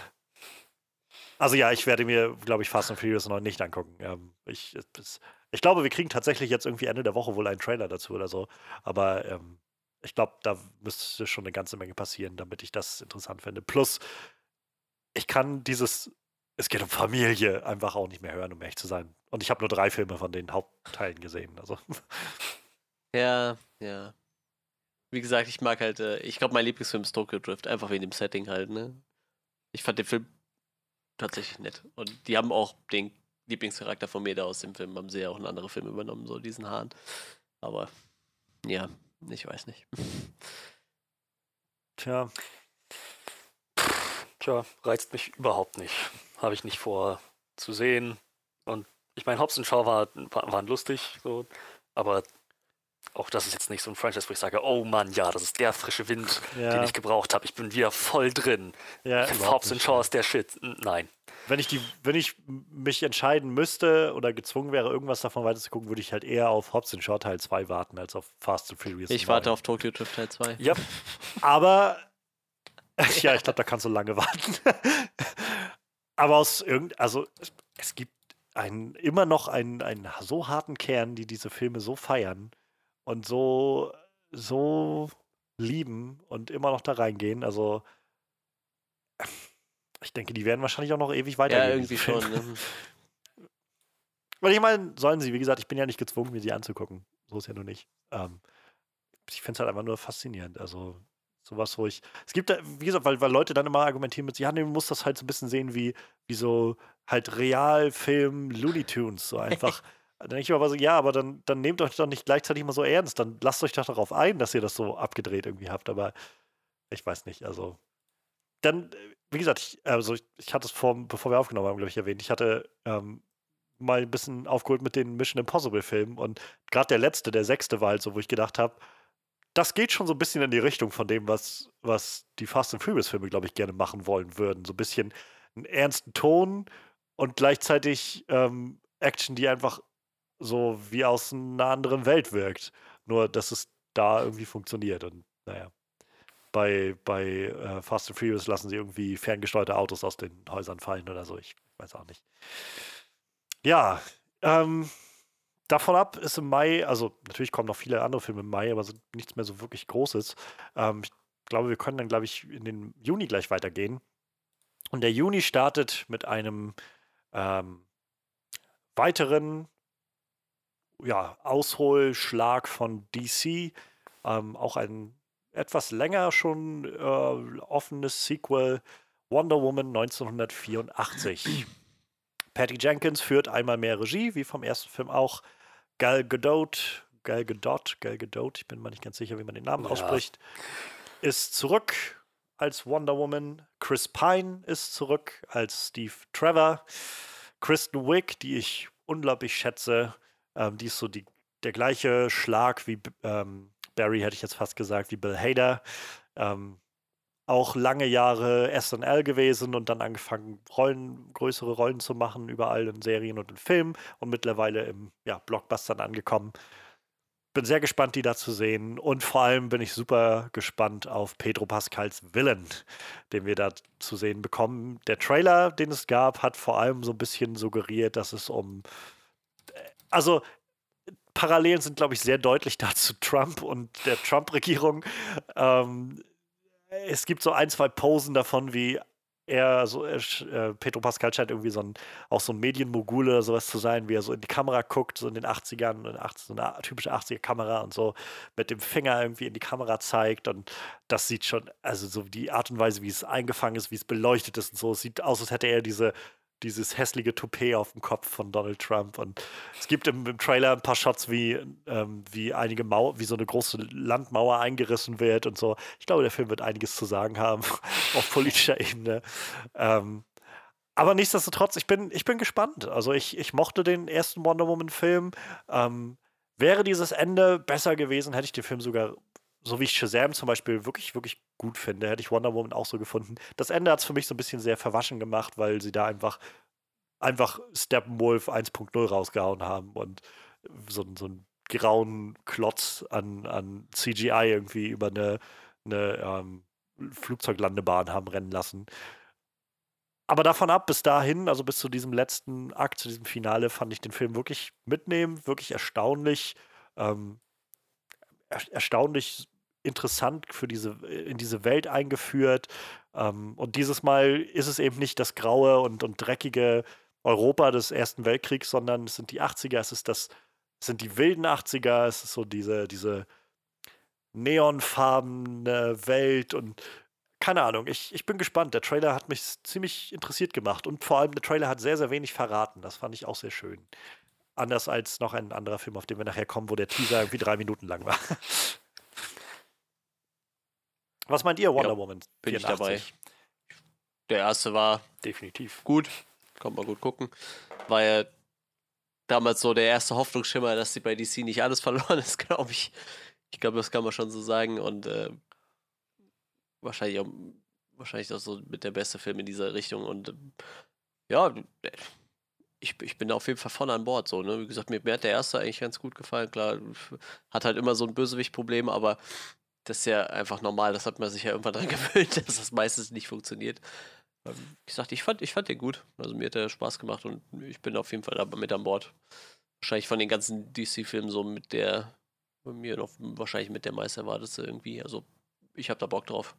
Also ja, ich werde mir, glaube ich, Fast and Furious noch nicht angucken. Ähm, ich, es, ich glaube, wir kriegen tatsächlich jetzt irgendwie Ende der Woche wohl einen Trailer dazu oder so. Aber ähm, ich glaube, da müsste schon eine ganze Menge passieren, damit ich das interessant finde. Plus, ich kann dieses, es geht um Familie, einfach auch nicht mehr hören, um ehrlich zu sein. Und ich habe nur drei Filme von den Hauptteilen gesehen. Also Ja, ja. Wie gesagt, ich mag halt, äh, ich glaube, mein Lieblingsfilm ist Tokyo Drift, einfach wegen dem Setting halt, ne? Ich fand den Film tatsächlich nett. Und die haben auch den Lieblingscharakter von mir da aus dem Film, haben sie ja auch in andere Filme übernommen, so diesen Hahn. Aber ja, ich weiß nicht. Tja, Tja, reizt mich überhaupt nicht. Habe ich nicht vor zu sehen. Und ich meine, Hobbs und Shaw war, war, waren lustig, so, aber auch das ist jetzt nicht so ein Franchise, wo ich sage, oh Mann, ja, das ist der frische Wind, den ja, ich gebraucht habe. Ich bin wieder voll drin. ja Hobbs und. Shaw ist der Shit. Nein. Wenn ich, die, wenn ich mich entscheiden müsste oder gezwungen wäre, irgendwas davon weiterzugucken, würde ich halt eher auf Hobbs Shaw Teil 2 warten, als auf Fast and Furious. Ich 9. warte auf Tokyo Drift Teil 2. Ja, Aber, ja, ich glaube, da kannst du lange warten. Aber aus irgend, also es, es gibt einen, immer noch einen, einen so harten Kern, die diese Filme so feiern und so, so lieben und immer noch da reingehen. Also, ich denke, die werden wahrscheinlich auch noch ewig weitergehen. Ja, irgendwie schon. Ne? Weil ich meine, sollen sie, wie gesagt, ich bin ja nicht gezwungen, mir die anzugucken. So ist ja nur nicht. Ähm, ich finde es halt einfach nur faszinierend. Also sowas, wo ich. Es gibt, da, wie gesagt, weil, weil Leute dann immer argumentieren mit, ja, nee, man muss das halt so ein bisschen sehen wie, wie so halt Realfilm Looney Tunes. So einfach. Dann denke ich aber so, ja, aber dann, dann nehmt euch doch nicht gleichzeitig mal so ernst. Dann lasst euch doch darauf ein, dass ihr das so abgedreht irgendwie habt. Aber ich weiß nicht, also. Dann, wie gesagt, ich, also ich, ich hatte es vor, bevor wir aufgenommen haben, glaube ich, erwähnt. Ich hatte ähm, mal ein bisschen aufgeholt mit den Mission Impossible-Filmen und gerade der letzte, der sechste, war halt so, wo ich gedacht habe, das geht schon so ein bisschen in die Richtung von dem, was, was die Fast and Furious-Filme, glaube ich, gerne machen wollen würden. So ein bisschen einen ernsten Ton und gleichzeitig ähm, Action, die einfach so wie aus einer anderen Welt wirkt. Nur, dass es da irgendwie funktioniert. Und naja, bei, bei äh, Fast and Furious lassen sie irgendwie ferngesteuerte Autos aus den Häusern fallen oder so. Ich weiß auch nicht. Ja, ähm, davon ab ist im Mai, also natürlich kommen noch viele andere Filme im Mai, aber sind nichts mehr so wirklich Großes. Ähm, ich glaube, wir können dann, glaube ich, in den Juni gleich weitergehen. Und der Juni startet mit einem ähm, weiteren ja, Ausholschlag von DC. Ähm, auch ein etwas länger schon äh, offenes Sequel Wonder Woman 1984. Patty Jenkins führt einmal mehr Regie, wie vom ersten Film auch. Gal Gadot, Gal Gadot, Gal Gadot, ich bin mir nicht ganz sicher, wie man den Namen ja. ausspricht, ist zurück als Wonder Woman. Chris Pine ist zurück als Steve Trevor. Kristen Wiig, die ich unglaublich schätze, ähm, die ist so die, der gleiche Schlag wie ähm, Barry, hätte ich jetzt fast gesagt, wie Bill Hader. Ähm, auch lange Jahre SNL gewesen und dann angefangen, Rollen, größere Rollen zu machen, überall in Serien und in Filmen und mittlerweile im ja, Blockbustern angekommen. Bin sehr gespannt, die da zu sehen. Und vor allem bin ich super gespannt auf Pedro Pascals Villain, den wir da zu sehen bekommen. Der Trailer, den es gab, hat vor allem so ein bisschen suggeriert, dass es um. Also, Parallelen sind, glaube ich, sehr deutlich dazu Trump und der Trump-Regierung. Ähm, es gibt so ein, zwei Posen davon, wie er, so, äh, Pedro Pascal scheint irgendwie so ein, auch so ein Medienmogul oder sowas zu sein, wie er so in die Kamera guckt, so in den 80ern, in 80, so eine typische 80er-Kamera und so mit dem Finger irgendwie in die Kamera zeigt und das sieht schon, also so die Art und Weise, wie es eingefangen ist, wie es beleuchtet ist und so, es sieht aus, als hätte er diese dieses hässliche Toupet auf dem Kopf von Donald Trump. Und es gibt im, im Trailer ein paar Shots, wie, ähm, wie einige Mauer, wie so eine große Landmauer eingerissen wird und so. Ich glaube, der Film wird einiges zu sagen haben auf politischer Ebene. Ähm, aber nichtsdestotrotz, ich bin, ich bin gespannt. Also ich, ich mochte den ersten Wonder Woman-Film. Ähm, wäre dieses Ende besser gewesen, hätte ich den Film sogar so wie ich Shazam zum Beispiel wirklich, wirklich gut finde, hätte ich Wonder Woman auch so gefunden. Das Ende hat es für mich so ein bisschen sehr verwaschen gemacht, weil sie da einfach, einfach Steppenwolf 1.0 rausgehauen haben und so, so einen grauen Klotz an, an CGI irgendwie über eine, eine ähm, Flugzeuglandebahn haben rennen lassen. Aber davon ab, bis dahin, also bis zu diesem letzten Akt, zu diesem Finale, fand ich den Film wirklich mitnehmen, wirklich erstaunlich. Ähm, er erstaunlich interessant für diese, in diese Welt eingeführt. Ähm, und dieses Mal ist es eben nicht das graue und, und dreckige Europa des Ersten Weltkriegs, sondern es sind die 80er, es ist das, es sind die wilden 80er, es ist so diese, diese neonfarbene Welt und keine Ahnung, ich, ich bin gespannt. Der Trailer hat mich ziemlich interessiert gemacht und vor allem der Trailer hat sehr, sehr wenig verraten. Das fand ich auch sehr schön. Anders als noch ein anderer Film, auf den wir nachher kommen, wo der Teaser irgendwie drei Minuten lang war. Was meint ihr, Wonder ja, Woman? Bin 84? ich dabei. Der erste war definitiv gut. Kommt mal gut gucken. War ja damals so der erste Hoffnungsschimmer, dass sie bei DC nicht alles verloren ist, glaube ich. Ich glaube, das kann man schon so sagen. Und äh, wahrscheinlich auch, wahrscheinlich auch so mit der beste Film in dieser Richtung. Und äh, ja, ich, ich bin auf jeden Fall voll an Bord. So, ne? Wie gesagt, mir, mir hat der erste eigentlich ganz gut gefallen. Klar, hat halt immer so ein Bösewicht-Problem, aber das ist ja einfach normal. Das hat man sich ja irgendwann dran gewöhnt, dass das meistens nicht funktioniert. Ähm, wie gesagt, ich fand, ich fand den gut. Also mir hat der Spaß gemacht und ich bin auf jeden Fall mit an Bord. Wahrscheinlich von den ganzen DC-Filmen so mit der, bei mir noch wahrscheinlich mit der meist erwartetste irgendwie. Also ich habe da Bock drauf.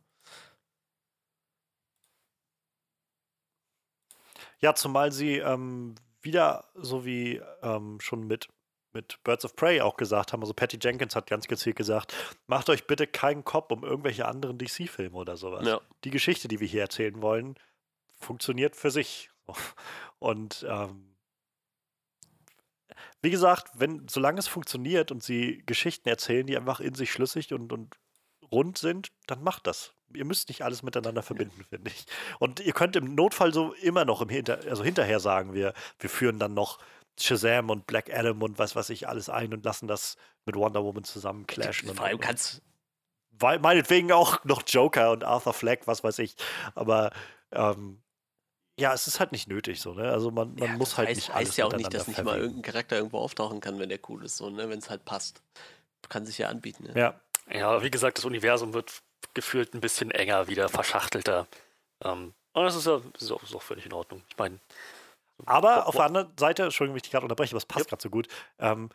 Ja, zumal sie ähm, wieder, so wie ähm, schon mit, mit Birds of Prey auch gesagt haben, also Patty Jenkins hat ganz gezielt gesagt, macht euch bitte keinen Kopf um irgendwelche anderen DC-Filme oder sowas. Ja. Die Geschichte, die wir hier erzählen wollen, funktioniert für sich. Und ähm, wie gesagt, wenn, solange es funktioniert und sie Geschichten erzählen, die einfach in sich schlüssig und, und rund sind, dann macht das. Ihr müsst nicht alles miteinander verbinden, finde ich. Und ihr könnt im Notfall so immer noch im Hinter, also hinterher sagen wir, wir führen dann noch Shazam und Black Adam und was weiß ich alles ein und lassen das mit Wonder Woman zusammen clashen. Vor allem kannst weil, meinetwegen auch noch Joker und Arthur Fleck, was weiß ich. Aber ähm, ja, es ist halt nicht nötig so, ne? Also man, man ja, muss halt heißt, nicht alles heißt ja auch nicht, dass nicht mal irgendein Charakter irgendwo auftauchen kann, wenn der cool ist, so, ne? Wenn es halt passt. Kann sich ja anbieten. Ne? Ja. Ja, wie gesagt, das Universum wird gefühlt ein bisschen enger, wieder verschachtelter. Ähm, und das ist ja ist auch, ist auch völlig in Ordnung. Ich meine. Aber auf der anderen Seite, Entschuldigung, wenn ich dich gerade unterbreche, aber es passt ja. gerade so gut. Ähm,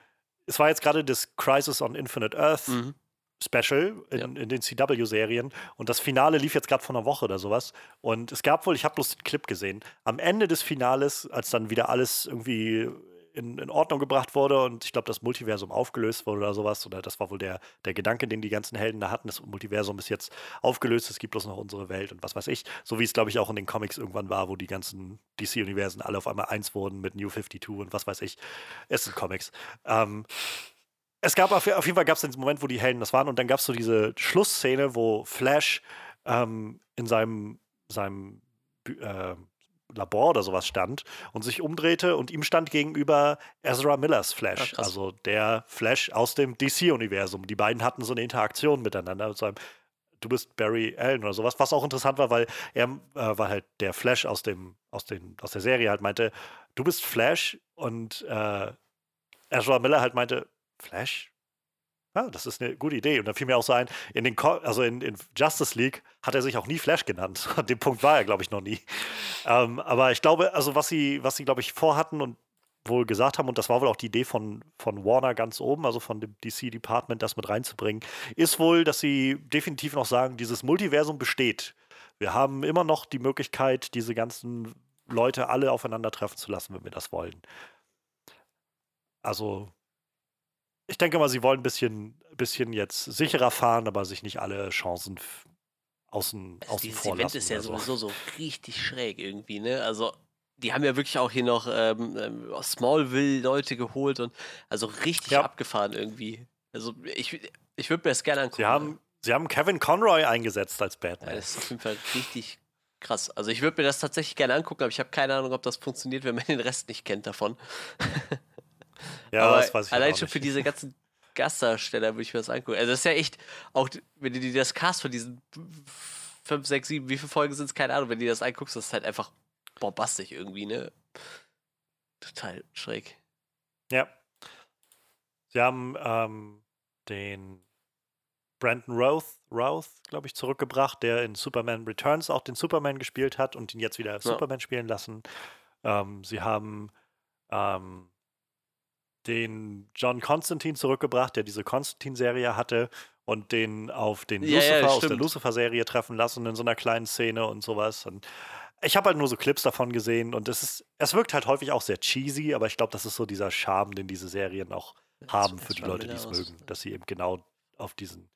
es war jetzt gerade das Crisis on Infinite Earth mhm. Special in, ja. in den CW-Serien. Und das Finale lief jetzt gerade vor einer Woche oder sowas. Und es gab wohl, ich habe bloß den Clip gesehen, am Ende des Finales, als dann wieder alles irgendwie in, in Ordnung gebracht wurde und ich glaube, das Multiversum aufgelöst wurde oder sowas, oder das war wohl der, der Gedanke, den die ganzen Helden da hatten, das Multiversum ist jetzt aufgelöst, es gibt bloß noch unsere Welt und was weiß ich. So wie es, glaube ich, auch in den Comics irgendwann war, wo die ganzen DC-Universen alle auf einmal eins wurden mit New 52 und was weiß ich. Es sind Comics. Ähm, es gab auf, auf jeden Fall gab es den Moment, wo die Helden das waren und dann gab es so diese Schlussszene, wo Flash ähm, in seinem, seinem äh, Labor oder sowas stand und sich umdrehte und ihm stand gegenüber Ezra Millers Flash, ja, also der Flash aus dem DC-Universum. Die beiden hatten so eine Interaktion miteinander mit so einem du bist Barry Allen oder sowas, was auch interessant war, weil er äh, war halt der Flash aus dem, aus den, aus der Serie halt meinte, du bist Flash und äh, Ezra Miller halt meinte, Flash? Ja, das ist eine gute Idee. Und dann fiel mir auch so ein, in den Co also in, in, Justice League hat er sich auch nie Flash genannt. An dem Punkt war er, glaube ich, noch nie. Ähm, aber ich glaube, also was sie, was sie, glaube ich, vorhatten und wohl gesagt haben, und das war wohl auch die Idee von, von Warner ganz oben, also von dem DC-Department, das mit reinzubringen, ist wohl, dass sie definitiv noch sagen, dieses Multiversum besteht. Wir haben immer noch die Möglichkeit, diese ganzen Leute alle aufeinandertreffen zu lassen, wenn wir das wollen. Also ich denke mal, sie wollen ein bisschen, bisschen jetzt sicherer fahren, aber sich nicht alle Chancen außen, also außen dieses vor Event ist ja so. sowieso so richtig schräg irgendwie, ne? Also die haben ja wirklich auch hier noch ähm, ähm Smallville-Leute geholt und also richtig ja. abgefahren irgendwie. Also ich, ich würde mir das gerne angucken. Sie haben, sie haben Kevin Conroy eingesetzt als Batman. Ja, das ist auf jeden Fall richtig krass. Also ich würde mir das tatsächlich gerne angucken, aber ich habe keine Ahnung, ob das funktioniert, wenn man den Rest nicht kennt davon. Ja, Aber das weiß ich Allein schon für diese ganzen Gastdarsteller würde ich mir das angucken. Also, das ist ja echt, auch wenn du dir das Cast von diesen 5, 6, 7, wie viele Folgen sind es, keine Ahnung, wenn du dir das anguckst, das ist halt einfach bombastisch irgendwie, ne? Total schräg. Ja. Sie haben ähm, den Brandon Routh, Routh glaube ich, zurückgebracht, der in Superman Returns auch den Superman gespielt hat und ihn jetzt wieder ja. Superman spielen lassen. Ähm, sie haben ähm, den John Constantine zurückgebracht, der diese Constantine-Serie hatte und den auf den ja, Lucifer ja, aus der Lucifer-Serie treffen lassen in so einer kleinen Szene und sowas. Und ich habe halt nur so Clips davon gesehen und es ist, es wirkt halt häufig auch sehr cheesy, aber ich glaube, das ist so dieser Charme, den diese Serien auch das haben für die Leute, die es mögen, dass sie eben genau auf diesen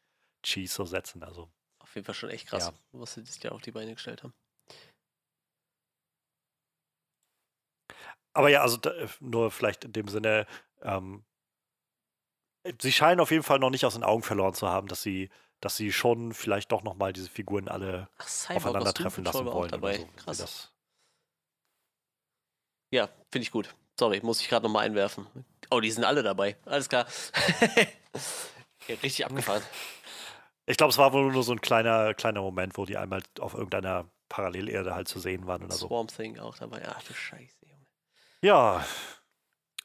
Cheese so setzen. Also auf jeden Fall schon echt krass, ja. was sie das ja auf die Beine gestellt haben. Aber ja, also da, nur vielleicht in dem Sinne, ähm, sie scheinen auf jeden Fall noch nicht aus den Augen verloren zu haben, dass sie, dass sie schon vielleicht doch nochmal diese Figuren alle Ach, aufeinandertreffen lassen wollen. Dabei. So, Krass. Ja, finde ich gut. Sorry, muss ich gerade nochmal einwerfen. Oh, die sind alle dabei. Alles klar. ja, richtig abgefahren. Ich glaube, es war wohl nur so ein kleiner, kleiner Moment, wo die einmal auf irgendeiner Parallelerde halt zu sehen waren oder so. Swamp Thing auch dabei. Ach du Scheiße, Junge. Ja.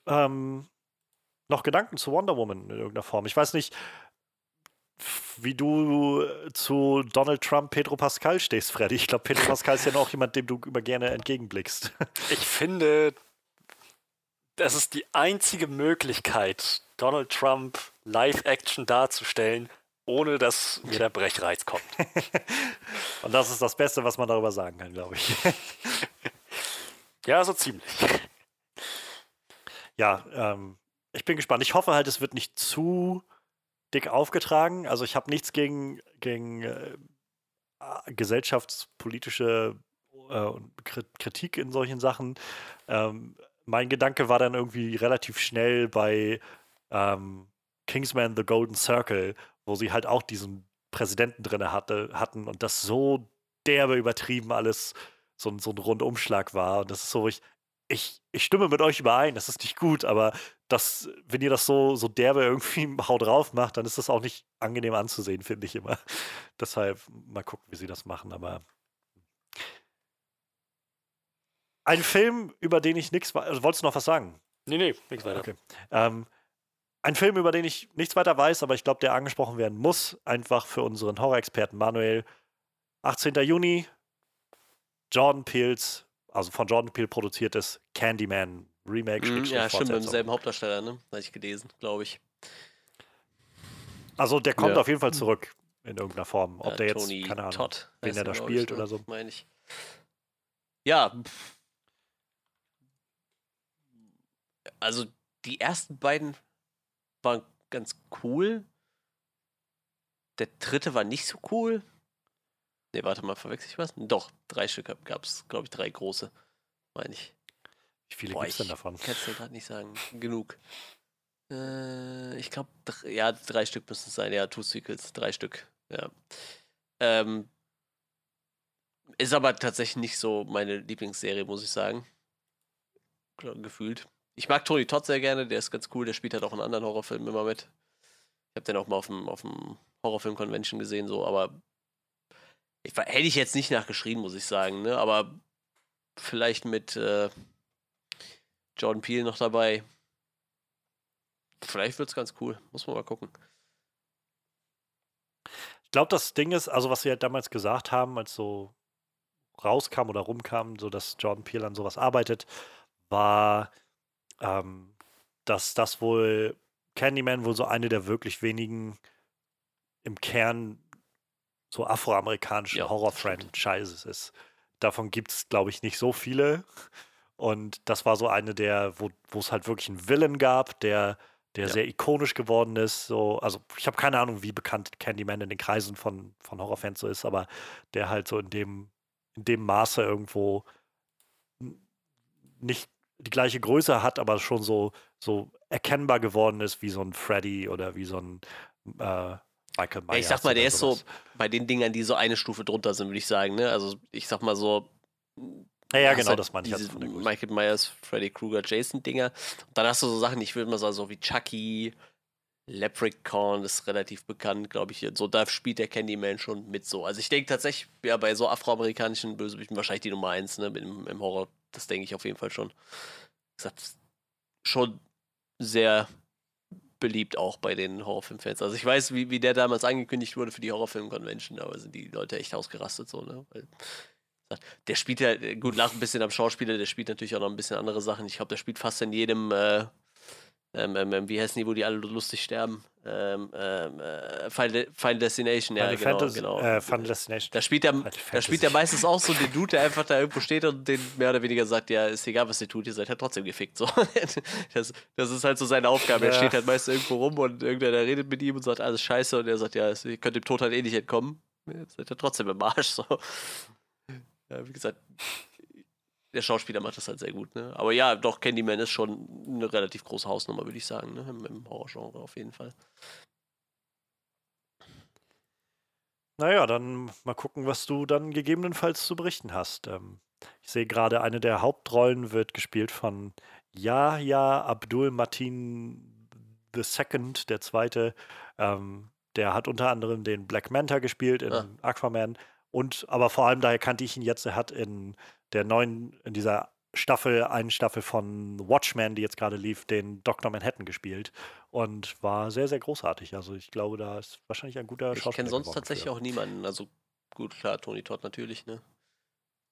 Ähm, noch Gedanken zu Wonder Woman in irgendeiner Form. Ich weiß nicht, wie du zu Donald Trump, Pedro Pascal stehst, Freddy. Ich glaube, Pedro Pascal ist ja auch jemand, dem du immer gerne entgegenblickst. Ich finde, das ist die einzige Möglichkeit, Donald Trump Live-Action darzustellen, ohne dass mir der Brechreiz kommt. Und das ist das Beste, was man darüber sagen kann, glaube ich. ja, so ziemlich. Ja, ähm, ich bin gespannt. Ich hoffe halt, es wird nicht zu dick aufgetragen. Also ich habe nichts gegen, gegen äh, gesellschaftspolitische äh, Kritik in solchen Sachen. Ähm, mein Gedanke war dann irgendwie relativ schnell bei ähm, Kingsman The Golden Circle, wo sie halt auch diesen Präsidenten drin hatte, hatten und das so derbe übertrieben alles so, so ein Rundumschlag war. Und das ist so, ich, ich, ich stimme mit euch überein, das ist nicht gut, aber das, wenn ihr das so, so derbe irgendwie Haut drauf macht, dann ist das auch nicht angenehm anzusehen, finde ich immer. Deshalb mal gucken, wie sie das machen, aber. Ein Film, über den ich nichts. Also, wolltest du noch was sagen? Nee, nee, nichts weiter. Okay. Ähm, ein Film, über den ich nichts weiter weiß, aber ich glaube, der angesprochen werden muss, einfach für unseren Horror-Experten Manuel. 18. Juni, Jordan Peels, also von Jordan Peele produziertes Candyman Remake. Mm, ja, stimmt, mit demselben Hauptdarsteller, ne? Habe ich gelesen, glaube ich. Also der kommt ja. auf jeden Fall zurück in irgendeiner Form. Ob ja, der jetzt, Tony keine Ahnung, Todd, wen er da spielt ich, ne? oder so. Meine ich. Ja. Also die ersten beiden waren ganz cool. Der dritte war nicht so cool. Ne, warte mal, verwechsel ich was? Doch, drei Stück gab es, glaube ich, drei große, meine ich. Wie viele gibt es denn davon? Kann es dir gerade nicht sagen. Genug. Äh, ich glaube, ja, drei Stück müssen es sein. Ja, Two Sequels, drei Stück. Ja. Ähm, ist aber tatsächlich nicht so meine Lieblingsserie, muss ich sagen. Gefühlt. Ich mag Tony Todd sehr gerne, der ist ganz cool, der spielt halt auch in anderen Horrorfilmen immer mit. Ich habe den auch mal auf dem, auf dem Horrorfilm-Convention gesehen, so, aber ich, hätte ich jetzt nicht nachgeschrien, muss ich sagen, ne? Aber vielleicht mit äh, Jordan Peele noch dabei. Vielleicht wird es ganz cool. Muss man mal gucken. Ich glaube, das Ding ist, also was sie halt damals gesagt haben, als so rauskam oder rumkam, so dass Jordan Peele an sowas arbeitet, war, ähm, dass das wohl Candyman wohl so eine der wirklich wenigen im Kern so afroamerikanische ja, Horror-Franchises ist. Davon gibt es, glaube ich, nicht so viele. Und das war so eine der, wo es halt wirklich einen Villain gab, der, der ja. sehr ikonisch geworden ist. So, also ich habe keine Ahnung, wie bekannt Candyman in den Kreisen von, von Horrorfans so ist, aber der halt so in dem, in dem Maße irgendwo nicht die gleiche Größe hat, aber schon so, so erkennbar geworden ist wie so ein Freddy oder wie so ein äh, Michael Myers. Ich sag mal, der ist so bei den Dingern, die so eine Stufe drunter sind, würde ich sagen. Ne? Also ich sag mal so. Ja, ja genau, halt das meine ich. Diese Michael Myers, Freddy Krueger, Jason-Dinger. Und dann hast du so Sachen, ich würde mal sagen, so wie Chucky, Leprechaun ist relativ bekannt, glaube ich. So, da spielt der Candyman schon mit so. Also ich denke tatsächlich, ja, bei so afroamerikanischen Bösewichten wahrscheinlich die Nummer eins, ne, im, im Horror. Das denke ich auf jeden Fall schon. Gesagt, schon sehr beliebt auch bei den Horrorfilmfans. Also ich weiß, wie, wie der damals angekündigt wurde für die Horrorfilm-Convention, aber sind die Leute echt ausgerastet so, ne? Weil, der spielt ja, gut, nach ein bisschen am Schauspieler, der spielt natürlich auch noch ein bisschen andere Sachen. Ich glaube, der spielt fast in jedem äh, ähm, ähm, ähm, wie heißen die, wo die alle lustig sterben? Ähm, ähm, äh, Final, Final, Destination, ja, Final genau. Fantasy, genau. Äh, Final Destination. Da spielt, der, da spielt der meistens auch so den Dude, der einfach da irgendwo steht und den mehr oder weniger sagt, ja, ist egal, was ihr tut, ihr seid halt trotzdem gefickt. So. Das, das ist halt so seine Aufgabe. Ja. Er steht halt meistens irgendwo rum und irgendwer redet mit ihm und sagt, alles scheiße und er sagt, ja, ihr könnt dem Tod halt eh nicht entkommen. Ihr seid ja trotzdem im Arsch. So. Ja, wie gesagt, der Schauspieler macht das halt sehr gut, ne? Aber ja, doch, Candyman ist schon eine relativ große Hausnummer, würde ich sagen, ne? Im, im Horrorgenre auf jeden Fall. Naja, dann mal gucken, was du dann gegebenenfalls zu berichten hast. Ähm, ich sehe gerade, eine der Hauptrollen wird gespielt von Yahya Abdul Matin II, der zweite. Ähm, der hat unter anderem den Black Manta gespielt in ah. Aquaman und aber vor allem daher kannte ich ihn jetzt, er hat in der neuen, in dieser Staffel, einen Staffel von Watchmen, die jetzt gerade lief, den Dr. Manhattan gespielt und war sehr, sehr großartig. Also ich glaube, da ist wahrscheinlich ein guter Schauspieler. Ich kenne sonst tatsächlich für. auch niemanden. Also gut, klar, Tony Todd natürlich, ne?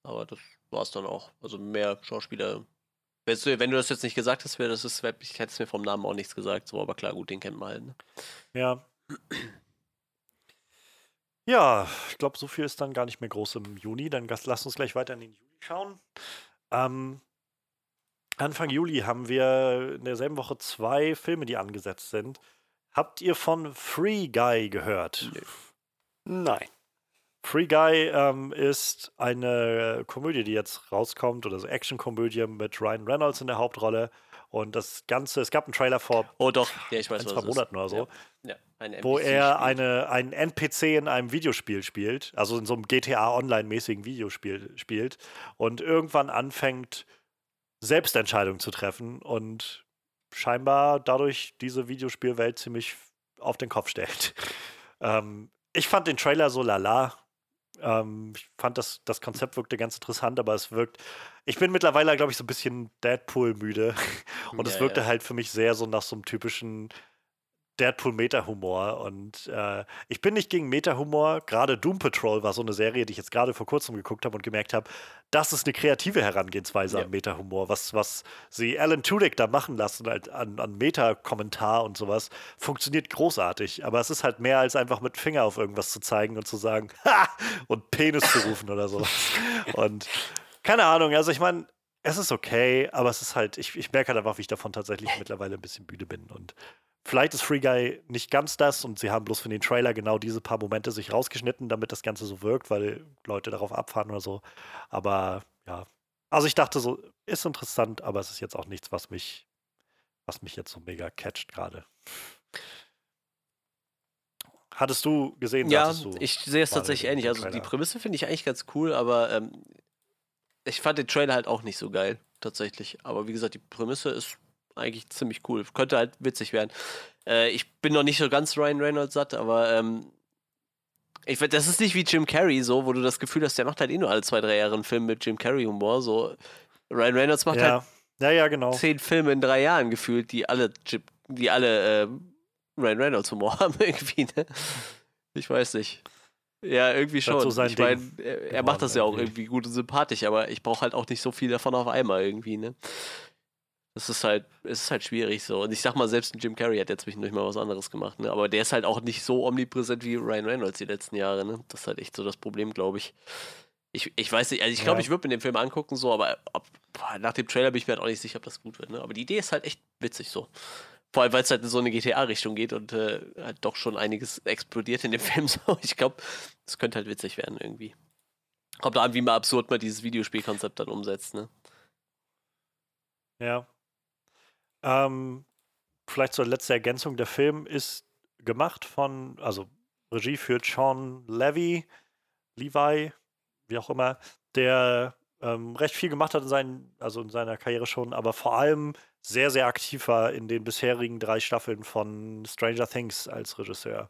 Aber das war es dann auch. Also mehr Schauspieler. Wenn du das jetzt nicht gesagt hast, wäre das ist, ich hätte es mir vom Namen auch nichts gesagt, so, aber klar, gut, den kennt man halt. Ne? Ja. Ja, ich glaube, so viel ist dann gar nicht mehr groß im Juni. Dann lass uns gleich weiter in den Juli schauen. Ähm, Anfang Juli haben wir in derselben Woche zwei Filme, die angesetzt sind. Habt ihr von Free Guy gehört? Nein. Free Guy ähm, ist eine Komödie, die jetzt rauskommt, oder so Action-Komödie mit Ryan Reynolds in der Hauptrolle. Und das Ganze, es gab einen Trailer vor oh, doch. Ja, ich weiß, ein, zwei Monaten oder so, ja. Ja, wo er eine, einen NPC in einem Videospiel spielt, also in so einem GTA Online-mäßigen Videospiel spielt und irgendwann anfängt, Selbstentscheidungen zu treffen und scheinbar dadurch diese Videospielwelt ziemlich auf den Kopf stellt. ähm, ich fand den Trailer so lala. Ähm, ich fand das, das Konzept wirkte ganz interessant, aber es wirkt. Ich bin mittlerweile, glaube ich, so ein bisschen Deadpool-müde. Und ja, es wirkte ja. halt für mich sehr so nach so einem typischen Deadpool-Meta-Humor. Und äh, ich bin nicht gegen Meta-Humor. Gerade Doom Patrol war so eine Serie, die ich jetzt gerade vor kurzem geguckt habe und gemerkt habe, das ist eine kreative Herangehensweise ja. an Meta-Humor. Was, was sie Alan Tudyk da machen lassen an, an Meta-Kommentar und sowas, funktioniert großartig. Aber es ist halt mehr als einfach mit Finger auf irgendwas zu zeigen und zu sagen, ha! und Penis zu rufen oder sowas. und keine Ahnung, also ich meine, es ist okay, aber es ist halt, ich, ich merke halt einfach, wie ich davon tatsächlich mittlerweile ein bisschen müde bin. Und Vielleicht ist Free Guy nicht ganz das und sie haben bloß für den Trailer genau diese paar Momente sich rausgeschnitten, damit das Ganze so wirkt, weil Leute darauf abfahren oder so. Aber ja, also ich dachte so, ist interessant, aber es ist jetzt auch nichts, was mich, was mich jetzt so mega catcht gerade. Hattest du gesehen? Ja, du, ich sehe es tatsächlich ähnlich. Also die Prämisse finde ich eigentlich ganz cool, aber ähm, ich fand den Trailer halt auch nicht so geil, tatsächlich. Aber wie gesagt, die Prämisse ist eigentlich ziemlich cool. Könnte halt witzig werden. Äh, ich bin noch nicht so ganz Ryan Reynolds satt, aber ähm, ich, das ist nicht wie Jim Carrey so, wo du das Gefühl hast, der macht halt eh nur alle zwei, drei Jahre einen Film mit Jim Carrey-Humor. So, Ryan Reynolds macht ja. halt ja, ja, genau. zehn Filme in drei Jahren gefühlt, die alle, die alle äh, Ryan Reynolds-Humor haben irgendwie. Ne? Ich weiß nicht. Ja, irgendwie schon. So ich meine, er, er macht das ja auch irgendwie gut und sympathisch, aber ich brauche halt auch nicht so viel davon auf einmal irgendwie, ne? Es ist halt, es ist halt schwierig so. Und ich sag mal, selbst ein Jim Carrey hat ja zwischendurch mal was anderes gemacht, ne? Aber der ist halt auch nicht so omnipräsent wie Ryan Reynolds die letzten Jahre, ne? Das ist halt echt so das Problem, glaube ich. ich. Ich weiß nicht, also ich glaube, ja. ich würde mir den Film angucken, so, aber ob, nach dem Trailer bin ich mir halt auch nicht sicher, ob das gut wird, ne? Aber die Idee ist halt echt witzig so. Vor allem, weil es halt in so eine GTA-Richtung geht und äh, halt doch schon einiges explodiert in dem Film. So. Ich glaube, es könnte halt witzig werden irgendwie. Kommt da an, wie mal absurd man dieses Videospielkonzept dann umsetzt, ne? Ja, ähm, vielleicht zur letzte Ergänzung: Der Film ist gemacht von, also Regie führt Sean Levy, Levi, wie auch immer, der ähm, recht viel gemacht hat in, seinen, also in seiner Karriere schon, aber vor allem sehr, sehr aktiv war in den bisherigen drei Staffeln von Stranger Things als Regisseur.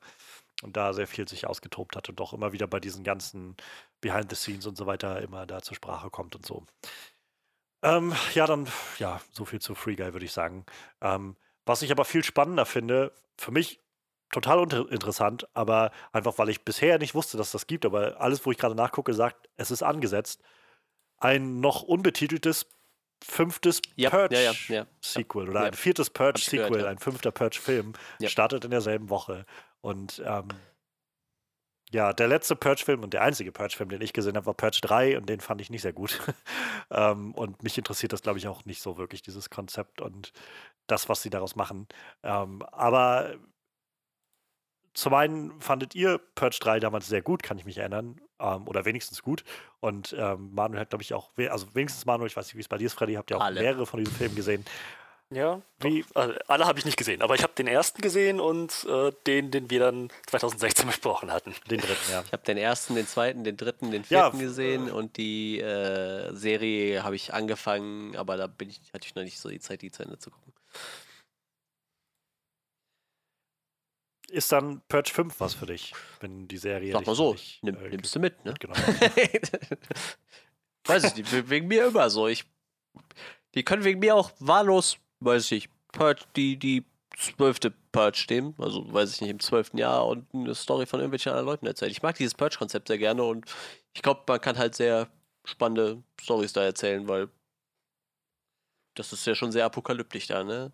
Und da sehr viel sich ausgetobt hat und auch immer wieder bei diesen ganzen Behind the Scenes und so weiter immer da zur Sprache kommt und so. Ähm, ja, dann, ja, so viel zu Free Guy, würde ich sagen. Ähm, was ich aber viel spannender finde, für mich total interessant, aber einfach, weil ich bisher nicht wusste, dass das gibt, aber alles, wo ich gerade nachgucke, sagt, es ist angesetzt. Ein noch unbetiteltes fünftes ja, Purge-Sequel ja, ja, oder ein viertes Purge-Sequel, ein fünfter Purge-Film, startet in derselben Woche. Und ähm, ja, der letzte Purge-Film und der einzige Purge-Film, den ich gesehen habe, war Purge 3 und den fand ich nicht sehr gut. ähm, und mich interessiert das, glaube ich, auch nicht so wirklich, dieses Konzept und das, was sie daraus machen. Ähm, aber zum einen fandet ihr Purge 3 damals sehr gut, kann ich mich erinnern. Ähm, oder wenigstens gut. Und ähm, Manuel hat, glaube ich, auch, also wenigstens Manuel, ich weiß nicht, wie es bei dir ist, Freddy, habt ihr auch Alle. mehrere von diesen Filmen gesehen. Ja, wie, also alle habe ich nicht gesehen, aber ich habe den ersten gesehen und äh, den, den wir dann 2016 besprochen hatten. Den dritten, ja. Ich habe den ersten, den zweiten, den dritten, den vierten ja, gesehen äh, und die äh, Serie habe ich angefangen, aber da bin ich, hatte ich noch nicht so die Zeit, die zu Ende zu gucken. Ist dann Purge 5 was für dich, wenn die Serie. Sag mal so, nicht, nimm, äh, nimmst du mit, ne? Genau. Weiß ich nicht, wegen mir immer so. Ich, die können wegen mir auch wahllos weiß ich Purge, die, die zwölfte Purge nehmen, also weiß ich nicht, im zwölften Jahr und eine Story von irgendwelchen anderen Leuten erzählen. Ich mag dieses Purge-Konzept sehr gerne und ich glaube, man kann halt sehr spannende Stories da erzählen, weil das ist ja schon sehr apokalyptisch da, ne?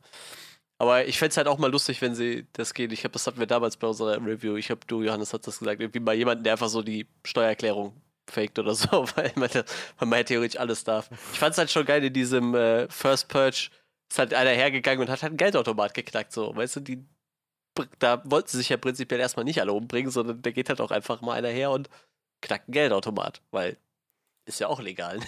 Aber ich fände es halt auch mal lustig, wenn sie das geht. Ich glaube, das hatten wir damals bei unserer Review. Ich habe du, Johannes, hat das gesagt. Irgendwie mal jemanden, der einfach so die Steuererklärung faked oder so, weil man, weil man ja theoretisch alles darf. Ich fand es halt schon geil in diesem äh, First Purge ist halt einer hergegangen und hat halt einen Geldautomat geknackt, so, weißt du, die, da wollten sie sich ja prinzipiell erstmal nicht alle umbringen, sondern da geht halt auch einfach mal einer her und knackt ein Geldautomat, weil ist ja auch legal. Ne?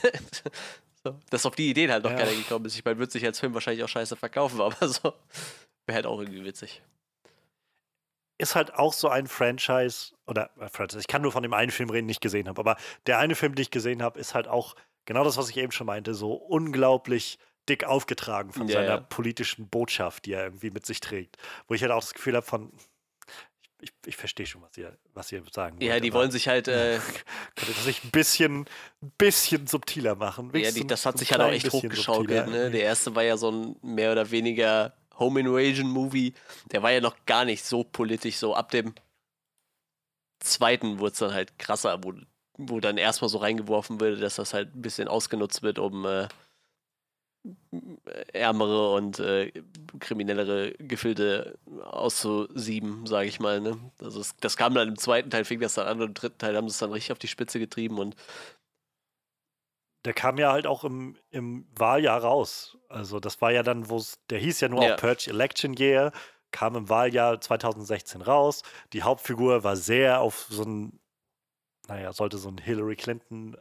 so, dass auf die Ideen halt noch Ja. keiner gekommen ist. Ich meine, wird sich als Film wahrscheinlich auch scheiße verkaufen, aber so wäre halt auch irgendwie witzig. ist halt auch so ein Franchise, oder äh, Franchise, ich kann nur von dem einen Film reden, den ich gesehen habe, aber der eine Film, den ich gesehen habe, ist halt auch genau das, was ich eben schon meinte, so unglaublich dick aufgetragen von Ja, seiner ja. politischen Botschaft, die er irgendwie mit sich trägt. Wo ich halt auch das Gefühl habe von, ich, ich, verstehe schon, was ihr, was ihr sagen Ja, wollt, die aber wollen sich halt, äh, Könnte das nicht ein bisschen, ein bisschen subtiler machen? ja, die, das hat sich halt auch echt hochgeschaukelt. Ne? Der erste war ja so ein mehr oder weniger Home Invasion Movie. Der war ja noch gar nicht so politisch. So ab dem zweiten wurde es dann halt krasser, wo, wo dann erstmal so reingeworfen wird, dass das halt ein bisschen ausgenutzt wird, um äh, ärmere und äh, kriminellere Gefilde auszusieben, sage ich mal. Ne? Also es, das kam dann im zweiten Teil, fing das dann an und im dritten Teil haben sie es dann richtig auf die Spitze getrieben und Der kam ja halt auch im, im Wahljahr raus. Also das war ja dann, wo es, der hieß ja nur Ja. auch Purge Election Year, kam im Wahljahr 2016 raus. Die Hauptfigur war sehr auf so ein, naja, sollte so ein Hillary Clinton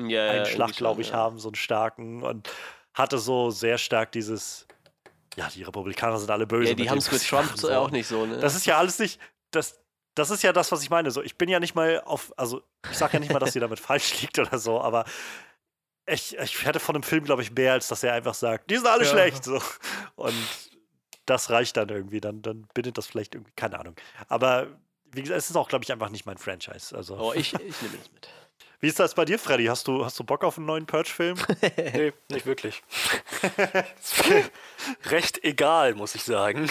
ja, Einschlag, glaube ich, ja. haben, so einen starken und hatte so sehr stark dieses, ja, die Republikaner sind alle böse. Ja, die haben es mit sie Trump so so. auch nicht so, ne? Das ist ja alles nicht, das, das ist ja das, was ich meine. So, ich bin ja nicht mal auf, also ich sage ja nicht mal, dass ihr damit falsch liegt oder so, aber ich, ich hätte von dem Film, glaube ich, mehr, als dass er einfach sagt, die sind alle Ja. schlecht. So. Und das reicht dann irgendwie. Dann, dann bindet das vielleicht irgendwie, keine Ahnung. Aber wie gesagt, es ist auch, glaube ich, einfach nicht mein Franchise. Also, oh, ich, ich nehme das mit. Wie ist das bei dir, Freddy? Hast du, hast du Bock auf einen neuen Purge-Film? Nee, nicht wirklich. Recht egal, muss ich sagen.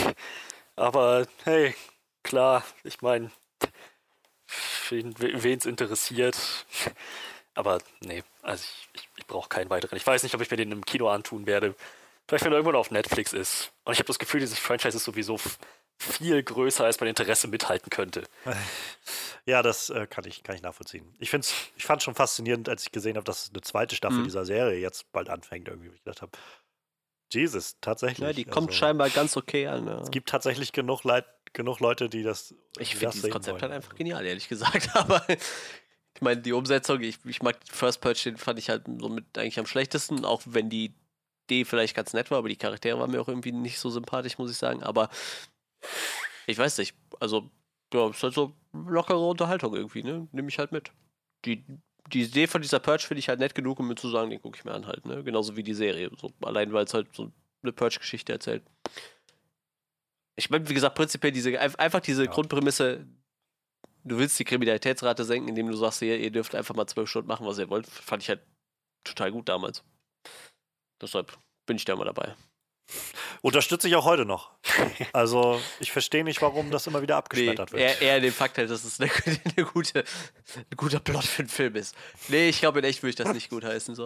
Aber hey, klar, ich meine, wen es interessiert. Aber nee, also ich, ich, ich brauche keinen weiteren. Ich weiß nicht, ob ich mir den im Kino antun werde. Vielleicht, wenn er irgendwann auf Netflix ist. Und ich habe das Gefühl, dieses Franchise ist sowieso viel größer, als mein Interesse mithalten könnte. Ja, das äh, kann, ich, kann ich nachvollziehen. Ich, find's, ich fand es schon faszinierend, als ich gesehen habe, dass eine zweite Staffel Mhm. dieser Serie jetzt bald anfängt. Irgendwie, ich gedacht habe, Jesus, tatsächlich. Ja, die kommt also, scheinbar ganz okay an. Ja. Es gibt tatsächlich genug, Leid, genug Leute, die das. Ich finde das dieses Konzept wollen. halt einfach genial, ehrlich gesagt. Aber ich meine, die Umsetzung, ich, ich mag First Purge, den fand ich halt somit eigentlich am schlechtesten, auch wenn die Idee vielleicht ganz nett war, aber die Charaktere waren mir auch irgendwie nicht so sympathisch, muss ich sagen. Aber ich weiß nicht, also, ja, ist halt so lockere Unterhaltung irgendwie, ne? Nehme ich halt mit. Die, die Idee von dieser Purge finde ich halt nett genug, um mir zu sagen, den gucke ich mir an halt, ne? Genauso wie die Serie. So, allein weil es halt so eine Purge-Geschichte erzählt. Ich meine, wie gesagt, prinzipiell diese, ein- einfach diese Ja. Grundprämisse, du willst die Kriminalitätsrate senken, indem du sagst, ihr, ihr dürft einfach mal zwölf Stunden machen, was ihr wollt, fand ich halt total gut damals. Deshalb bin ich da mal dabei. Unterstütze ich auch heute noch. Also, ich verstehe nicht, warum das immer wieder Nee, abgeschmettert wird. eher, eher den Fakt halt, dass es eine, eine gute, ein guter Plot für einen Film ist. Nee, ich glaube, in echt würde ich das nicht gut heißen. So.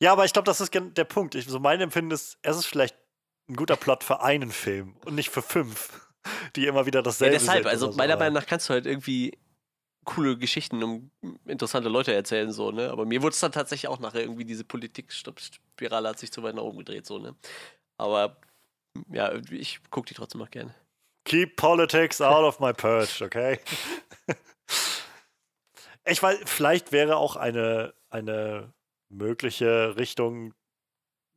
Ja, aber ich glaube, das ist der Punkt. Ich, so mein Empfinden ist, es ist vielleicht ein guter Plot für einen Film und nicht für fünf, die immer wieder Ja, dasselbe deshalb, sind. also so, meiner Meinung nach kannst du halt irgendwie coole Geschichten um interessante Leute erzählen, so, ne? Aber mir wurde es dann tatsächlich auch nachher irgendwie diese Politik-Spirale hat sich zu weit nach oben gedreht, so, ne? Aber ja, ich gucke die trotzdem noch gerne. Keep politics out of my purge, okay? ich weiß, vielleicht wäre auch eine, eine mögliche Richtung,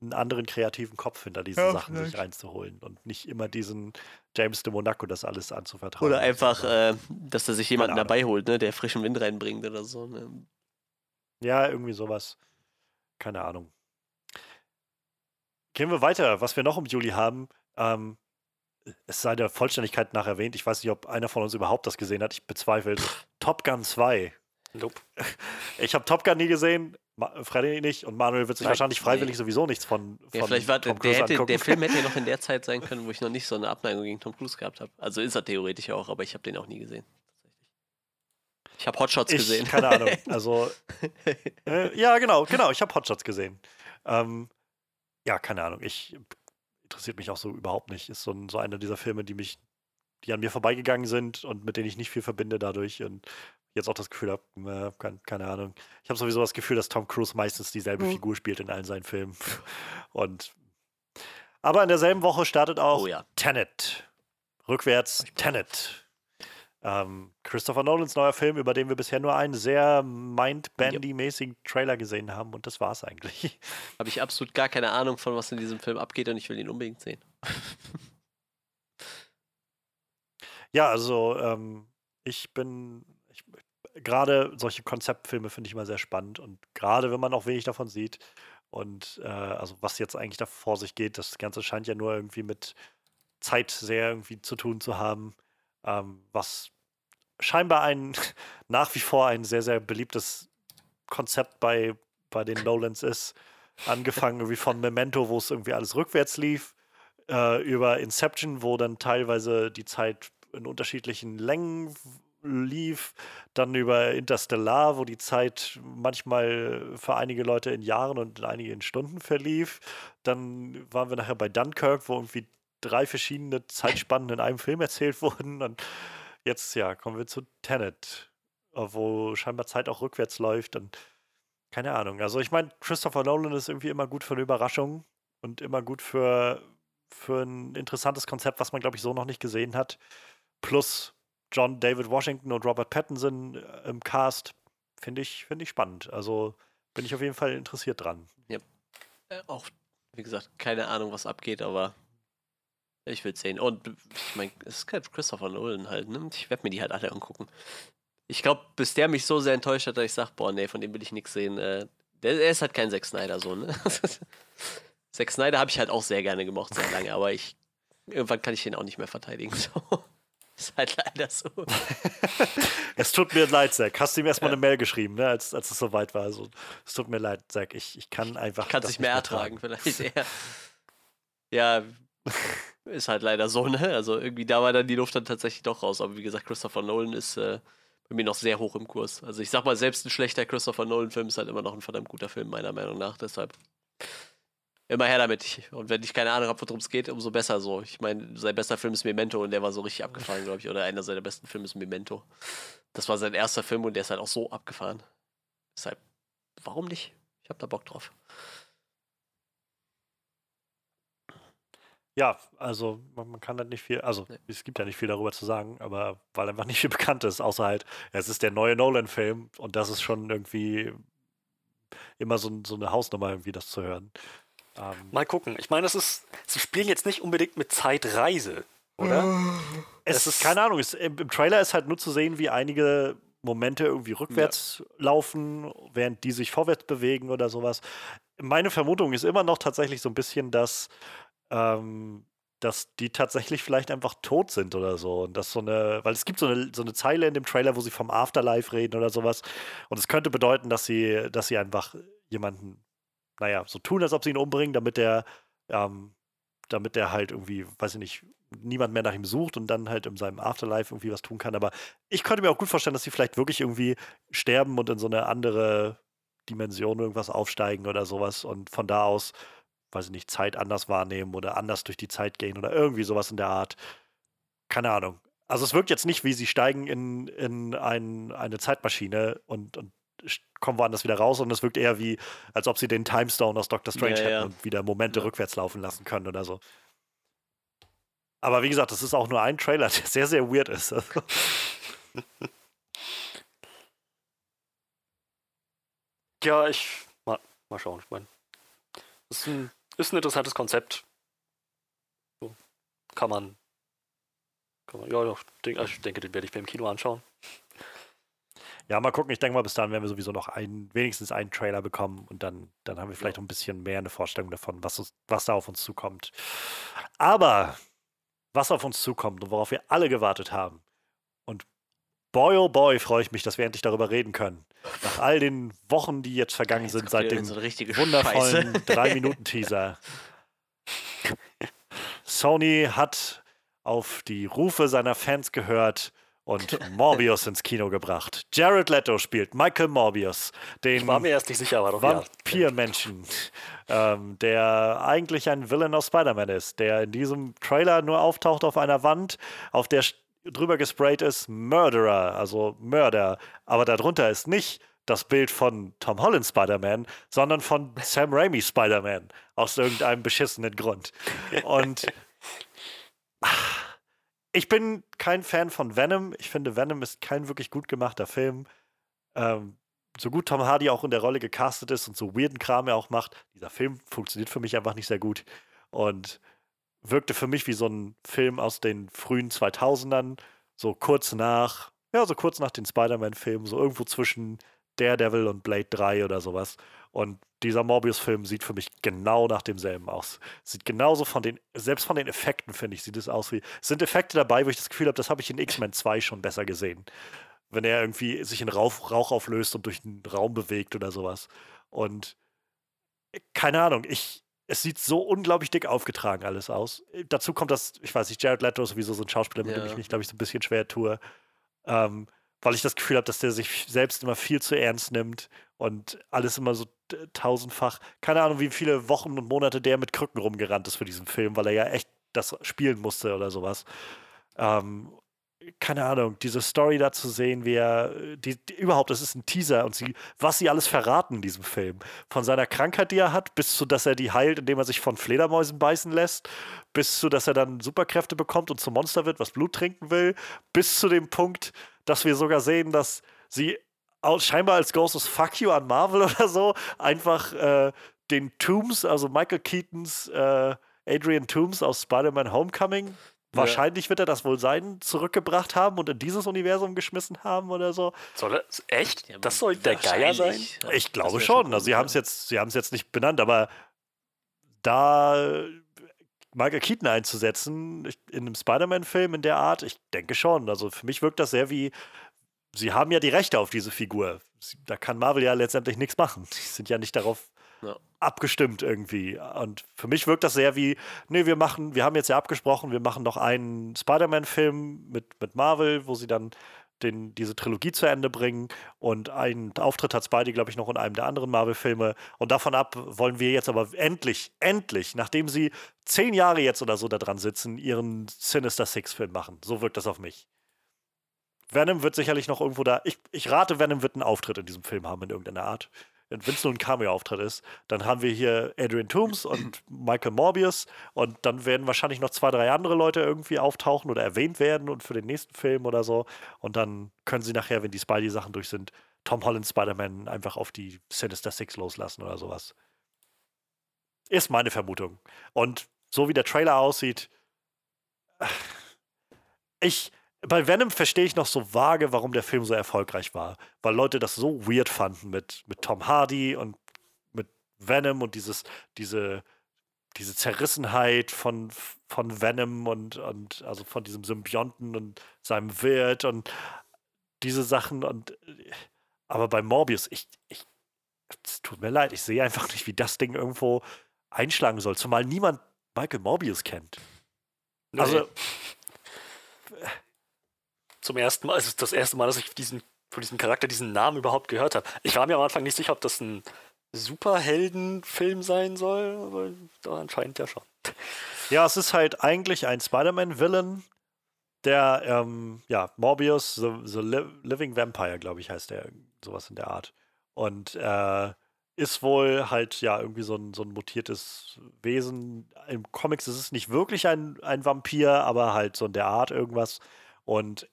einen anderen kreativen Kopf hinter diese Ja, Sachen sich vielleicht. reinzuholen und nicht immer diesen James de Monaco das alles anzuvertrauen. Oder einfach, äh, dass er sich jemanden dabei holt, ne? Der frischen Wind reinbringt oder so, ne? Ja, irgendwie sowas. Keine Ahnung. Gehen wir weiter. Was wir noch im Juli haben, ähm, es sei der Vollständigkeit nach erwähnt, ich weiß nicht, ob einer von uns überhaupt das gesehen hat, ich bezweifle. Top Gun 2. Nope. Ich habe Top Gun nie gesehen, Ma Freddy nicht und Manuel wird sich Nein, wahrscheinlich freiwillig nee. sowieso nichts von, von Ja, vielleicht war der, Tom der, Cruise hätte, angucken. der Film hätte ja noch in der Zeit sein können, wo ich noch nicht so eine Abneigung gegen Tom Cruise gehabt habe. Also ist er theoretisch auch, aber ich habe den auch nie gesehen. Ich habe Hotshots ich, gesehen. keine Ahnung. Also, äh, ja, genau, genau. Ich habe Hotshots gesehen. Ähm, ja, keine Ahnung. Ich interessiert mich auch so überhaupt nicht. Ist so, ein, so einer dieser Filme, die mich, die an mir vorbeigegangen sind und mit denen ich nicht viel verbinde dadurch und jetzt auch das Gefühl habe, äh, keine, keine Ahnung. Ich habe sowieso das Gefühl, dass Tom Cruise meistens dieselbe Mhm. Figur spielt in allen seinen Filmen. Und aber in derselben Woche startet auch oh ja. Tenet. Rückwärts Tenet. Ähm, Christopher Nolans neuer Film, über den wir bisher nur einen sehr Mind-Bandy-mäßigen Trailer gesehen haben und das war's eigentlich. Habe ich absolut gar keine Ahnung von, was in diesem Film abgeht und ich will ihn unbedingt sehen. ja, also ähm, ich bin gerade solche Konzeptfilme finde ich immer sehr spannend und gerade wenn man auch wenig davon sieht und äh, also was jetzt eigentlich da vor sich geht, das Ganze scheint ja nur irgendwie mit Zeit sehr irgendwie zu tun zu haben, ähm, was scheinbar ein nach wie vor ein sehr, sehr beliebtes Konzept bei, bei den Nolans ist. Angefangen irgendwie von Memento, wo es irgendwie alles rückwärts lief, äh, über Inception, wo dann teilweise die Zeit in unterschiedlichen Längen lief, dann über Interstellar, wo die Zeit manchmal für einige Leute in Jahren und einige in Stunden verlief. Dann waren wir nachher bei Dunkirk, wo irgendwie drei verschiedene Zeitspannen in einem Film erzählt wurden. Und jetzt, ja, kommen wir zu Tenet, wo scheinbar Zeit auch rückwärts läuft. Und keine Ahnung. Also ich meine, Christopher Nolan ist irgendwie immer gut für eine Überraschung und immer gut für, für ein interessantes Konzept, was man, glaube ich, so noch nicht gesehen hat. Plus John David Washington und Robert Pattinson äh, im Cast. Finde ich, find ich spannend. Also bin ich auf jeden Fall interessiert dran. Ja. Äh, auch, wie gesagt, keine Ahnung, was abgeht, aber ich will sehen. Und ich meine, es ist Christopher Nolan halt, ne? Ich werde mir die halt alle angucken. Ich glaube, bis der mich so sehr enttäuscht hat, dass ich sage, boah, nee, von dem will ich nichts sehen. Äh, der, der, ist halt kein Zack Snyder so, ne? Zack Snyder habe ich halt auch sehr gerne gemocht, sehr lange, aber ich irgendwann kann ich den auch nicht mehr verteidigen. So. Ist halt leider so. es tut mir leid, Zack. Hast du ihm erstmal ja. eine Mail geschrieben, ne, als, als es soweit war. Also, es tut mir leid, Zack. Ich, ich kann einfach. Ich kann es nicht mehr ertragen, vielleicht eher. Ja, ist halt leider so, ne? Also irgendwie da war dann die Luft dann tatsächlich doch raus. Aber wie gesagt, Christopher Nolan ist äh, bei mir noch sehr hoch im Kurs. Also ich sag mal, selbst ein schlechter Christopher Nolan-Film ist halt immer noch ein verdammt guter Film, meiner Meinung nach. Deshalb immer her damit. Und wenn ich keine Ahnung habe, worum es geht, umso besser so. Ich meine, sein bester Film ist Memento und der war so richtig abgefahren, glaube ich. Oder einer seiner besten Filme ist Memento. Das war sein erster Film und der ist halt auch so abgefahren. Deshalb, warum nicht? Ich habe da Bock drauf. Ja, also man, man kann halt nicht viel, also nee. es gibt ja nicht viel darüber zu sagen, aber weil einfach nicht viel bekannt ist, außer halt, ja, es ist der neue Nolan-Film und das ist schon irgendwie immer so, so eine Hausnummer, irgendwie das zu hören. Ähm, Mal gucken. Ich meine, es ist, sie spielen jetzt nicht unbedingt mit Zeitreise, oder? Es, es ist, keine Ahnung, es, im, im, Trailer ist halt nur zu sehen, wie einige Momente irgendwie rückwärts ja. laufen, während die sich vorwärts bewegen oder sowas. Meine Vermutung ist immer noch tatsächlich so ein bisschen, dass ähm, dass die tatsächlich vielleicht einfach tot sind oder so. Und das so eine, weil es gibt so eine, so eine Zeile in dem Trailer, wo sie vom Afterlife reden oder sowas. Und es könnte bedeuten, dass sie, dass sie einfach jemanden, naja, so tun, als ob sie ihn umbringen, damit der, ähm, damit der halt irgendwie, weiß ich nicht, niemand mehr nach ihm sucht und dann halt in seinem Afterlife irgendwie was tun kann. Aber ich könnte mir auch gut vorstellen, dass sie vielleicht wirklich irgendwie sterben und in so eine andere Dimension irgendwas aufsteigen oder sowas und von da aus weiß ich nicht, Zeit anders wahrnehmen oder anders durch die Zeit gehen oder irgendwie sowas in der Art. Keine Ahnung. Also es wirkt jetzt nicht, wie sie steigen in, in ein, eine Zeitmaschine und, und kommen woanders wieder raus, und es wirkt eher wie, als ob sie den Timestone aus Doctor Strange ja, hätten ja. und wieder Momente ja. rückwärts laufen lassen können oder so. Aber wie gesagt, das ist auch nur ein Trailer, der sehr, sehr weird ist. ja, ich mal, mal schauen. Ich meine, das ist ein ist ein interessantes Konzept. So, kann man. Kann man ja, ja, denk, also ich denke, den werde ich mir im Kino anschauen. Ja, mal gucken. Ich denke mal, bis dahin werden wir sowieso noch ein, wenigstens einen Trailer bekommen und dann, dann haben wir vielleicht ja. ein bisschen mehr eine Vorstellung davon, was, was da auf uns zukommt. Aber was auf uns zukommt und worauf wir alle gewartet haben. Boy, oh boy, freue ich mich, dass wir endlich darüber reden können. Nach all den Wochen, die jetzt vergangen jetzt sind, seit dem so wundervollen 3-Minuten-Teaser. Sony hat auf die Rufe seiner Fans gehört und Morbius ins Kino gebracht. Jared Leto spielt Michael Morbius, den ich war mir erst nicht sicher, aber Vampir-Menschen, ähm, der eigentlich ein Villain aus Spider-Man ist, der in diesem Trailer nur auftaucht auf einer Wand, auf der drüber gesprayt ist Murderer, also Mörder. Aber darunter ist nicht das Bild von Tom Holland Spider-Man, sondern von Sam Raimi Spider-Man. Aus irgendeinem beschissenen Grund. Und ich bin kein Fan von Venom. Ich finde, Venom ist kein wirklich gut gemachter Film. Ähm, so gut Tom Hardy auch in der Rolle gecastet ist und so weirden Kram er auch macht, dieser Film funktioniert für mich einfach nicht sehr gut. Und wirkte für mich wie so ein Film aus den frühen 2000ern, so kurz nach, ja, so kurz nach den Spider-Man-Filmen, so irgendwo zwischen Daredevil und Blade 3 oder sowas. Und dieser Morbius-Film sieht für mich genau nach demselben aus. Sieht genauso von den, selbst von den Effekten, finde ich, sieht es aus wie. Es sind Effekte dabei, wo ich das Gefühl habe, das habe ich in X-Men 2 schon besser gesehen. Wenn er irgendwie sich in Rauch, Rauch auflöst und durch den Raum bewegt oder sowas. Und keine Ahnung, ich, es sieht so unglaublich dick aufgetragen alles aus. Äh, dazu kommt das, ich weiß nicht, Jared Leto ist sowieso so ein Schauspieler, mit ja. dem ich mich, glaube ich, so ein bisschen schwer tue. Ähm, weil ich das Gefühl habe, dass der sich selbst immer viel zu ernst nimmt und alles immer so tausendfach. Keine Ahnung, wie viele Wochen und Monate der mit Krücken rumgerannt ist für diesen Film, weil er ja echt das spielen musste oder sowas. Ähm, keine Ahnung, diese Story da zu sehen, wie er, die, die, überhaupt, das ist ein Teaser und sie, was sie alles verraten in diesem Film. Von seiner Krankheit, die er hat, bis zu, dass er die heilt, indem er sich von Fledermäusen beißen lässt, bis zu, dass er dann Superkräfte bekommt und zum Monster wird, was Blut trinken will, bis zu dem Punkt, dass wir sogar sehen, dass sie scheinbar als of Fuck You an Marvel oder so einfach äh, den Tooms, also Michael Keatons äh, Adrian Tooms aus Spider-Man Homecoming. Wahrscheinlich wird er das wohl sein, zurückgebracht haben und in dieses Universum geschmissen haben oder so. Soll er, echt? Ja, das soll der Geier sein? Ich glaube schon. Also sie haben es jetzt, sie haben es jetzt nicht benannt, aber da Michael Keaton einzusetzen in einem Spider-Man-Film in der Art, ich denke schon. Also für mich wirkt das sehr wie, sie haben ja die Rechte auf diese Figur. Da kann Marvel ja letztendlich nichts machen. Sie sind ja nicht darauf ja. abgestimmt irgendwie. Und für mich wirkt das sehr wie, nee, wir machen, wir haben jetzt ja abgesprochen, wir machen noch einen Spider-Man-Film mit, mit Marvel, wo sie dann den, diese Trilogie zu Ende bringen und einen Auftritt hat Spidey, glaube ich, noch in einem der anderen Marvel-Filme. Und davon ab wollen wir jetzt aber endlich, endlich, nachdem sie zehn Jahre jetzt oder so da dran sitzen, ihren Sinister Six-Film machen. So wirkt das auf mich. Venom wird sicherlich noch irgendwo da. Ich, ich rate, Venom wird einen Auftritt in diesem Film haben in irgendeiner Art wenn es nur ein Cameo-Auftritt ist, dann haben wir hier Adrian Toomes und Michael Morbius und dann werden wahrscheinlich noch zwei, drei andere Leute irgendwie auftauchen oder erwähnt werden und für den nächsten Film oder so. Und dann können sie nachher, wenn die Spidey-Sachen durch sind, Tom Holland Spider-Man einfach auf die Sinister Six loslassen oder sowas. Ist meine Vermutung. Und so wie der Trailer aussieht, ich, bei Venom verstehe ich noch so vage, warum der Film so erfolgreich war. Weil Leute das so weird fanden mit, mit Tom Hardy und mit Venom und dieses, diese, diese Zerrissenheit von, von Venom und, und also von diesem Symbionten und seinem Wirt und diese Sachen und aber bei Morbius, ich, ich, es tut mir leid, ich sehe einfach nicht, wie das Ding irgendwo einschlagen soll, zumal niemand Michael Morbius kennt. Nee. Also zum ersten Mal, es ist das erste Mal, dass ich diesen, von diesem Charakter diesen Namen überhaupt gehört habe. Ich war mir am Anfang nicht sicher, ob das ein Superheldenfilm sein soll, aber da anscheinend ja schon. Ja, es ist halt eigentlich ein Spider-Man-Villain, der, ähm, ja, Morbius, The, the Living Vampire, glaube ich, heißt der, sowas in der Art. Und äh, ist wohl halt, ja, irgendwie so ein, so ein mutiertes Wesen. Im Comics ist es nicht wirklich ein, ein Vampir, aber halt so in der Art irgendwas. Und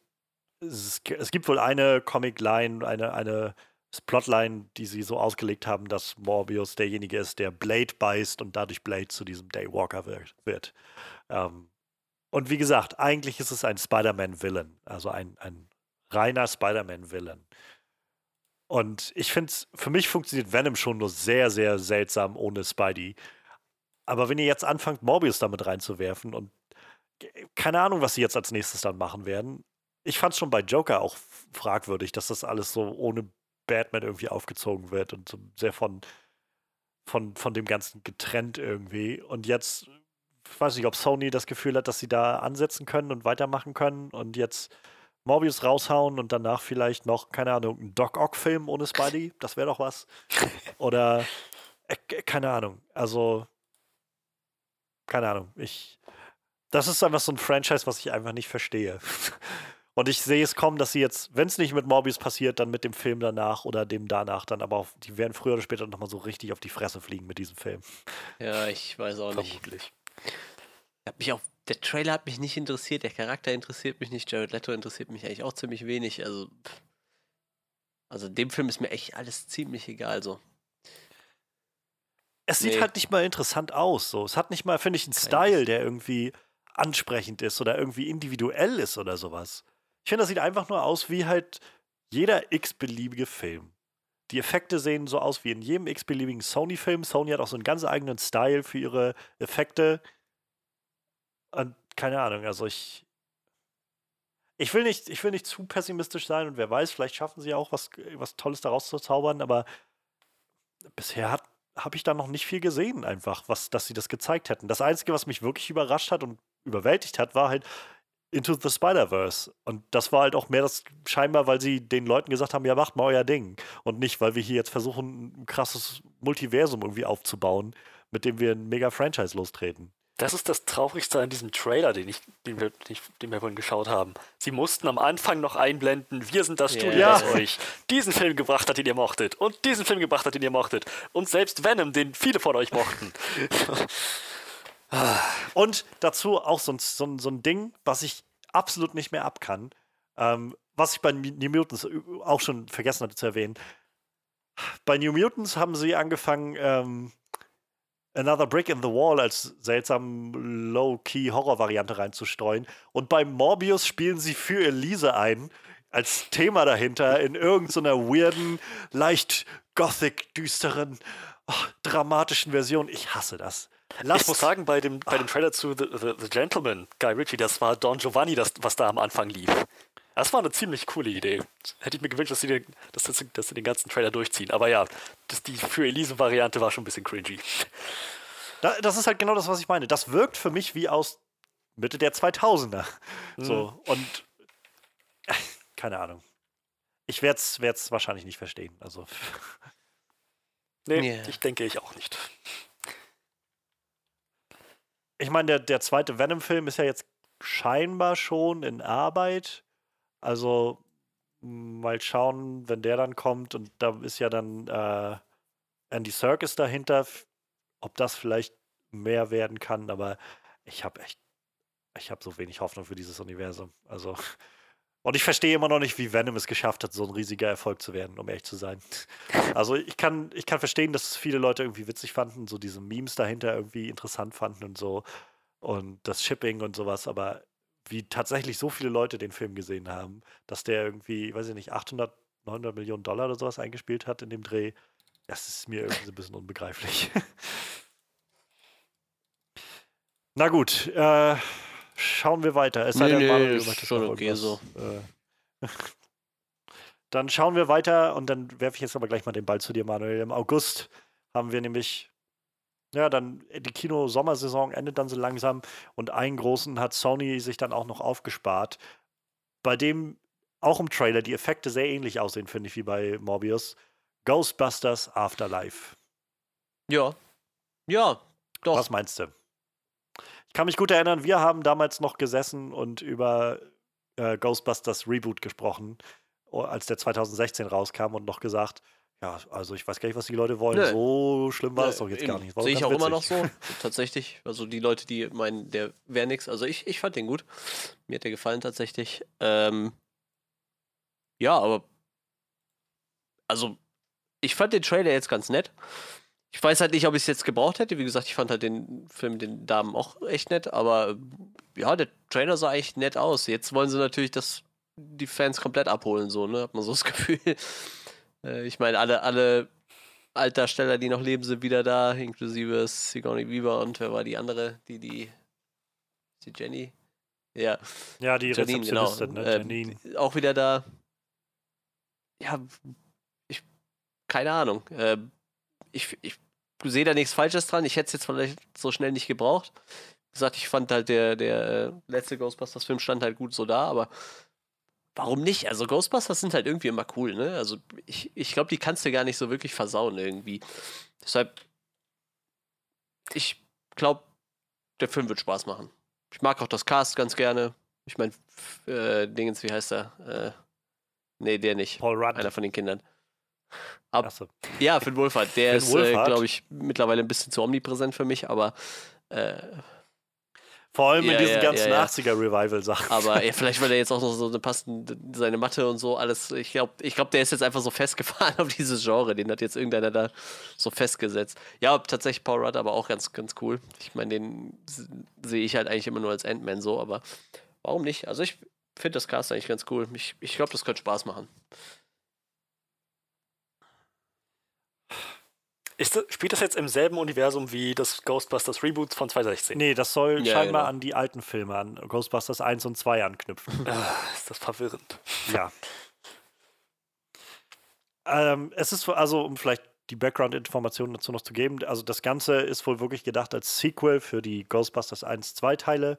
es, es gibt wohl eine Comic-Line, eine, eine Plotline, die sie so ausgelegt haben, dass Morbius derjenige ist, der Blade beißt und dadurch Blade zu diesem Daywalker wird. Ähm, und wie gesagt, eigentlich ist es ein Spider-Man-Villain, also ein, ein reiner Spider-Man-Villain. Und ich finde, für mich funktioniert Venom schon nur sehr, sehr seltsam ohne Spidey. Aber wenn ihr jetzt anfangt, Morbius damit reinzuwerfen und keine Ahnung, was sie jetzt als nächstes dann machen werden, ich fand es schon bei Joker auch fragwürdig, dass das alles so ohne Batman irgendwie aufgezogen wird und so sehr von, von, von dem Ganzen getrennt irgendwie. Und jetzt, ich weiß nicht, ob Sony das Gefühl hat, dass sie da ansetzen können und weitermachen können und jetzt Morbius raushauen und danach vielleicht noch, keine Ahnung, einen Doc Ock-Film ohne Spidey, das wäre doch was. Oder, äh, keine Ahnung, also, keine Ahnung, ich, das ist einfach so ein Franchise, was ich einfach nicht verstehe. Und ich sehe es kommen, dass sie jetzt, wenn es nicht mit Morbius passiert, dann mit dem Film danach oder dem danach dann, aber auf, die werden früher oder später nochmal so richtig auf die Fresse fliegen mit diesem Film. Ja, ich weiß auch nicht. Vermutlich. Ich habe mich auch der Trailer hat mich nicht interessiert, der Charakter interessiert mich nicht, Jared Leto interessiert mich eigentlich auch ziemlich wenig. Also, also dem Film ist mir echt alles ziemlich egal. So. Es sieht nee. halt nicht mal interessant aus. So. Es hat nicht mal, finde ich, einen Kein Style, der irgendwie ansprechend ist oder irgendwie individuell ist oder sowas. Ich finde, das sieht einfach nur aus wie halt jeder x-beliebige Film. Die Effekte sehen so aus wie in jedem x-beliebigen Sony-Film. Sony hat auch so einen ganz eigenen Style für ihre Effekte. Und keine Ahnung, also ich. Ich will, nicht, ich will nicht zu pessimistisch sein und wer weiß, vielleicht schaffen sie auch was, was Tolles daraus zu zaubern, aber bisher habe ich da noch nicht viel gesehen, einfach, was, dass sie das gezeigt hätten. Das Einzige, was mich wirklich überrascht hat und überwältigt hat, war halt Into the Spider-Verse. Und das war halt auch mehr das scheinbar, weil sie den Leuten gesagt haben, ja, macht mal euer Ding. Und nicht, weil wir hier jetzt versuchen, ein krasses Multiversum irgendwie aufzubauen, mit dem wir ein mega Franchise lostreten. Das ist das Traurigste an diesem Trailer, den, ich, den, wir, den wir vorhin geschaut haben. Sie mussten am Anfang noch einblenden, wir sind das Studio, yeah. das euch diesen Film gebracht hat, den ihr mochtet. Und diesen Film gebracht hat, den ihr mochtet. Und selbst Venom, den viele von euch mochten. Und dazu auch so ein, so, ein, so ein Ding, was ich absolut nicht mehr abkann. Ähm, was ich bei New Mutants auch schon vergessen hatte zu erwähnen. Bei New Mutants haben sie angefangen, ähm, Another Brick in the Wall als seltsam Low-Key-Horror-Variante reinzustreuen. Und bei Morbius spielen sie für Elise ein, als Thema dahinter, in irgendeiner weirden, leicht gothic, düsteren, oh, dramatischen Version. Ich hasse das. Lasst ich muss sagen, bei dem, bei dem Trailer zu The, The, The Gentleman, Guy Ritchie, das war Don Giovanni, das, was da am Anfang lief. Das war eine ziemlich coole Idee. Hätte ich mir gewünscht, dass sie den, dass, dass sie den ganzen Trailer durchziehen. Aber ja, das, die für Elise-Variante war schon ein bisschen cringy. das ist halt genau das, was ich meine. Das wirkt für mich wie aus Mitte der 2000er. Mhm. So, und keine Ahnung. Ich werde es wahrscheinlich nicht verstehen. Also. nee, yeah. ich denke ich auch nicht. Ich meine, der, der zweite Venom-Film ist ja jetzt scheinbar schon in Arbeit. Also mal schauen, wenn der dann kommt und da ist ja dann äh, Andy Serkis dahinter, ob das vielleicht mehr werden kann, aber ich habe echt, ich habe so wenig Hoffnung für dieses Universum. Also und ich verstehe immer noch nicht, wie Venom es geschafft hat, so ein riesiger Erfolg zu werden, um ehrlich zu sein. Also ich kann, ich kann verstehen, dass viele Leute irgendwie witzig fanden, so diese Memes dahinter irgendwie interessant fanden und so und das Shipping und sowas, aber wie tatsächlich so viele Leute den Film gesehen haben, dass der irgendwie, weiß ich nicht, 800, 900 Millionen Dollar oder sowas eingespielt hat in dem Dreh, das ist mir irgendwie so ein bisschen unbegreiflich. Na gut, äh, schauen wir weiter. Es sei nee, denn, Manuel, nee, ist schon okay so. Äh, dann schauen wir weiter und dann werfe ich jetzt aber gleich mal den Ball zu dir, Manuel. Im August haben wir nämlich ja, dann die Kino-Sommersaison endet dann so langsam und einen großen hat Sony sich dann auch noch aufgespart, bei dem auch im Trailer die Effekte sehr ähnlich aussehen, finde ich, wie bei Morbius. Ghostbusters Afterlife. Ja. Ja, doch. Was meinst du? Kann mich gut erinnern, wir haben damals noch gesessen und über äh, Ghostbusters Reboot gesprochen, als der 2016 rauskam und noch gesagt, ja, also ich weiß gar nicht, was die Leute wollen. Nee. So schlimm war es doch jetzt gar nicht. Sehe ich auch witzig. immer noch so, tatsächlich. Also die Leute, die meinen, der wäre nix. Also ich, ich fand den gut. Mir hat der gefallen tatsächlich. Ähm, ja, aber also ich fand den Trailer jetzt ganz nett. Ich weiß halt nicht, ob ich es jetzt gebraucht hätte. Wie gesagt, ich fand halt den Film den Damen auch echt nett, aber ja, der Trailer sah echt nett aus. Jetzt wollen sie natürlich, dass die Fans komplett abholen, so, ne? Hat man so das Gefühl. Äh, ich meine, alle, alle Altdarsteller, die noch leben, sind wieder da, inklusive Sigourney Weaver und wer war die andere, die, die, die Jenny? Ja. Ja, die Janine, genau. ne? Ähm, Janine. Äh, auch wieder da. Ja, ich, keine Ahnung. Äh, ich, ich sehe da nichts Falsches dran. Ich hätte es jetzt vielleicht so schnell nicht gebraucht. Wie gesagt, ich fand halt der, der äh, letzte Ghostbusters-Film stand halt gut so da, aber Warum nicht? Also Ghostbusters sind halt irgendwie immer cool, ne? Also ich, ich glaube, die kannst du gar nicht so wirklich versauen irgendwie. Deshalb, ich glaube, der Film wird Spaß machen. Ich mag auch das Cast ganz gerne. Ich meine, äh, Dingens, wie heißt er? Äh, nee, der nicht. Paul Rudd. Einer von den Kindern. Ab, so. Ja, Finn Wolfhard. Der Finn ist, äh, glaube ich, mittlerweile ein bisschen zu omnipräsent für mich, aber äh, Vor allem Ja, in diesen ja, ganzen ja, ja. 80er-Revival-Sachen. Aber vielleicht, weil er jetzt auch noch so eine passende, seine Mathe und so alles. Ich glaube, ich glaub, der ist jetzt einfach so festgefahren auf dieses Genre. Den hat jetzt irgendeiner da so festgesetzt. Ja, tatsächlich Paul Rudd, aber auch ganz, ganz cool. Ich meine, den sehe ich halt eigentlich immer nur als Ant-Man so, aber warum nicht? Also ich finde das Cast eigentlich ganz cool. Ich, ich glaube, das könnte Spaß machen. Ist das, spielt das jetzt im selben Universum wie das Ghostbusters Reboot von 2016? Nee, das soll Ja, scheinbar genau. an die alten Filme, an Ghostbusters 1 und 2 anknüpfen. Ah, ist das verwirrend. ja. Ähm, es ist also, um vielleicht die Background-Informationen dazu noch zu geben, also das Ganze ist wohl wirklich gedacht als Sequel für die Ghostbusters 1, 2 Teile.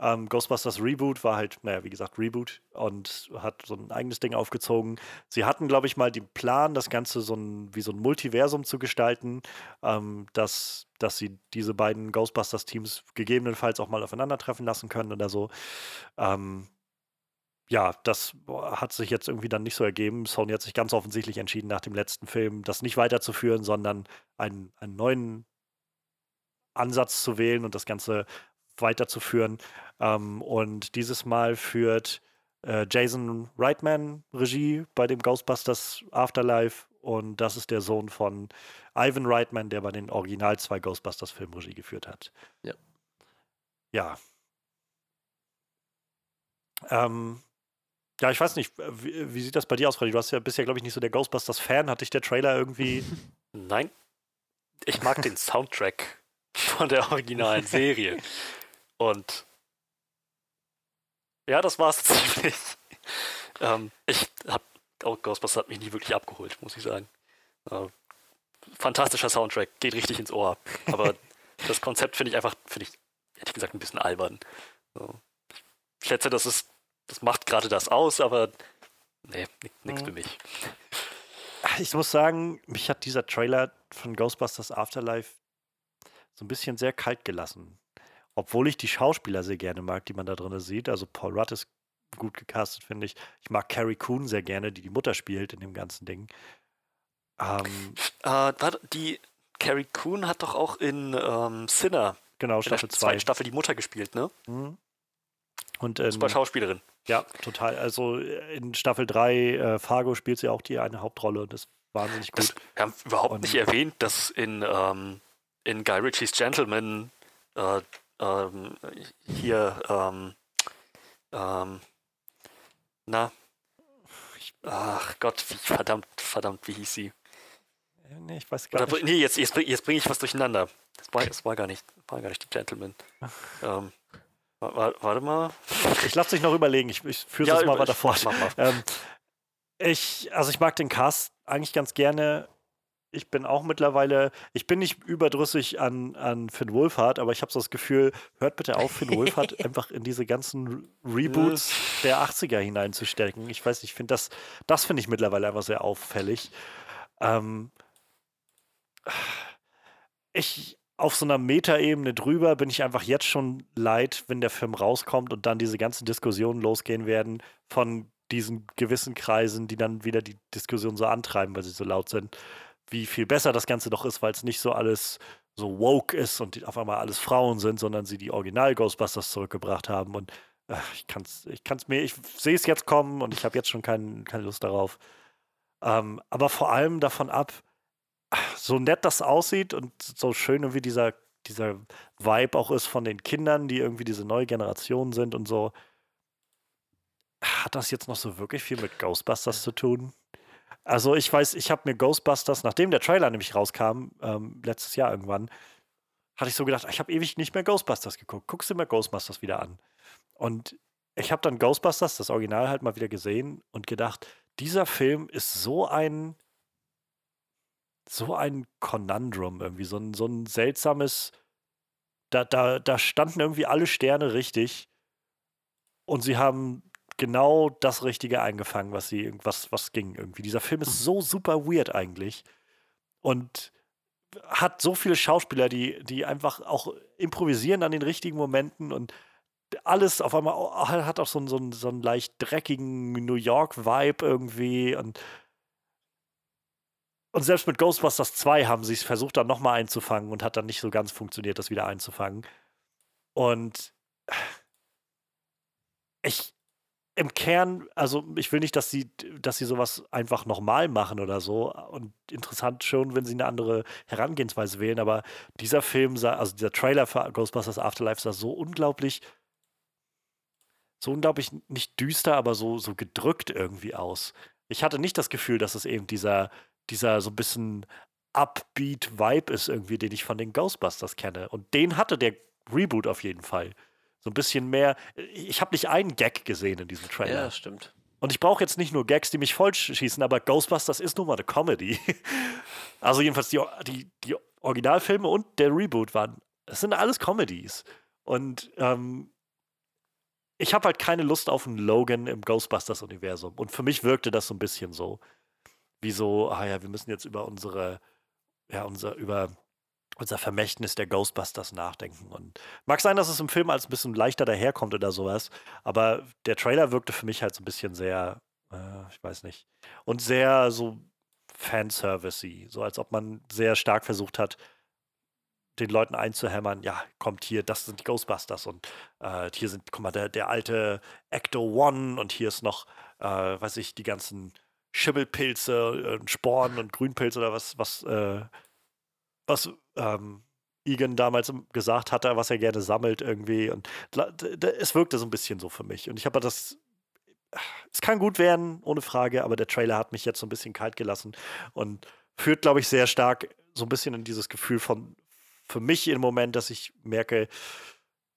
Ähm, Ghostbusters Reboot war halt, naja, wie gesagt, Reboot und hat so ein eigenes Ding aufgezogen. Sie hatten, glaube ich, mal den Plan, das Ganze so ein, wie so ein Multiversum zu gestalten, ähm, dass, dass sie diese beiden Ghostbusters-Teams gegebenenfalls auch mal aufeinandertreffen lassen können oder so. Ähm, ja, das hat sich jetzt irgendwie dann nicht so ergeben. Sony hat sich ganz offensichtlich entschieden, nach dem letzten Film das nicht weiterzuführen, sondern einen, einen neuen Ansatz zu wählen und das Ganze weiterzuführen. Ähm, und dieses Mal führt äh, Jason Reitman Regie bei dem Ghostbusters Afterlife und das ist der Sohn von Ivan Reitman, der bei den Original zwei Ghostbusters-Filmen Regie geführt hat. Ja. Ja. Ähm, ja, ich weiß nicht, wie, wie sieht das bei dir aus, Freddy? Du hast ja bisher, glaube ich, nicht so der Ghostbusters-Fan. Hat dich der Trailer irgendwie. Nein. Ich mag den Soundtrack von der originalen Serie. Und ja, das war's ziemlich. Ähm, ich hab auch Ghostbusters hat mich nie wirklich abgeholt, muss ich sagen. Äh, fantastischer Soundtrack, geht richtig ins Ohr. Aber das Konzept finde ich einfach, finde ich, ehrlich gesagt, ein bisschen albern. So. Ich schätze, das ist, das macht gerade das aus, aber nee, nichts Mhm. für mich. Ich muss sagen, mich hat dieser Trailer von Ghostbusters Afterlife so ein bisschen sehr kalt gelassen. Obwohl ich die Schauspieler sehr gerne mag, die man da drin sieht. Also Paul Rudd ist gut gecastet, finde ich. Ich mag Carrie Coon sehr gerne, die die Mutter spielt in dem ganzen Ding. Ähm, Äh, die Carrie Coon hat doch auch in ähm, Sinner genau, in der Staffel 2. zweiten Staffel die Mutter gespielt, ne? Mhm. Und in, Super Schauspielerin. ja, total. Also in Staffel 3, äh, Fargo spielt sie auch die eine Hauptrolle und ist wahnsinnig Das, gut. wir haben überhaupt Und- nicht erwähnt, dass in, ähm, in Guy Ritchies Gentleman äh, ähm, hier ähm, ähm, na ach Gott, wie verdammt, verdammt, wie hieß sie? Äh, Nee, ich weiß gar Oder, nicht. nee, jetzt, jetzt, bring- jetzt bringe ich was durcheinander. Das war, das war gar nicht, war gar nicht die Gentleman. Ähm, wa- wa- warte mal. Ich lasse dich noch überlegen. Ich, ich führe Ja, es mal weiter fort. Mach mal. Ähm, ich, also ich mag den Cast eigentlich ganz gerne. Ich bin auch mittlerweile, ich bin nicht überdrüssig an, an Finn Wolfhard, aber ich habe so das Gefühl, hört bitte auf, Finn Wolfhard einfach in diese ganzen Reboots der 80er hineinzustecken. Ich weiß nicht, ich finde das, das finde ich mittlerweile einfach sehr auffällig. Ähm, ich auf so einer Metaebene drüber bin ich einfach jetzt schon leid, wenn der Film rauskommt und dann diese ganzen Diskussionen losgehen werden von diesen gewissen Kreisen, die dann wieder die Diskussion so antreiben, weil sie so laut sind, wie viel besser das Ganze doch ist, weil es nicht so alles so woke ist und die auf einmal alles Frauen sind, sondern sie die Original Ghostbusters zurückgebracht haben und äh, ich kann's, ich kann's mir, ich sehe es jetzt kommen und ich habe jetzt schon kein, keine Lust darauf. Ähm, aber vor allem davon ab, so nett das aussieht und so schön irgendwie dieser, dieser Vibe auch ist von den Kindern, die irgendwie diese neue Generation sind und so. Hat das jetzt noch so wirklich viel mit Ghostbusters zu tun? Also ich weiß, ich habe mir Ghostbusters, nachdem der Trailer nämlich rauskam, ähm, letztes Jahr irgendwann, hatte ich so gedacht, ich habe ewig nicht mehr Ghostbusters geguckt. Guckst du mir Ghostbusters wieder an? Und ich habe dann Ghostbusters, das Original halt mal wieder gesehen und gedacht, dieser Film ist so ein so ein Konundrum irgendwie, so ein, so ein seltsames, da, da, da standen irgendwie alle Sterne richtig und sie haben genau das Richtige eingefangen, was sie, was, was ging irgendwie. Dieser Film ist so super weird eigentlich und hat so viele Schauspieler, die, die einfach auch improvisieren an den richtigen Momenten und alles auf einmal hat auch so einen, so einen, so einen leicht dreckigen New York-Vibe irgendwie und und selbst mit Ghostbusters 2 haben sie es versucht, dann nochmal einzufangen und hat dann nicht so ganz funktioniert, das wieder einzufangen. Und ich im Kern, also ich will nicht, dass sie, dass sie sowas einfach nochmal machen oder so. Und interessant schon, wenn sie eine andere Herangehensweise wählen, aber dieser Film sah, also dieser Trailer für Ghostbusters Afterlife sah so unglaublich, so unglaublich nicht düster, aber so, so gedrückt irgendwie aus. Ich hatte nicht das Gefühl, dass es eben dieser, dieser so ein bisschen upbeat Vibe ist irgendwie, den ich von den Ghostbusters kenne. Und den hatte der Reboot auf jeden Fall. So ein bisschen mehr. Ich habe nicht einen Gag gesehen in diesem Trailer. Ja, das stimmt. Und ich brauche jetzt nicht nur Gags, die mich voll schießen, aber Ghostbusters ist nun mal eine Comedy. also jedenfalls die, die, die Originalfilme und der Reboot waren, das sind alles Comedies. Und ähm, ich habe halt keine Lust auf einen Logan im Ghostbusters-Universum. Und für mich wirkte das so ein bisschen so. Wie so, ah ja, wir müssen jetzt über unsere, ja, unser, über unser Vermächtnis der Ghostbusters nachdenken. Und mag sein, dass es im Film als ein bisschen leichter daherkommt oder sowas, aber der Trailer wirkte für mich halt so ein bisschen sehr, äh, ich weiß nicht, und sehr so Fanservice-y, so als ob man sehr stark versucht hat, den Leuten einzuhämmern, ja, kommt hier, das sind die Ghostbusters und äh, hier sind, guck mal, der, der alte Ecto One und hier ist noch, äh, weiß ich, die ganzen Schimmelpilze, äh, Sporen und Grünpilze oder was, was, äh, was ähm, Egan damals gesagt hatte, was er gerne sammelt irgendwie. Und es wirkte so ein bisschen so für mich. Und ich habe das. Es kann gut werden, ohne Frage, aber der Trailer hat mich jetzt so ein bisschen kalt gelassen und führt, glaube ich, sehr stark so ein bisschen in dieses Gefühl von, für mich im Moment, dass ich merke,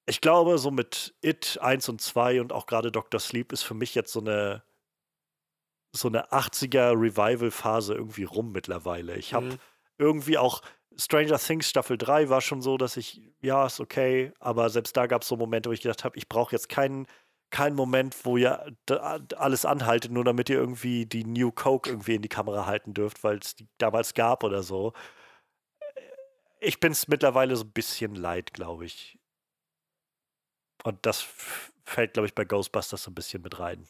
ich glaube, so mit It 1 und 2 und auch gerade Dr. Sleep ist für mich jetzt so eine so eine 80er Revival-Phase irgendwie rum mittlerweile. Ich habe mhm. irgendwie auch Stranger Things Staffel 3 war schon so, dass ich, ja, ist okay, aber selbst da gab es so Momente, wo ich gedacht habe, ich brauche jetzt keinen keinen Moment, wo ihr alles anhaltet, nur damit ihr irgendwie die New Coke irgendwie in die Kamera halten dürft, weil es die damals gab oder so. Ich bin es mittlerweile so ein bisschen leid, glaube ich. Und das fällt, glaube ich, bei Ghostbusters so ein bisschen mit rein.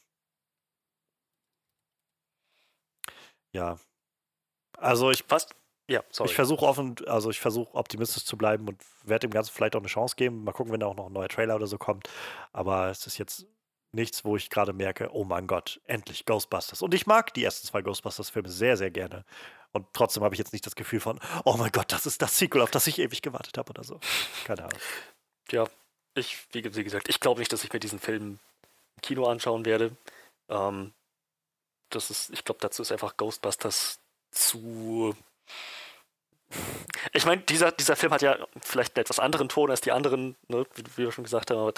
Ja. Also ich. Fast, ja, sorry. Ich versuche offen, also ich versuche optimistisch zu bleiben und werde dem Ganzen vielleicht auch eine Chance geben. Mal gucken, wenn da auch noch ein neuer Trailer oder so kommt. Aber es ist jetzt nichts, wo ich gerade merke, oh mein Gott, endlich Ghostbusters. Und ich mag die ersten zwei Ghostbusters-Filme sehr, sehr gerne. Und trotzdem habe ich jetzt nicht das Gefühl von, oh mein Gott, das ist das Sequel, auf das ich ewig gewartet habe oder so. Keine Ahnung. Ja, ich, wie gesagt, ich glaube nicht, dass ich mir diesen Film im Kino anschauen werde. Ähm, das ist, ich glaube, dazu ist einfach Ghostbusters zu ich meine, dieser, dieser Film hat ja vielleicht einen etwas anderen Ton als die anderen, ne, wie, wie, wir schon gesagt haben, aber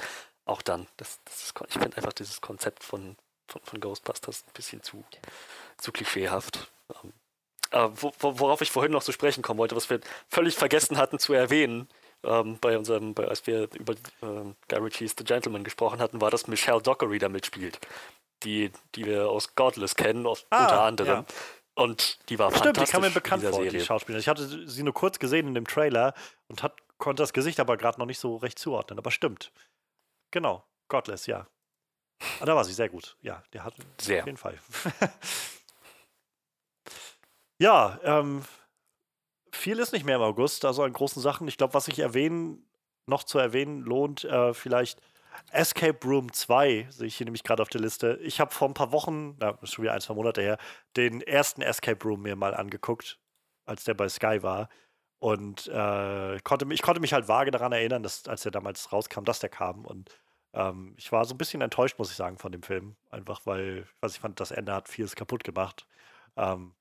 auch dann, das, das ist, ich finde einfach dieses Konzept von, von, von, Ghostbusters ein bisschen zu, zu klischeehaft. Ähm, äh, wo, worauf ich vorhin noch zu sprechen kommen wollte, was wir völlig vergessen hatten zu erwähnen, ähm, bei unserem, bei, als wir über ähm, Guy Ritchie's The Gentleman gesprochen hatten, war, dass Michelle Dockery da mitspielt. Die, die wir aus Godless kennen, aus, ah, unter anderem. Ja. Und die war Stimmt, fantastisch. die kam mir bekannt vor, Serie. die Schauspielerin. Ich hatte sie nur kurz gesehen in dem Trailer und hat, konnte das Gesicht aber gerade noch nicht so recht zuordnen. Aber stimmt. Genau. Godless, ja. Ah, da war sie sehr gut. Ja, der hat sehr. auf jeden Fall. ja, ähm, viel ist nicht mehr im August, also an großen Sachen. Ich glaube, was ich erwähnen, noch zu erwähnen lohnt, äh, vielleicht Escape Room 2 sehe ich hier nämlich gerade auf der Liste. Ich habe vor ein paar Wochen, na, schon wieder ein, zwei Monate her, den ersten Escape Room mir mal angeguckt, als der bei Sky war. Und äh, konnte, ich konnte mich halt vage daran erinnern, dass, als er damals rauskam, dass der kam. Und ähm, ich war so ein bisschen enttäuscht, muss ich sagen, von dem Film. Einfach weil, was ich fand, das Ende hat vieles kaputt gemacht. Ähm,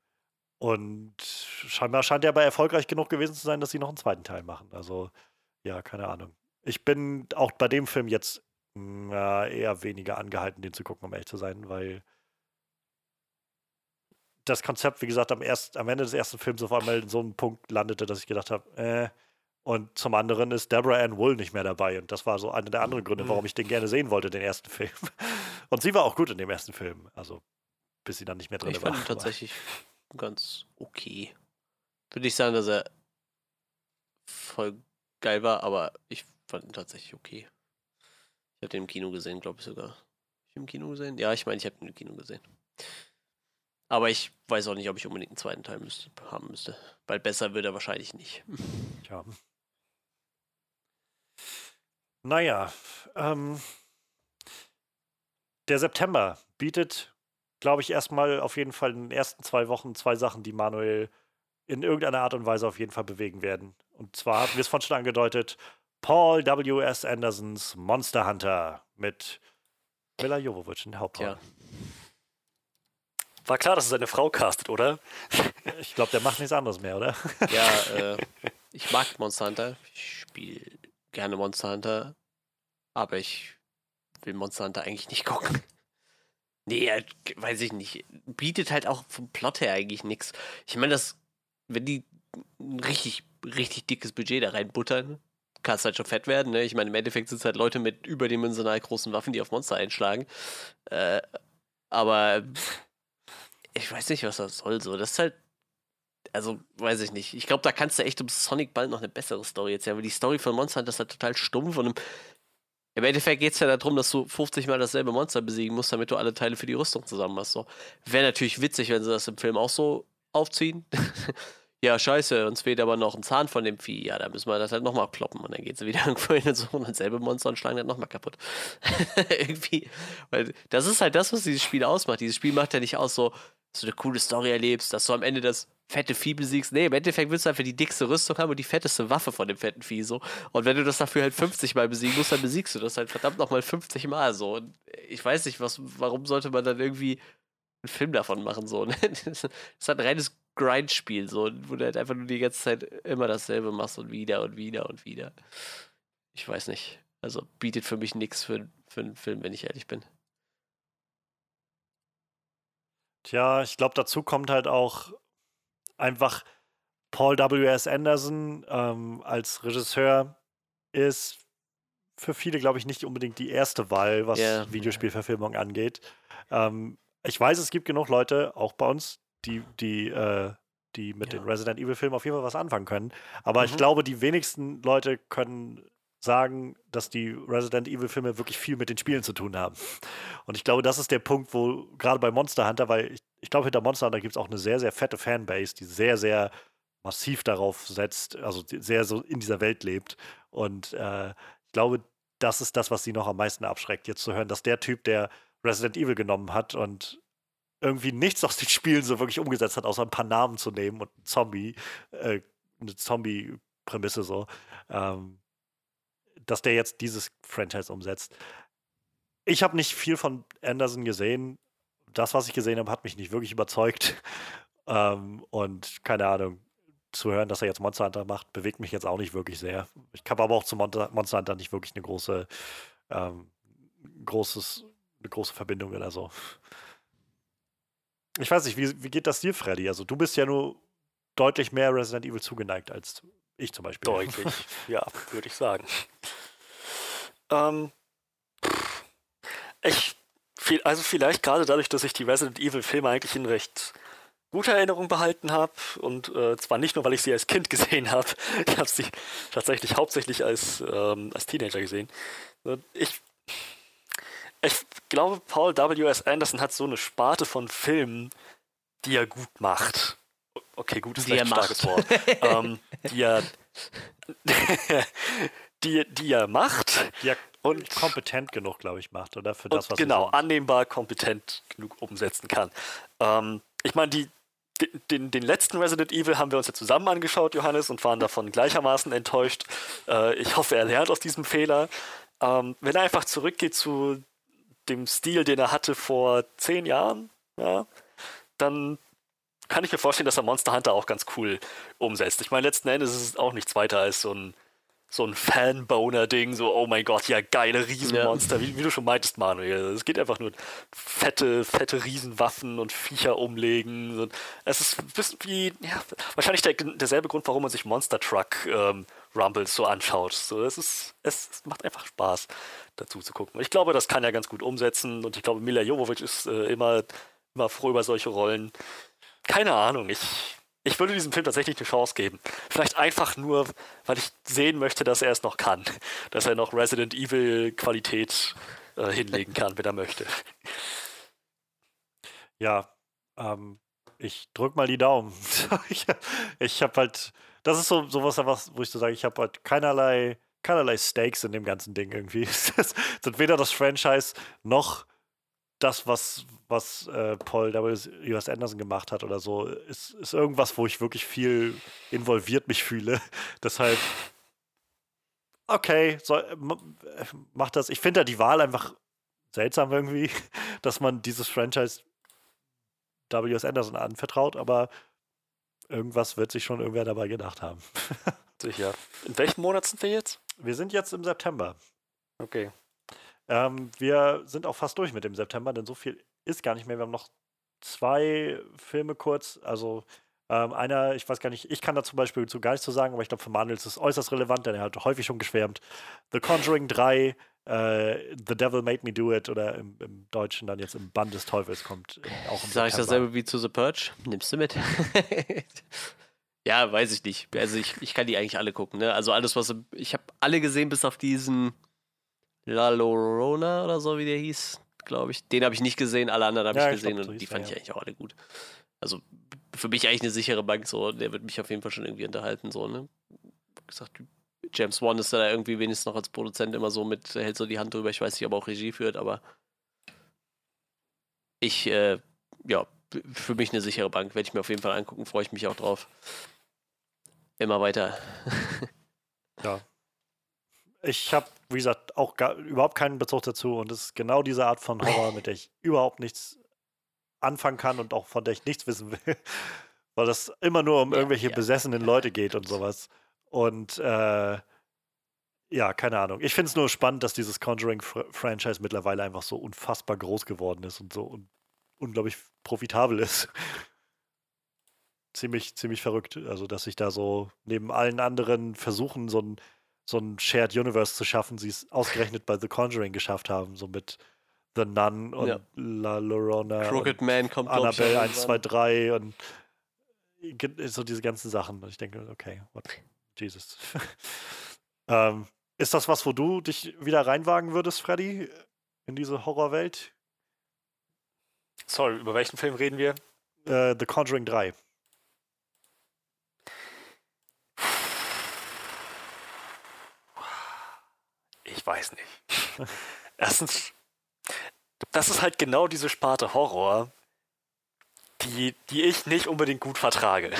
und scheinbar scheint er aber erfolgreich genug gewesen zu sein, dass sie noch einen zweiten Teil machen. Also, ja, keine Ahnung. Ich bin auch bei dem Film jetzt na, eher weniger angehalten, den zu gucken, um ehrlich zu sein, weil das Konzept, wie gesagt, am, erst, am Ende des ersten Films auf einmal in so einem Punkt landete, dass ich gedacht habe, äh, und zum anderen ist Deborah Ann Wool nicht mehr dabei. Und das war so einer der anderen Gründe, warum mhm. ich den gerne sehen wollte, den ersten Film. Und sie war auch gut in dem ersten Film. Also, bis sie dann nicht mehr drin ich war. Ich fand ihn tatsächlich ganz okay. Würde ich sagen, dass er voll geil war, aber ich fand ihn tatsächlich okay. Habe den im Kino gesehen, glaube ich sogar. Ich im Kino gesehen? Ja, ich meine, ich habe den im Kino gesehen. Aber ich weiß auch nicht, ob ich unbedingt einen zweiten Teil müsste, haben müsste. Weil besser wird er wahrscheinlich nicht. Tja. Naja, ähm, der September bietet, glaube ich, erstmal auf jeden Fall in den ersten zwei Wochen zwei Sachen, die Manuel in irgendeiner Art und Weise auf jeden Fall bewegen werden. Und zwar wir es vorhin schon angedeutet, Paul W.S. Andersons Monster Hunter mit Mila Jovovich in der Hauptrolle. Ja. War klar, dass er seine Frau castet, oder? Ich glaube, der macht nichts anderes mehr, oder? Ja, äh, ich mag Monster Hunter. Ich spiele gerne Monster Hunter. Aber ich will Monster Hunter eigentlich nicht gucken. Nee, halt, weiß ich nicht. Bietet halt auch vom Plot her eigentlich nichts. Ich meine, das, wenn die ein richtig, richtig dickes Budget da reinbuttern, kann es halt schon fett werden. Ne? Ich meine, im Endeffekt sind es halt Leute mit überdimensional großen Waffen, die auf Monster einschlagen. Äh, aber ich weiß nicht, was das soll. So, das ist halt. Also, weiß ich nicht. Ich glaube, da kannst du echt um Sonic bald noch eine bessere Story erzählen. Aber die Story von Monster Hunter ist halt total stumpf und im, im Endeffekt geht es ja darum, dass du 50 Mal dasselbe Monster besiegen musst, damit du alle Teile für die Rüstung zusammen hast. So. Wäre natürlich witzig, wenn sie das im Film auch so aufziehen. ja, scheiße, uns fehlt aber noch ein Zahn von dem Vieh. Ja, da müssen wir das halt nochmal kloppen. Und dann geht sie wieder irgendwo hin und und dasselbe Monster und schlagen das nochmal kaputt. Irgendwie. Weil das ist halt das, was dieses Spiel ausmacht. Dieses Spiel macht ja nicht aus so, dass du eine coole Story erlebst, dass du am Ende das fette Vieh besiegst. Nee, im Endeffekt willst du einfach die dickste Rüstung haben und die fetteste Waffe von dem fetten Vieh so. Und wenn du das dafür halt 50 Mal besiegen musst, dann besiegst du das halt verdammt nochmal 50 Mal so. Und ich weiß nicht, was, warum sollte man dann irgendwie einen Film davon machen so. Ne? Das ist halt ein reines Grindspiel, so, wo du halt einfach nur die ganze Zeit immer dasselbe machst und wieder und wieder und wieder. Ich weiß nicht. Also bietet für mich nichts für, für einen Film, wenn ich ehrlich bin. Tja, ich glaube, dazu kommt halt auch einfach Paul W.S. Anderson ähm, als Regisseur ist für viele, glaube ich, nicht unbedingt die erste Wahl, was yeah. Videospielverfilmung angeht. Ähm, ich weiß, es gibt genug Leute, auch bei uns, die, die, äh, die mit ja. den Resident Evil-Filmen auf jeden Fall was anfangen können. Aber mhm. ich glaube, die wenigsten Leute können sagen, dass die Resident Evil-Filme wirklich viel mit den Spielen zu tun haben. Und ich glaube, das ist der Punkt, wo gerade bei Monster Hunter, weil ich, ich glaube, hinter Monster Hunter gibt es auch eine sehr, sehr fette Fanbase, die sehr, sehr massiv darauf setzt, also sehr so in dieser Welt lebt. Und äh, ich glaube, das ist das, was sie noch am meisten abschreckt, jetzt zu hören, dass der Typ, der Resident Evil genommen hat und irgendwie nichts aus den Spielen so wirklich umgesetzt hat, außer ein paar Namen zu nehmen und ein Zombie, äh, eine Zombie-Prämisse so, ähm, dass der jetzt dieses Franchise umsetzt. Ich habe nicht viel von Anderson gesehen. Das, was ich gesehen habe, hat mich nicht wirklich überzeugt. Ähm, und keine Ahnung, zu hören, dass er jetzt Monster Hunter macht, bewegt mich jetzt auch nicht wirklich sehr. Ich habe aber auch zu Monster, Hunter nicht wirklich eine große, ähm, großes, eine große Verbindung oder so. Ich weiß nicht, wie, wie geht das dir, Freddy? Also du bist ja nur deutlich mehr Resident Evil zugeneigt als ich zum Beispiel. Deutlich, ja, würde ich sagen. Ähm, ich, also vielleicht gerade dadurch, dass ich die Resident Evil Filme eigentlich in recht guter Erinnerung behalten habe und äh, zwar nicht nur, weil ich sie als Kind gesehen habe, ich habe sie tatsächlich hauptsächlich als, ähm, als Teenager gesehen. Ich ich glaube, Paul W.S. Anderson hat so eine Sparte von Filmen, die er gut macht. Okay, gut ist die vielleicht ein starkes Wort. ähm, die er die, die er macht. Die er und kompetent genug, glaube ich, macht, oder? Für das, was Genau, annehmbar kompetent genug umsetzen kann. Ähm, ich meine, die, den, den letzten Resident Evil haben wir uns ja zusammen angeschaut, Johannes, und waren davon gleichermaßen enttäuscht. Äh, ich hoffe, er lernt aus diesem Fehler. Ähm, wenn er einfach zurückgeht zu dem Stil, den er hatte vor zehn Jahren, ja, dann kann ich mir vorstellen, dass er Monster Hunter auch ganz cool umsetzt. Ich meine, letzten Endes ist es auch nichts weiter als so ein, so ein Fanboner-Ding, so, oh mein Gott, ja, geile Riesenmonster, ja. wie, wie, du schon meintest, Manuel. Es geht einfach nur fette, fette Riesenwaffen und Viecher umlegen. Es ist ein bisschen wie, ja, wahrscheinlich der, derselbe Grund, warum man sich Monster Truck ähm, Rumbles so anschaut. So, es, ist, es, macht einfach Spaß dazu zu gucken. Ich glaube, das kann er ganz gut umsetzen und ich glaube, Mila Jovovich ist äh, immer, immer froh über solche Rollen. Keine Ahnung, ich, ich würde diesem Film tatsächlich eine Chance geben. Vielleicht einfach nur, weil ich sehen möchte, dass er es noch kann. Dass er noch Resident Evil Qualität äh, hinlegen kann, wenn er möchte. Ja, ähm, ich drück mal die Daumen. ich ich habe halt, das ist so sowas, wo ich so sage, ich habe halt keinerlei keinerlei Stakes in dem ganzen Ding irgendwie. es sind weder das Franchise noch das, was, was äh, Paul W. US Anderson gemacht hat oder so, ist, ist irgendwas, wo ich wirklich viel involviert mich fühle. Deshalb, okay, soll, macht das. Ich finde da die Wahl einfach seltsam irgendwie, dass man dieses Franchise W.S. Anderson anvertraut, aber irgendwas wird sich schon irgendwer dabei gedacht haben. Sicher. In welchem Monat sind wir jetzt? Wir sind jetzt im September. Okay. Ähm, wir sind auch fast durch mit dem September, denn so viel ist gar nicht mehr. Wir haben noch zwei Filme kurz. Also ähm, einer, ich weiß gar nicht, ich kann da zum Beispiel zu gar nichts zu sagen, aber ich glaube, für Manuel ist es äußerst relevant, denn er hat häufig schon geschwärmt. The Conjuring 3, äh, The Devil Made Me Do It oder im, im, Deutschen dann jetzt im Band des Teufels kommt auch im Sag ich dasselbe wie zu The Purge? Nimmst du mit? ja, weiß ich nicht. Also ich, ich kann die eigentlich alle gucken. Ne? Also alles, was ich habe alle gesehen, bis auf diesen La Llorona oder so, wie der hieß, glaube ich. Den habe ich nicht gesehen, alle anderen habe ja, ich gesehen glaub, und die fand ja. ich eigentlich auch alle gut. Also für mich eigentlich eine sichere Bank, so, der wird mich auf jeden Fall schon irgendwie unterhalten, so, ne? Wie gesagt, James Wan ist da irgendwie wenigstens noch als Produzent immer so mit, hält so die Hand drüber, ich weiß nicht, ob er auch Regie führt, aber ich, äh, ja, für mich eine sichere Bank, werde ich mir auf jeden Fall angucken, freue ich mich auch drauf. Immer weiter. ja, ich habe, wie gesagt, auch gar, überhaupt keinen Bezug dazu und es ist genau diese Art von Horror, mit der ich überhaupt nichts anfangen kann und auch von der ich nichts wissen will. Weil das immer nur um ja, irgendwelche ja. besessenen Leute geht und sowas. Und äh, ja, keine Ahnung. Ich finde es nur spannend, dass dieses Conjuring-Franchise mittlerweile einfach so unfassbar groß geworden ist und so un unglaublich profitabel ist. ziemlich, ziemlich verrückt. Also, dass sich da so neben allen anderen Versuchen, so ein so ein Shared Universe zu schaffen, sie es ausgerechnet bei The Conjuring geschafft haben, so mit The Nun und ja. La Llorona. Crooked Man kommt Annabelle 1, 2, 3 und so diese ganzen Sachen. Und ich denke, okay, what? Jesus. ähm, ist das was, wo du dich wieder reinwagen würdest, Freddy, in diese Horrorwelt? Sorry, über welchen Film reden wir? Äh, The Conjuring 3. Ich weiß nicht. Erstens, das ist halt genau diese Sparte Horror, die, die ich nicht unbedingt gut vertrage.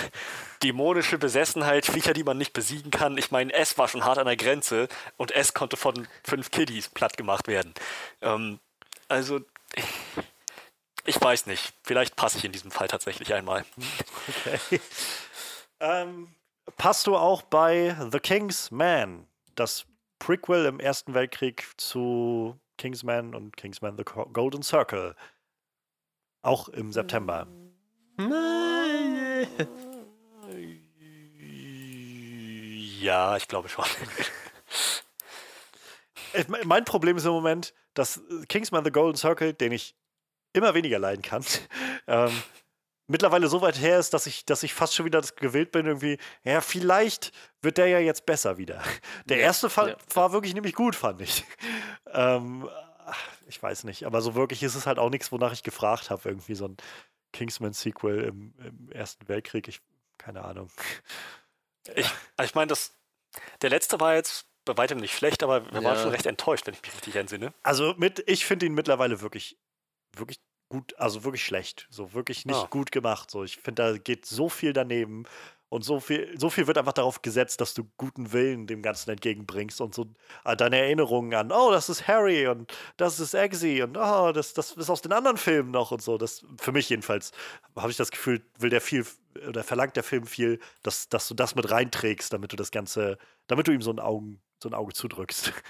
Dämonische Besessenheit, Viecher, die man nicht besiegen kann. Ich meine, S war schon hart an der Grenze und S konnte von fünf Kiddies platt gemacht werden. Ähm, also, ich, ich weiß nicht. Vielleicht passe ich in diesem Fall tatsächlich einmal. Okay. Ähm, passt du auch bei The King's Man, das Prequel im Ersten Weltkrieg zu Kingsman und Kingsman The Golden Circle. Auch im September. Ja, ich glaube schon. mein Problem ist im Moment, dass Kingsman The Golden Circle, den ich immer weniger leiden kann, ähm, mittlerweile so weit her ist, dass ich, dass ich fast schon wieder gewillt bin, irgendwie, ja, vielleicht wird der ja jetzt besser wieder. Der ja, erste Fall ja. war wirklich nämlich gut, fand ich. Ähm, ich weiß nicht, aber so wirklich ist es halt auch nichts, wonach ich gefragt habe, irgendwie so ein Kingsman-Sequel im, im, Ersten Weltkrieg. Ich, keine Ahnung. Ich, also ich meine, der letzte war jetzt bei weitem nicht schlecht, aber wir ja. waren schon recht enttäuscht, wenn ich mich richtig entsinne. Also mit, ich finde ihn mittlerweile wirklich, wirklich gut, also wirklich schlecht. So wirklich nicht ah. gut gemacht. So, ich finde, da geht so viel daneben. Und so viel, so viel wird einfach darauf gesetzt, dass du guten Willen dem Ganzen entgegenbringst und so äh, deine Erinnerungen an, oh, das ist Harry und das ist Eggsy und oh, das, das ist aus den anderen Filmen noch und so. Das, für mich jedenfalls habe ich das Gefühl, will der viel oder verlangt der Film viel, dass, dass du das mit reinträgst, damit du das Ganze, damit du ihm so ein, Augen, so ein Auge zudrückst.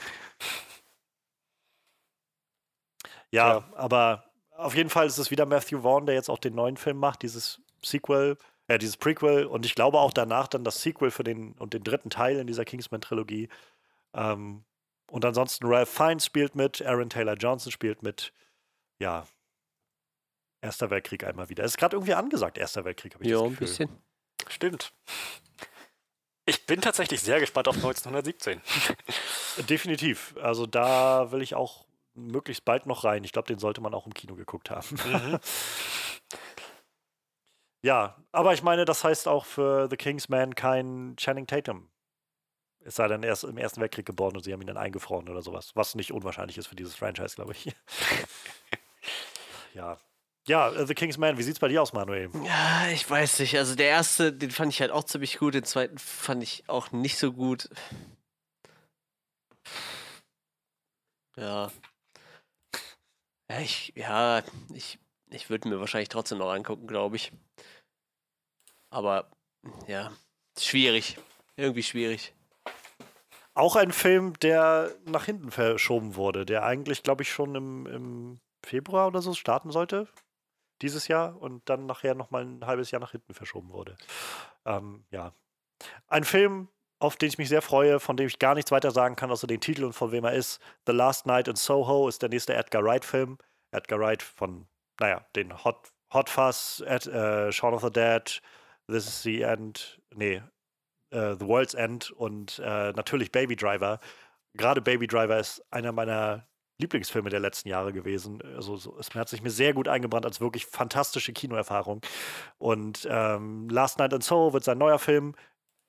ja, ja, aber auf jeden Fall ist es wieder Matthew Vaughn, der jetzt auch den neuen Film macht, dieses Sequel, äh, dieses Prequel und ich glaube auch danach dann das Sequel für den und den dritten Teil in dieser Kingsman-Trilogie. Ähm, und ansonsten Ralph Fiennes spielt mit, Aaron Taylor Johnson spielt mit. Ja, Erster Weltkrieg einmal wieder. Es ist gerade irgendwie angesagt, Erster Weltkrieg, habe ich ja, das Gefühl. ein bisschen. Stimmt. Ich bin tatsächlich sehr gespannt auf 1917. Definitiv. Also da will ich auch möglichst bald noch rein. Ich glaube, den sollte man auch im Kino geguckt haben. Mhm. ja, aber ich meine, das heißt auch für The King's Man kein Channing Tatum Es sei denn, er ist im Ersten Weltkrieg geboren und sie haben ihn dann eingefroren oder sowas. Was nicht unwahrscheinlich ist für dieses Franchise, glaube ich. ja. Ja, äh, The King's Man, wie sieht's bei dir aus, Manuel? Ja, ich weiß nicht. Also der erste, den fand ich halt auch ziemlich gut, den zweiten fand ich auch nicht so gut. Ja. Ja, ich, ja, ich, ich würde mir wahrscheinlich trotzdem noch angucken, glaube ich. Aber ja, schwierig. Irgendwie schwierig. Auch ein Film, der nach hinten verschoben wurde, der eigentlich, glaube ich, schon im, im Februar oder so starten sollte dieses Jahr und dann nachher nochmal ein halbes Jahr nach hinten verschoben wurde. Ähm, ja. Ein Film, auf den ich mich sehr freue, von dem ich gar nichts weiter sagen kann, außer den Titel und von wem er ist. The Last Night in Soho ist der nächste Edgar Wright-Film. Edgar Wright von, naja, den Hot, Hot Fuzz, Ed, äh, Shaun of the Dead, This is the End, nee, uh, The World's End und äh, natürlich Baby Driver. Gerade Baby Driver ist einer meiner Lieblingsfilme der letzten Jahre gewesen. Also so, es hat sich mir sehr gut eingebrannt als wirklich fantastische Kinoerfahrung. Und ähm, Last Night in Soho wird sein neuer Film.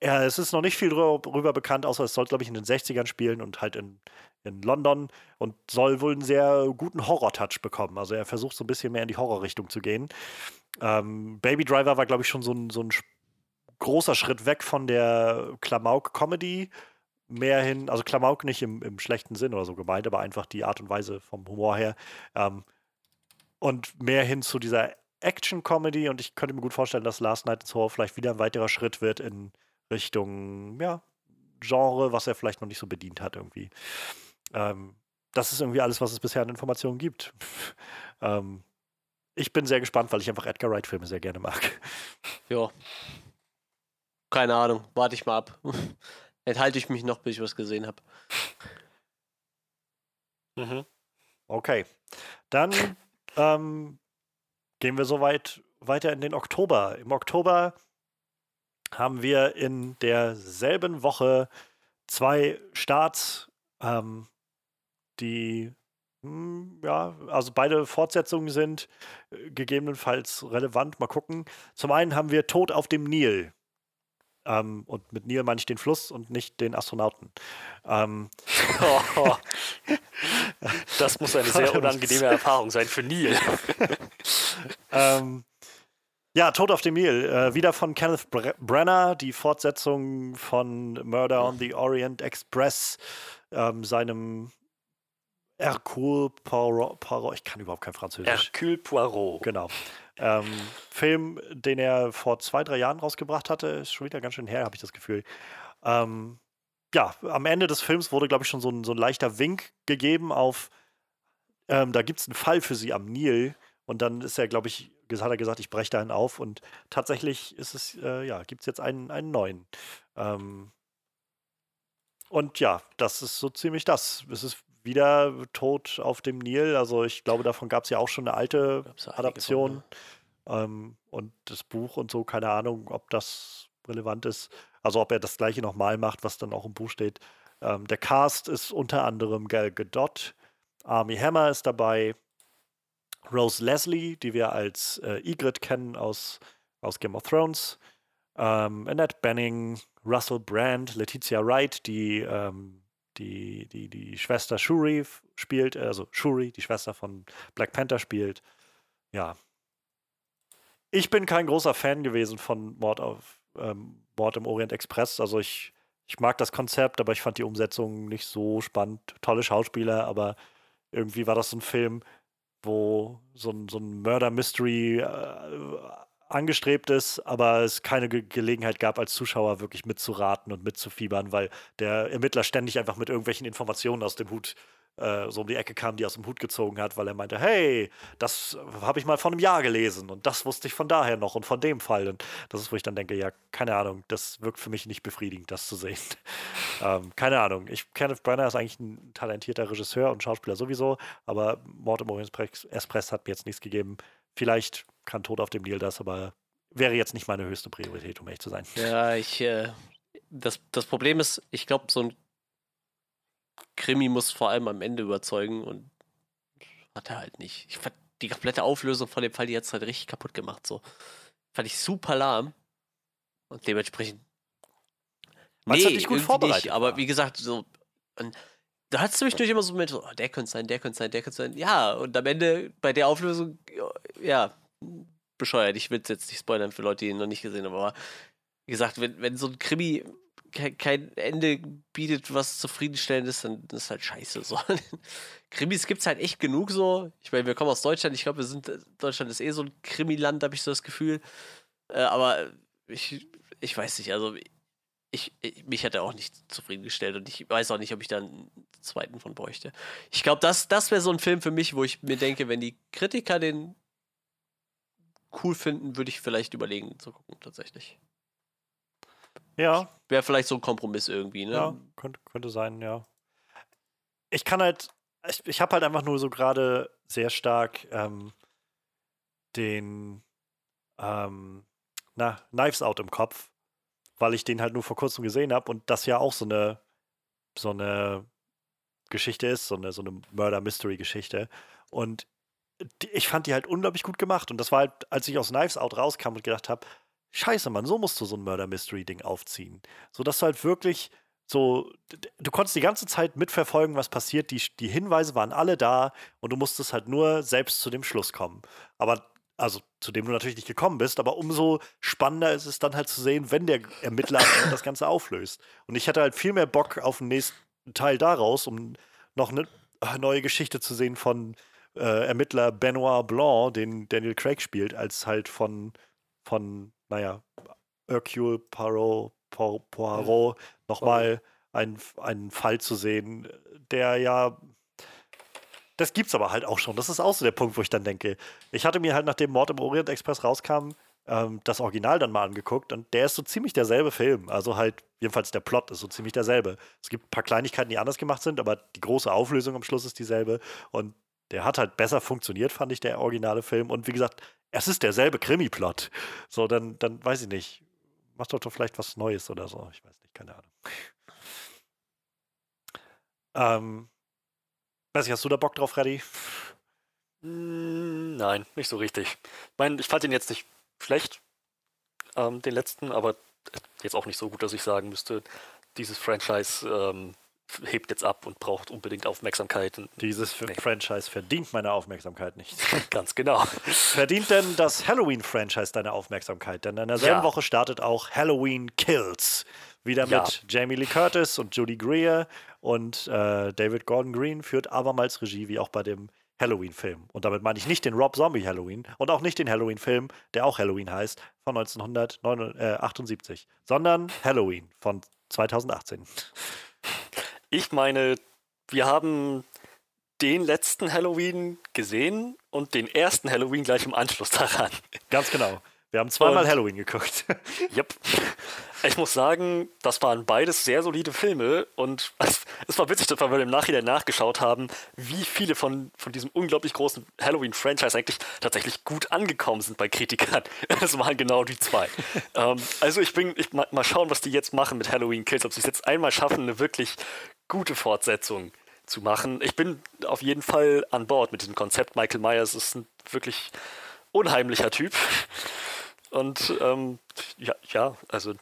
Ja, es ist noch nicht viel darüber bekannt, außer es soll, glaube ich, in den 60ern spielen und halt in, in London und soll wohl einen sehr guten Horror-Touch bekommen. Also er versucht so ein bisschen mehr in die Horrorrichtung zu gehen. Ähm, Baby Driver war, glaube ich, schon so ein, so ein großer Schritt weg von der Klamauk-Comedy mehr hin, also Klamauk nicht im, im schlechten Sinn oder so gemeint, aber einfach die Art und Weise vom Humor her. Ähm, und mehr hin zu dieser Action-Comedy und ich könnte mir gut vorstellen, dass Last Night in Soho vielleicht wieder ein weiterer Schritt wird in Richtung, ja, Genre, was er vielleicht noch nicht so bedient hat irgendwie. Ähm, das ist irgendwie alles, was es bisher an Informationen gibt. ähm, ich bin sehr gespannt, weil ich einfach Edgar Wright-Filme sehr gerne mag. Ja. Keine Ahnung, warte ich mal ab. Enthalte ich mich noch, bis ich was gesehen habe. Mhm. Okay. Dann ähm, gehen wir soweit weiter in den Oktober. Im Oktober haben wir in derselben Woche zwei Starts, ähm, die hm, ja, also beide Fortsetzungen sind äh, gegebenenfalls relevant. Mal gucken. Zum einen haben wir Tod auf dem Nil ähm, und mit Neil meine ich den Fluss und nicht den Astronauten. Ähm, oh, das muss eine sehr unangenehme Erfahrung sein für Neil. ähm, ja, Tod auf dem Nil. Äh, wieder von Kenneth Bre Brenner, die Fortsetzung von Murder on the Orient Express, ähm, seinem Hercule Poirot, Poirot, ich kann überhaupt kein Französisch. Hercule Poirot. Genau. Ähm, Film, den er vor zwei, drei Jahren rausgebracht hatte, ist schon wieder ganz schön her, habe ich das Gefühl. Ähm, ja, am Ende des Films wurde, glaube ich, schon so ein, so ein leichter Wink gegeben auf, ähm, da gibt es einen Fall für sie am Nil. Und dann ist er, glaube ich, hat er gesagt, ich breche dahin auf. Und tatsächlich ist es, äh, ja, gibt es jetzt einen, einen neuen. Ähm, und ja, das ist so ziemlich das. Es ist wieder tot auf dem Nil. Also ich glaube, davon gab es ja auch schon eine alte Adaption. ähm, und das Buch und so, keine Ahnung, ob das relevant ist. Also ob er das gleiche nochmal macht, was dann auch im Buch steht. Ähm, der Cast ist unter anderem Gal Gadot, Army Hammer ist dabei, Rose Leslie, die wir als äh, Ygritte kennen aus, aus Game of Thrones, ähm, Annette Benning, Russell Brand, Letizia Wright, die ähm, die, die, die Schwester Shuri spielt, also Shuri, die Schwester von Black Panther spielt. Ja. Ich bin kein großer Fan gewesen von Mord auf ähm, Mord im Orient Express. Also ich, ich mag das Konzept, aber ich fand die Umsetzung nicht so spannend. Tolle Schauspieler, aber irgendwie war das so ein Film, wo so ein, so ein Murder-Mystery äh, angestrebt ist, aber es keine Ge Gelegenheit gab, als Zuschauer wirklich mitzuraten und mitzufiebern, weil der Ermittler ständig einfach mit irgendwelchen Informationen aus dem Hut äh, so um die Ecke kam, die aus dem Hut gezogen hat, weil er meinte, hey, das habe ich mal vor einem Jahr gelesen und das wusste ich von daher noch und von dem Fall. Und das ist, wo ich dann denke, ja, keine Ahnung, das wirkt für mich nicht befriedigend, das zu sehen. ähm, keine Ahnung. Ich, Kenneth Brenner ist eigentlich ein talentierter Regisseur und Schauspieler sowieso, aber Mord im Orient Express hat mir jetzt nichts gegeben. Vielleicht kann Tod auf dem Nil das, aber wäre jetzt nicht meine höchste Priorität, um ehrlich zu sein. Ja, ich, äh, das, das Problem ist, ich glaube, so ein Krimi muss vor allem am Ende überzeugen und hat er halt nicht. Ich fand die komplette Auflösung von dem Fall, die hat es halt richtig kaputt gemacht. So. Fand ich super lahm. Und dementsprechend Weil nee, halt nicht gut vorbereitet nicht, aber wie gesagt, so. Und da hat es zwischendurch immer so Momente, oh, der könnte sein, der könnte sein, der könnte sein. Ja, und am Ende bei der Auflösung, ja, bescheuert. Ich will es jetzt nicht spoilern für Leute, die ihn noch nicht gesehen haben, aber wie gesagt, wenn, wenn so ein Krimi kein Ende bietet, was zufriedenstellend ist, dann ist halt scheiße. So. Krimis gibt es halt echt genug so. Ich meine, wir kommen aus Deutschland. Ich glaube, wir sind, Deutschland ist eh so ein Krimiland, habe ich so das Gefühl. Äh, aber ich, ich weiß nicht, also ich, ich, mich hat er auch nicht zufriedengestellt und ich weiß auch nicht, ob ich da einen zweiten von bräuchte. Ich glaube, das, das wäre so ein Film für mich, wo ich mir denke, wenn die Kritiker den cool finden, würde ich vielleicht überlegen zu gucken, tatsächlich. Ja. Wäre vielleicht so ein Kompromiss irgendwie, ne? Ja, könnte, könnte sein, ja. Ich kann halt, ich, ich habe halt einfach nur so gerade sehr stark ähm, den ähm, na, Knives Out im Kopf, weil ich den halt nur vor kurzem gesehen habe und das ja auch so eine so eine Geschichte ist, so eine, so eine Murder-Mystery-Geschichte. Und die, ich fand die halt unglaublich gut gemacht. Und das war halt, als ich aus Knives Out rauskam und gedacht habe, scheiße, Mann, so musst du so ein Murder-Mystery-Ding aufziehen. So dass du halt wirklich so, du konntest die ganze Zeit mitverfolgen, was passiert. Die, die Hinweise waren alle da und du musstest halt nur selbst zu dem Schluss kommen. Aber also zu dem du natürlich nicht gekommen bist, aber umso spannender ist es dann halt zu sehen, wenn der Ermittler das Ganze auflöst. Und ich hatte halt viel mehr Bock auf den nächsten Teil daraus, um noch eine neue Geschichte zu sehen von äh, Ermittler Benoit Blanc, den Daniel Craig spielt, als halt von, von naja, Hercule Poirot, Poirot nochmal einen, einen Fall zu sehen, der ja das gibt's aber halt auch schon. Das ist auch so der Punkt, wo ich dann denke, ich hatte mir halt, nachdem Mord im Orient Express rauskam, ähm, das Original dann mal angeguckt und der ist so ziemlich derselbe Film. Also halt, jedenfalls der Plot ist so ziemlich derselbe. Es gibt ein paar Kleinigkeiten, die anders gemacht sind, aber die große Auflösung am Schluss ist dieselbe. Und der hat halt besser funktioniert, fand ich, der originale Film. Und wie gesagt, es ist derselbe Krimi-Plot. So, dann, dann weiß ich nicht. Mach doch, doch vielleicht was Neues oder so. Ich weiß nicht, keine Ahnung. ähm, weiß ich, hast du da Bock drauf, Freddy? Hm, nein, nicht so richtig. Ich meine, ich fand den jetzt nicht schlecht, ähm, den letzten, aber jetzt auch nicht so gut, dass ich sagen müsste, dieses Franchise ähm, hebt jetzt ab und braucht unbedingt Aufmerksamkeit. Dieses nee. Franchise verdient meine Aufmerksamkeit nicht. Ganz genau. Verdient denn das Halloween-Franchise deine Aufmerksamkeit? Denn in derselben ja. Woche startet auch Halloween Kills. Wieder ja. mit Jamie Lee Curtis und Judy Greer und äh, David Gordon Green führt abermals Regie, wie auch bei dem Halloween-Film. Und damit meine ich nicht den Rob Zombie Halloween und auch nicht den Halloween-Film, der auch Halloween heißt, von 1978, sondern Halloween von 2018. Ich meine, wir haben den letzten Halloween gesehen und den ersten Halloween gleich im Anschluss daran. Ganz genau. Wir haben zweimal und, Halloween geguckt. Yep. Ich muss sagen, das waren beides sehr solide Filme und es, war witzig, dass wir im Nachhinein nachgeschaut haben, wie viele von, von diesem unglaublich großen Halloween-Franchise eigentlich tatsächlich gut angekommen sind bei Kritikern. Es waren genau die zwei. ähm, also ich bin, ich mal, mal schauen, was die jetzt machen mit Halloween Kills, ob sie es jetzt einmal schaffen, eine wirklich gute Fortsetzung zu machen. Ich bin auf jeden Fall an Bord mit diesem Konzept. Michael Myers ist ein wirklich unheimlicher Typ. Und ähm, ja, ja, also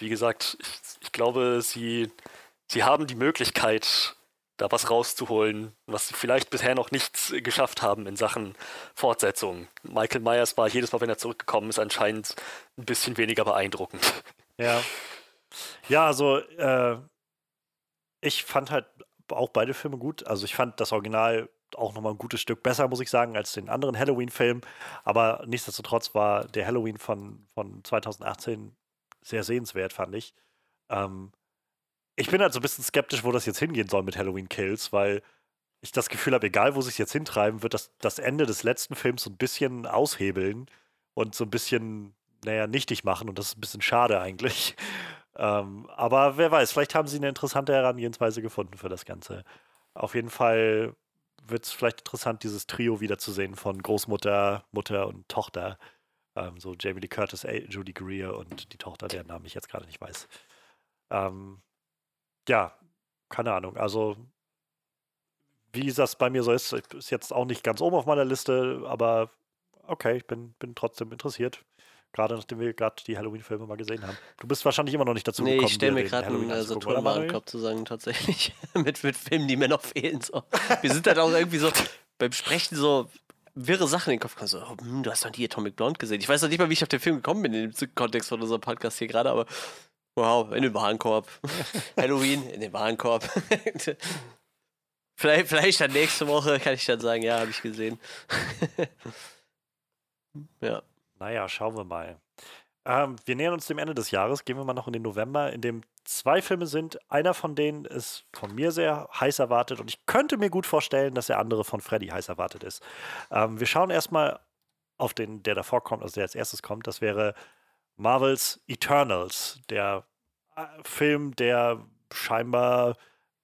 wie gesagt, ich, ich glaube, sie, sie haben die Möglichkeit, da was rauszuholen, was sie vielleicht bisher noch nicht geschafft haben in Sachen Fortsetzung. Michael Myers war jedes Mal, wenn er zurückgekommen ist, anscheinend ein bisschen weniger beeindruckend. Ja. Ja, also äh, ich fand halt auch beide Filme gut. Also ich fand das Original auch nochmal ein gutes Stück besser, muss ich sagen, als den anderen Halloween-Film. Aber nichtsdestotrotz war der Halloween von, von 2018 sehr sehenswert, fand ich. Ähm, ich bin halt so ein bisschen skeptisch, wo das jetzt hingehen soll mit Halloween Kills, weil ich das Gefühl habe, egal wo sie es jetzt hintreiben, wird das, das Ende des letzten Films so ein bisschen aushebeln und so ein bisschen, naja, nichtig machen. Und das ist ein bisschen schade eigentlich. Ähm, aber wer weiß, vielleicht haben sie eine interessante Herangehensweise gefunden für das Ganze. Auf jeden Fall wird es vielleicht interessant, dieses Trio wiederzusehen von Großmutter, Mutter und Tochter. Ähm, so Jamie Lee Curtis, Judy Greer und die Tochter, deren Namen ich jetzt gerade nicht weiß. Ähm, ja, keine Ahnung. Also, wie das bei mir so ist, ist jetzt auch nicht ganz oben auf meiner Liste, aber okay, ich bin, bin trotzdem interessiert. Gerade nachdem wir gerade die Halloween-Filme mal gesehen haben. Du bist wahrscheinlich immer noch nicht dazu nee, gekommen. ich stelle mir gerade einen äh, anzugucken, Saturn oder, Manuel? Warenkorb zusammen, tatsächlich. mit, mit Filmen, die mir noch fehlen. So. Wir sind dann auch irgendwie so beim Sprechen so wirre Sachen in den Kopf kommen. So, hm, du hast doch nie Atomic Blonde gesehen. Ich weiß noch nicht mal, wie ich auf den Film gekommen bin in dem Kontext von unserem Podcast hier gerade, aber wow, in den Warenkorb. Halloween in den Warenkorb. vielleicht, vielleicht dann nächste Woche kann ich dann sagen, ja, habe ich gesehen. ja. Naja, schauen wir mal. Ähm, wir nähern uns dem Ende des Jahres. Gehen wir mal noch in den November, in dem zwei Filme sind. Einer von denen ist von mir sehr heiß erwartet und ich könnte mir gut vorstellen, dass der andere von Freddy heiß erwartet ist. Ähm, wir schauen erstmal auf den, der davor kommt, also der als erstes kommt. Das wäre Marvels Eternals, der äh, Film, der scheinbar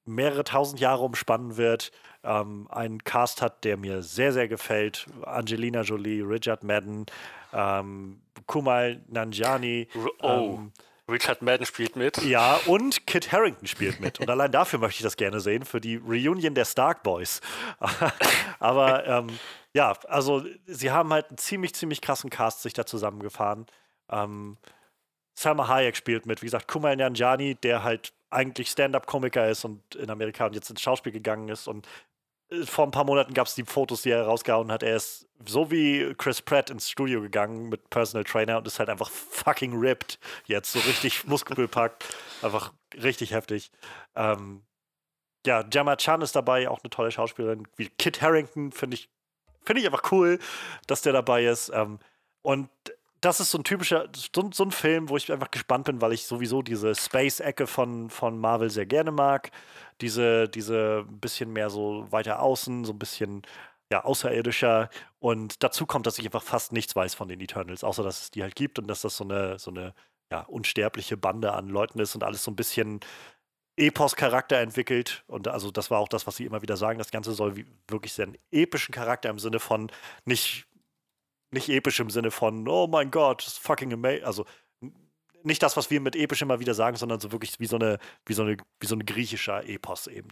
mehrere tausend Jahre umspannen wird. Ähm, einen Cast hat, der mir sehr, sehr gefällt. Angelina Jolie, Richard Madden, ähm, Kumal Nanjiani. R- Oh, Ähm, Richard Madden spielt mit. ja, und Kit Harrington spielt mit. Und allein dafür möchte ich das gerne sehen, für die Reunion der Stark Boys. Aber ähm, ja, also sie haben halt einen ziemlich, ziemlich krassen Cast sich da zusammengefahren. Ähm, Salma Hayek spielt mit, wie gesagt, Kumail Nanjiani, der halt eigentlich Stand-Up-Komiker ist und in Amerika und jetzt ins Schauspiel gegangen ist. Und vor ein paar Monaten gab es die Fotos, die er rausgehauen hat. Er ist so wie Chris Pratt ins Studio gegangen mit Personal Trainer und ist halt einfach fucking ripped jetzt, so richtig muskelbepackt. Einfach richtig heftig. Ähm, ja, Gemma Chan ist dabei, auch eine tolle Schauspielerin. Wie Kit Harrington finde ich, finde ich einfach cool, dass der dabei ist. Ähm, und das ist so ein typischer, so, so ein Film, wo ich einfach gespannt bin, weil ich sowieso diese Space-Ecke von, von Marvel sehr gerne mag. Diese, diese bisschen mehr so weiter außen, so ein bisschen ja, außerirdischer. Und dazu kommt, dass ich einfach fast nichts weiß von den Eternals, außer dass es die halt gibt und dass das so eine, so eine ja, unsterbliche Bande an Leuten ist und alles so ein bisschen Epos-Charakter entwickelt. Und also das war auch das, was sie immer wieder sagen. Das Ganze soll wie, wirklich sehr einen epischen Charakter im Sinne von nicht, nicht episch im Sinne von, oh mein Gott, das ist fucking amazing. Also nicht das, was wir mit episch immer wieder sagen, sondern so wirklich wie so eine, wie so eine, wie so ein griechischer Epos eben.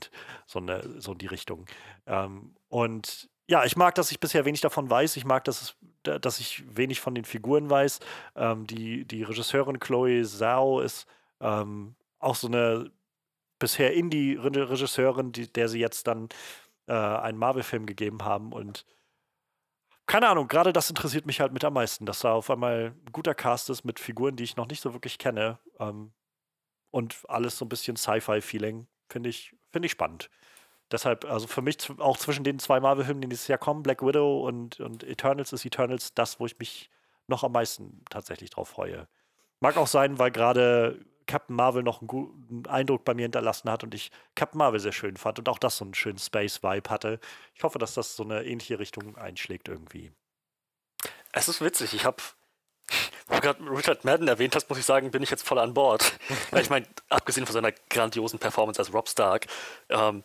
So, eine, so in die Richtung. Ähm, und ja, ich mag, dass ich bisher wenig davon weiß. Ich mag, dass, es, da- dass ich wenig von den Figuren weiß. Ähm, die, die Regisseurin Chloe Zhao ist ähm, auch so eine bisher Indie-Regisseurin, die, der sie jetzt dann äh, einen Marvel-Film gegeben haben. Und keine Ahnung, gerade das interessiert mich halt mit am meisten, dass da auf einmal ein guter Cast ist mit Figuren, die ich noch nicht so wirklich kenne. Ähm, und alles so ein bisschen Sci-Fi-Feeling. Finde ich, find ich spannend. Deshalb, also für mich auch zwischen den zwei Marvel-Filmen, die dieses Jahr kommen, Black Widow und, und Eternals ist Eternals das, wo ich mich noch am meisten tatsächlich drauf freue. Mag auch sein, weil gerade Captain Marvel noch einen guten Eindruck bei mir hinterlassen hat und ich Captain Marvel sehr schön fand und auch das so einen schönen Space-Vibe hatte. Ich hoffe, dass das so eine ähnliche Richtung einschlägt irgendwie. Es ist witzig, ich habe, wo du gerade Richard Madden erwähnt hast, muss ich sagen, bin ich jetzt voll an Bord. Weil ich meine, abgesehen von seiner grandiosen Performance als Rob Stark, ähm,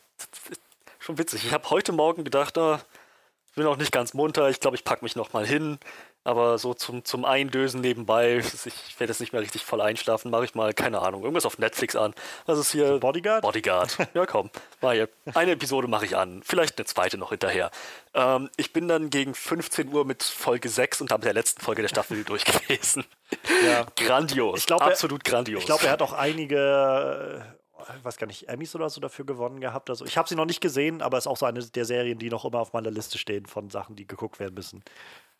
schon witzig. Ich habe heute Morgen gedacht, ich bin noch nicht ganz munter, ich glaube, ich packe mich noch mal hin. Aber so zum, zum Eindösen nebenbei, ich werde jetzt nicht mehr richtig voll einschlafen, mache ich mal, keine Ahnung, irgendwas auf Netflix an. Was ist hier? Bodyguard? Bodyguard. Ja, komm. Hier. Eine Episode mache ich an. Vielleicht eine zweite noch hinterher. Ähm, ich bin dann gegen 15 Uhr mit Folge 6 und habe der letzten Folge der Staffel durchgelesen. Ja. Grandios. Ich glaube, er- Absolut grandios. Ich glaube, er hat auch einige, äh, ich weiß gar nicht, Emmys oder so dafür gewonnen gehabt. Also ich habe sie noch nicht gesehen, aber es ist auch so eine der Serien, die noch immer auf meiner Liste stehen von Sachen, die geguckt werden müssen.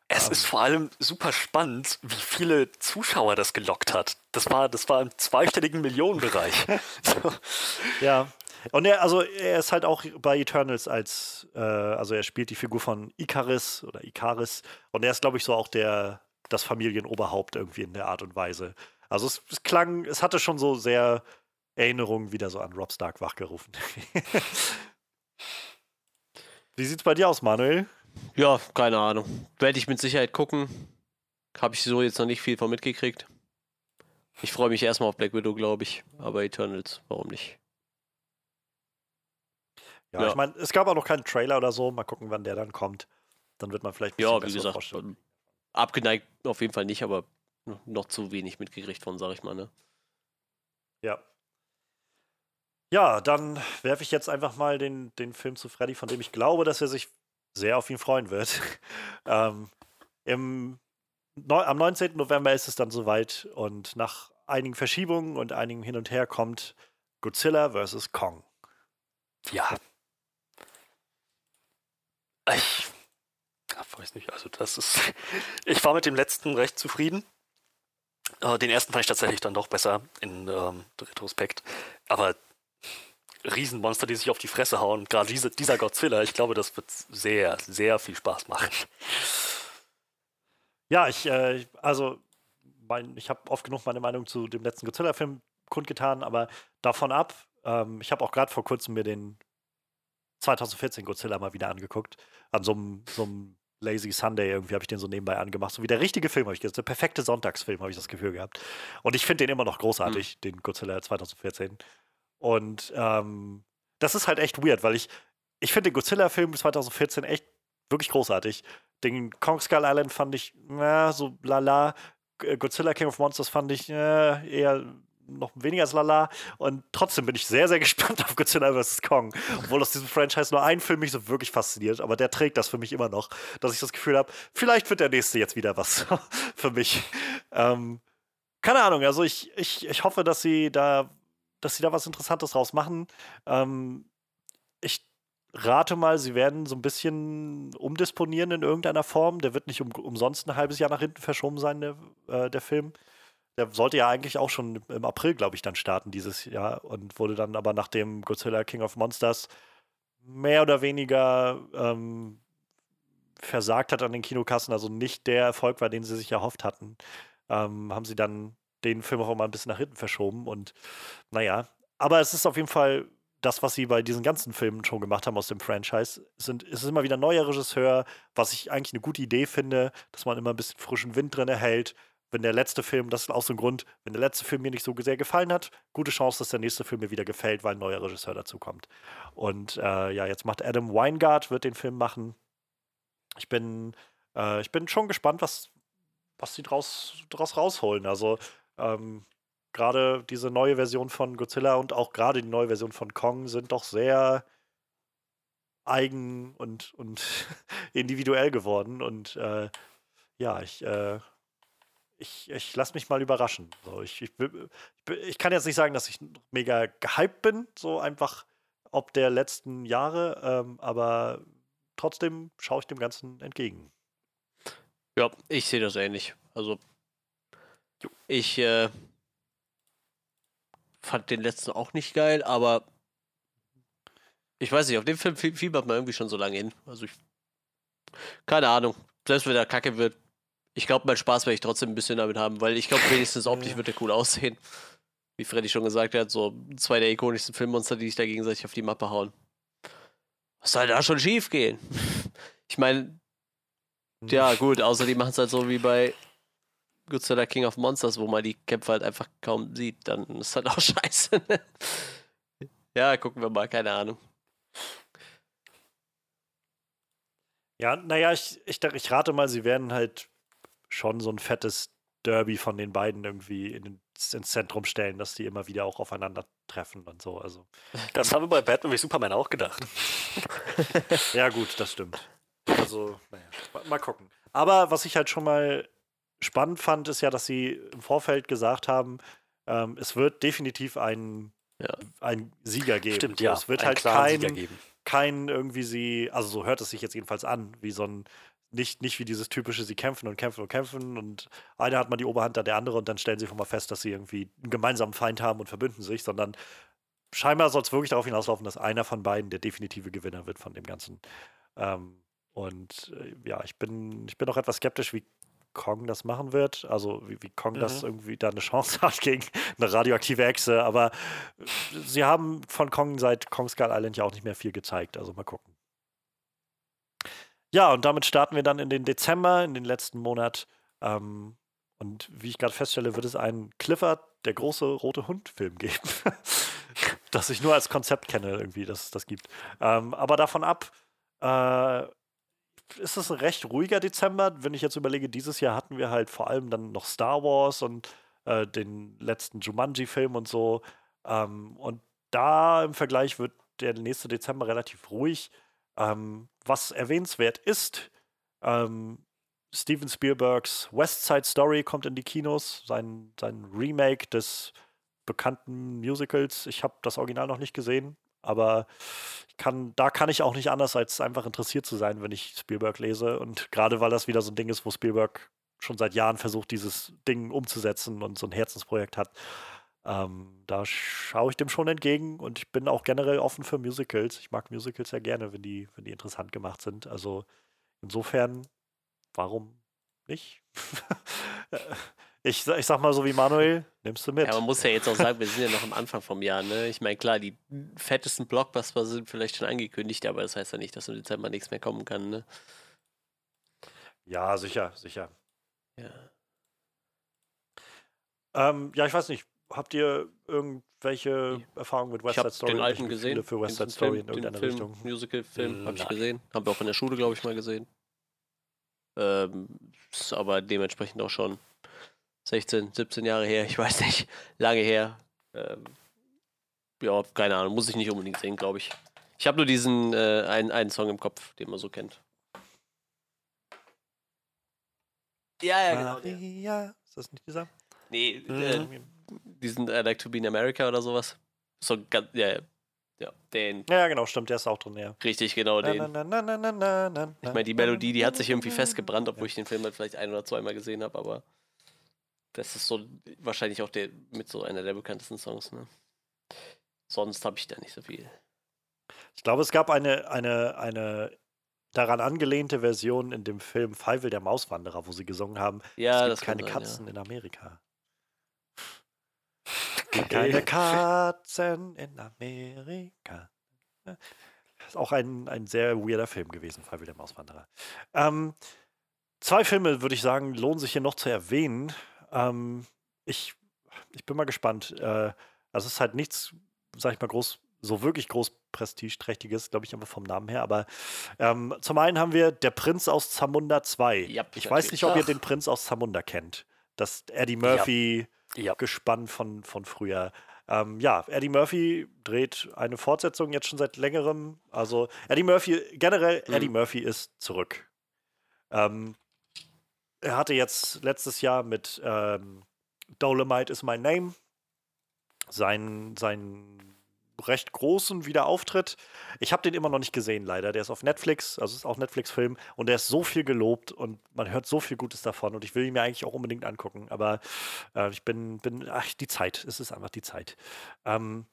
Es ist vor allem super spannend, wie viele Zuschauer das gelockt hat. Das war, das war im zweistelligen Millionenbereich. so. Ja. Und er, also er ist halt auch bei Eternals als, äh, also er spielt die Figur von Icaris oder Icaris und er ist, glaube ich, so auch der, das Familienoberhaupt irgendwie in der Art und Weise. Also es, es klang, es hatte schon so sehr Erinnerungen wieder so an Rob Stark wachgerufen. Wie sieht's bei dir aus, Manuel? Ja, keine Ahnung. Werde ich mit Sicherheit gucken. Habe ich so jetzt noch nicht viel von mitgekriegt. Ich freue mich erstmal auf Black Widow, glaube ich. Aber Eternals, warum nicht? Ja, Ja. ich meine, es gab auch noch keinen Trailer oder so. Mal gucken, wann der dann kommt. Dann wird man vielleicht ein Ja, bisschen wie bessere gesagt, Vorstellung. abgeneigt auf jeden Fall nicht, aber noch zu wenig mitgekriegt von, sag ich mal, ne? Ja. Ja, dann werfe ich jetzt einfach mal den, den Film zu Freddy, von dem ich glaube, dass er sich sehr auf ihn freuen wird. ähm, Im neu, am 19. November ist es dann soweit und nach einigen Verschiebungen und einigem Hin und Her kommt Godzilla vs. Kong. Ja. Ich weiß nicht, also das ist. Ich war mit dem letzten recht zufrieden. Äh, den ersten fand ich tatsächlich dann doch besser in ähm, Retrospekt. Aber Riesenmonster, die sich auf die Fresse hauen, gerade diese, dieser Godzilla, ich glaube, das wird sehr, sehr viel Spaß machen. Ja, ich, äh, also, mein, ich habe oft genug meine Meinung zu dem letzten Godzilla-Film kundgetan, aber davon ab, ähm, ich habe auch gerade vor kurzem mir den 2014 Godzilla mal wieder angeguckt, an so einem Lazy Sunday irgendwie habe ich den so nebenbei angemacht. So wie der richtige Film habe ich gesagt. Der perfekte Sonntagsfilm habe ich das Gefühl gehabt. Und ich finde den immer noch großartig, mhm. den Godzilla 2014. Und ähm, das ist halt echt weird, weil ich, ich finde den Godzilla-Film 2014 echt wirklich großartig. Den Kong Skull Island fand ich, na, so lala. Godzilla King of Monsters fand ich äh, eher noch weniger als lala. Und trotzdem bin ich sehr, sehr gespannt auf Godzilla vs. Kong. Obwohl aus diesem Franchise nur ein Film mich so wirklich fasziniert. Aber der trägt das für mich immer noch, dass ich das Gefühl habe, vielleicht wird der nächste jetzt wieder was für mich. Ähm, keine Ahnung, also ich, ich, ich hoffe, dass sie da, dass sie da was Interessantes draus machen. Ähm, ich rate mal, sie werden so ein bisschen umdisponieren in irgendeiner Form. Der wird nicht um, umsonst ein halbes Jahr nach hinten verschoben sein, der, äh, der Film. Der sollte ja eigentlich auch schon im April, glaube ich, dann starten dieses Jahr und wurde dann aber nach dem Godzilla King of Monsters mehr oder weniger ähm, versagt hat an den Kinokassen, also nicht der Erfolg war, den sie sich erhofft hatten, ähm, haben sie dann den Film auch mal ein bisschen nach hinten verschoben und naja, aber es ist auf jeden Fall das, was sie bei diesen ganzen Filmen schon gemacht haben aus dem Franchise, sind, es ist immer wieder neuer Regisseur, was ich eigentlich eine gute Idee finde, dass man immer ein bisschen frischen Wind drin erhält, wenn der letzte Film, das ist auch so ein Grund, wenn der letzte Film mir nicht so sehr gefallen hat, gute Chance, dass der nächste Film mir wieder gefällt, weil ein neuer Regisseur dazu kommt. Und äh, ja, jetzt macht Adam Weingart, wird den Film machen. Ich bin, äh, ich bin schon gespannt, was, was sie draus, draus rausholen. Also ähm, gerade diese neue Version von Godzilla und auch gerade die neue Version von Kong sind doch sehr eigen und, und individuell geworden. Und äh, ja, ich äh, ich, ich lasse mich mal überraschen. So, ich, ich, ich, kann jetzt nicht sagen, dass ich mega gehypt bin, so einfach ob der letzten Jahre, ähm, aber trotzdem schaue ich dem Ganzen entgegen. Ja, ich sehe das ähnlich. Also, ich äh, fand den letzten auch nicht geil, aber ich weiß nicht, auf dem Film fiebert man irgendwie schon so lange hin. Also, ich, keine Ahnung. Selbst wenn der kacke wird, ich glaube, mein Spaß werde ich trotzdem ein bisschen damit haben, weil ich glaube, wenigstens optisch wird der cool aussehen. Wie Freddy schon gesagt hat, so zwei der ikonischsten Filmmonster, die sich da gegenseitig auf die Mappe hauen. Was soll da schon schief gehen? Ich meine, ja, gut, außer die machen es halt so wie bei Godzilla King of Monsters, wo man die Kämpfe halt einfach kaum sieht, dann ist halt auch scheiße. Ne? ja, gucken wir mal, keine Ahnung. Ja, naja, ich, ich, ich rate mal, sie werden halt schon so ein fettes Derby von den beiden irgendwie in, ins Zentrum stellen, dass die immer wieder auch aufeinandertreffen und so. Also. Das haben wir bei Batman wie Superman auch gedacht. ja, gut, das stimmt. Also, naja, mal gucken. Aber was ich halt schon mal spannend fand, ist ja, dass sie im Vorfeld gesagt haben, ähm, es wird definitiv einen, ja. einen Sieger geben. Stimmt, ja. Es wird halt kein, kein irgendwie sie, also so hört es sich jetzt jedenfalls an, wie so ein nicht, nicht wie dieses typische, sie kämpfen und kämpfen und kämpfen und einer hat mal die Oberhand, dann der andere und dann stellen sie schon mal fest, dass sie irgendwie einen gemeinsamen Feind haben und verbünden sich, sondern scheinbar soll es wirklich darauf hinauslaufen, dass einer von beiden der definitive Gewinner wird von dem Ganzen. Ähm, und äh, ja, ich bin, ich bin auch etwas skeptisch, wie Kong das machen wird. Also wie, wie Kong mhm. das irgendwie da eine Chance hat gegen eine radioaktive Echse. Aber sie haben von Kong seit Kong Skull Island ja auch nicht mehr viel gezeigt. Also mal gucken. Ja, und damit starten wir dann in den Dezember, in den letzten Monat. Ähm, und wie ich gerade feststelle, wird es einen Clifford, der große rote Hund-Film geben. das ich nur als Konzept kenne, irgendwie, dass es das gibt. Ähm, aber davon ab, äh, ist es ein recht ruhiger Dezember. Wenn ich jetzt überlege, dieses Jahr hatten wir halt vor allem dann noch Star Wars und äh, den letzten Jumanji-Film und so. Ähm, und da im Vergleich wird der nächste Dezember relativ ruhig. Ähm, was erwähnenswert ist, ähm, Steven Spielbergs West Side Story kommt in die Kinos, sein, sein Remake des bekannten Musicals. Ich habe das Original noch nicht gesehen, aber kann, da kann ich auch nicht anders, als einfach interessiert zu sein, wenn ich Spielberg lese. Und gerade weil das wieder so ein Ding ist, wo Spielberg schon seit Jahren versucht, dieses Ding umzusetzen und so ein Herzensprojekt hat, ähm, da schaue ich dem schon entgegen und ich bin auch generell offen für Musicals. Ich mag Musicals sehr gerne, wenn die, wenn die interessant gemacht sind. Also insofern, warum nicht? ich, ich sag mal so wie Manuel, nimmst du mit. Ja, man muss ja jetzt auch sagen, wir sind ja noch am Anfang vom Jahr, ne? Ich meine, klar, die fettesten Blockbuster sind vielleicht schon angekündigt, aber das heißt ja nicht, dass im Dezember nichts mehr kommen kann, ne? Ja, sicher, sicher. Ja. Ähm, ja, ich weiß nicht. Habt ihr irgendwelche Erfahrungen mit West Side Story? den alten gesehen. Für West Side Film, Story in irgendeiner Film, Richtung? Musical-Film habe ich gesehen. Haben wir auch in der Schule, glaube ich, mal gesehen. Ähm, ist aber dementsprechend auch schon 16, 17 Jahre her. Ich weiß nicht. Lange her. Ähm, ja, keine Ahnung. Muss ich nicht unbedingt sehen, glaube ich. Ich habe nur diesen äh, einen, einen Song im Kopf, den man so kennt. Ja, Maria, ist das nicht dieser? Nee, Mhm. äh, diesen I Like to Be in America oder sowas. So ganz, ja, ja. Ja, den. Ja, genau, stimmt, der ist auch drin, ja. Richtig, genau den. Na, na, na, Ich meine, die Melodie, die hat sich irgendwie festgebrannt, obwohl ich den Film halt vielleicht ein oder zweimal gesehen habe, aber das ist so wahrscheinlich auch der mit so einer der bekanntesten Songs, ne? Sonst habe ich da nicht so viel. Ich glaube, es gab eine, eine, eine daran angelehnte Version in dem Film Feivel der Mauswanderer, wo sie gesungen haben, Ja, es das gibt keine sein, Katzen in Amerika. Okay. Keine Katzen in Amerika. Ist auch ein, ein sehr weirder Film gewesen, Feivel der Mauswanderer. Ähm, zwei Filme, würde ich sagen, lohnen sich hier noch zu erwähnen. Ähm, ich, ich bin mal gespannt. Äh, also es ist halt nichts, sag ich mal, groß, so wirklich groß prestigeträchtiges, glaube ich, aber vom Namen her. Aber ähm, zum einen haben wir Der Prinz aus Zamunda 2. Yep, ich weiß nicht, ob ihr den Prinz aus Zamunda kennt. Das Eddie Murphy Ja. Gespann von, von früher. Ähm, ja, Eddie Murphy dreht eine Fortsetzung jetzt schon seit längerem. Also Eddie Murphy, generell Mhm. Eddie Murphy ist zurück. Ähm, er hatte jetzt letztes Jahr mit ähm, Dolomite is my name seinen, seinen recht großen Wiederauftritt. Ich habe den immer noch nicht gesehen, leider. Der ist auf Netflix, also ist auch Netflix-Film und der ist so viel gelobt und man hört so viel Gutes davon und ich will ihn mir eigentlich auch unbedingt angucken, aber äh, ich bin, bin, ach, die Zeit, es ist einfach die Zeit. Ähm,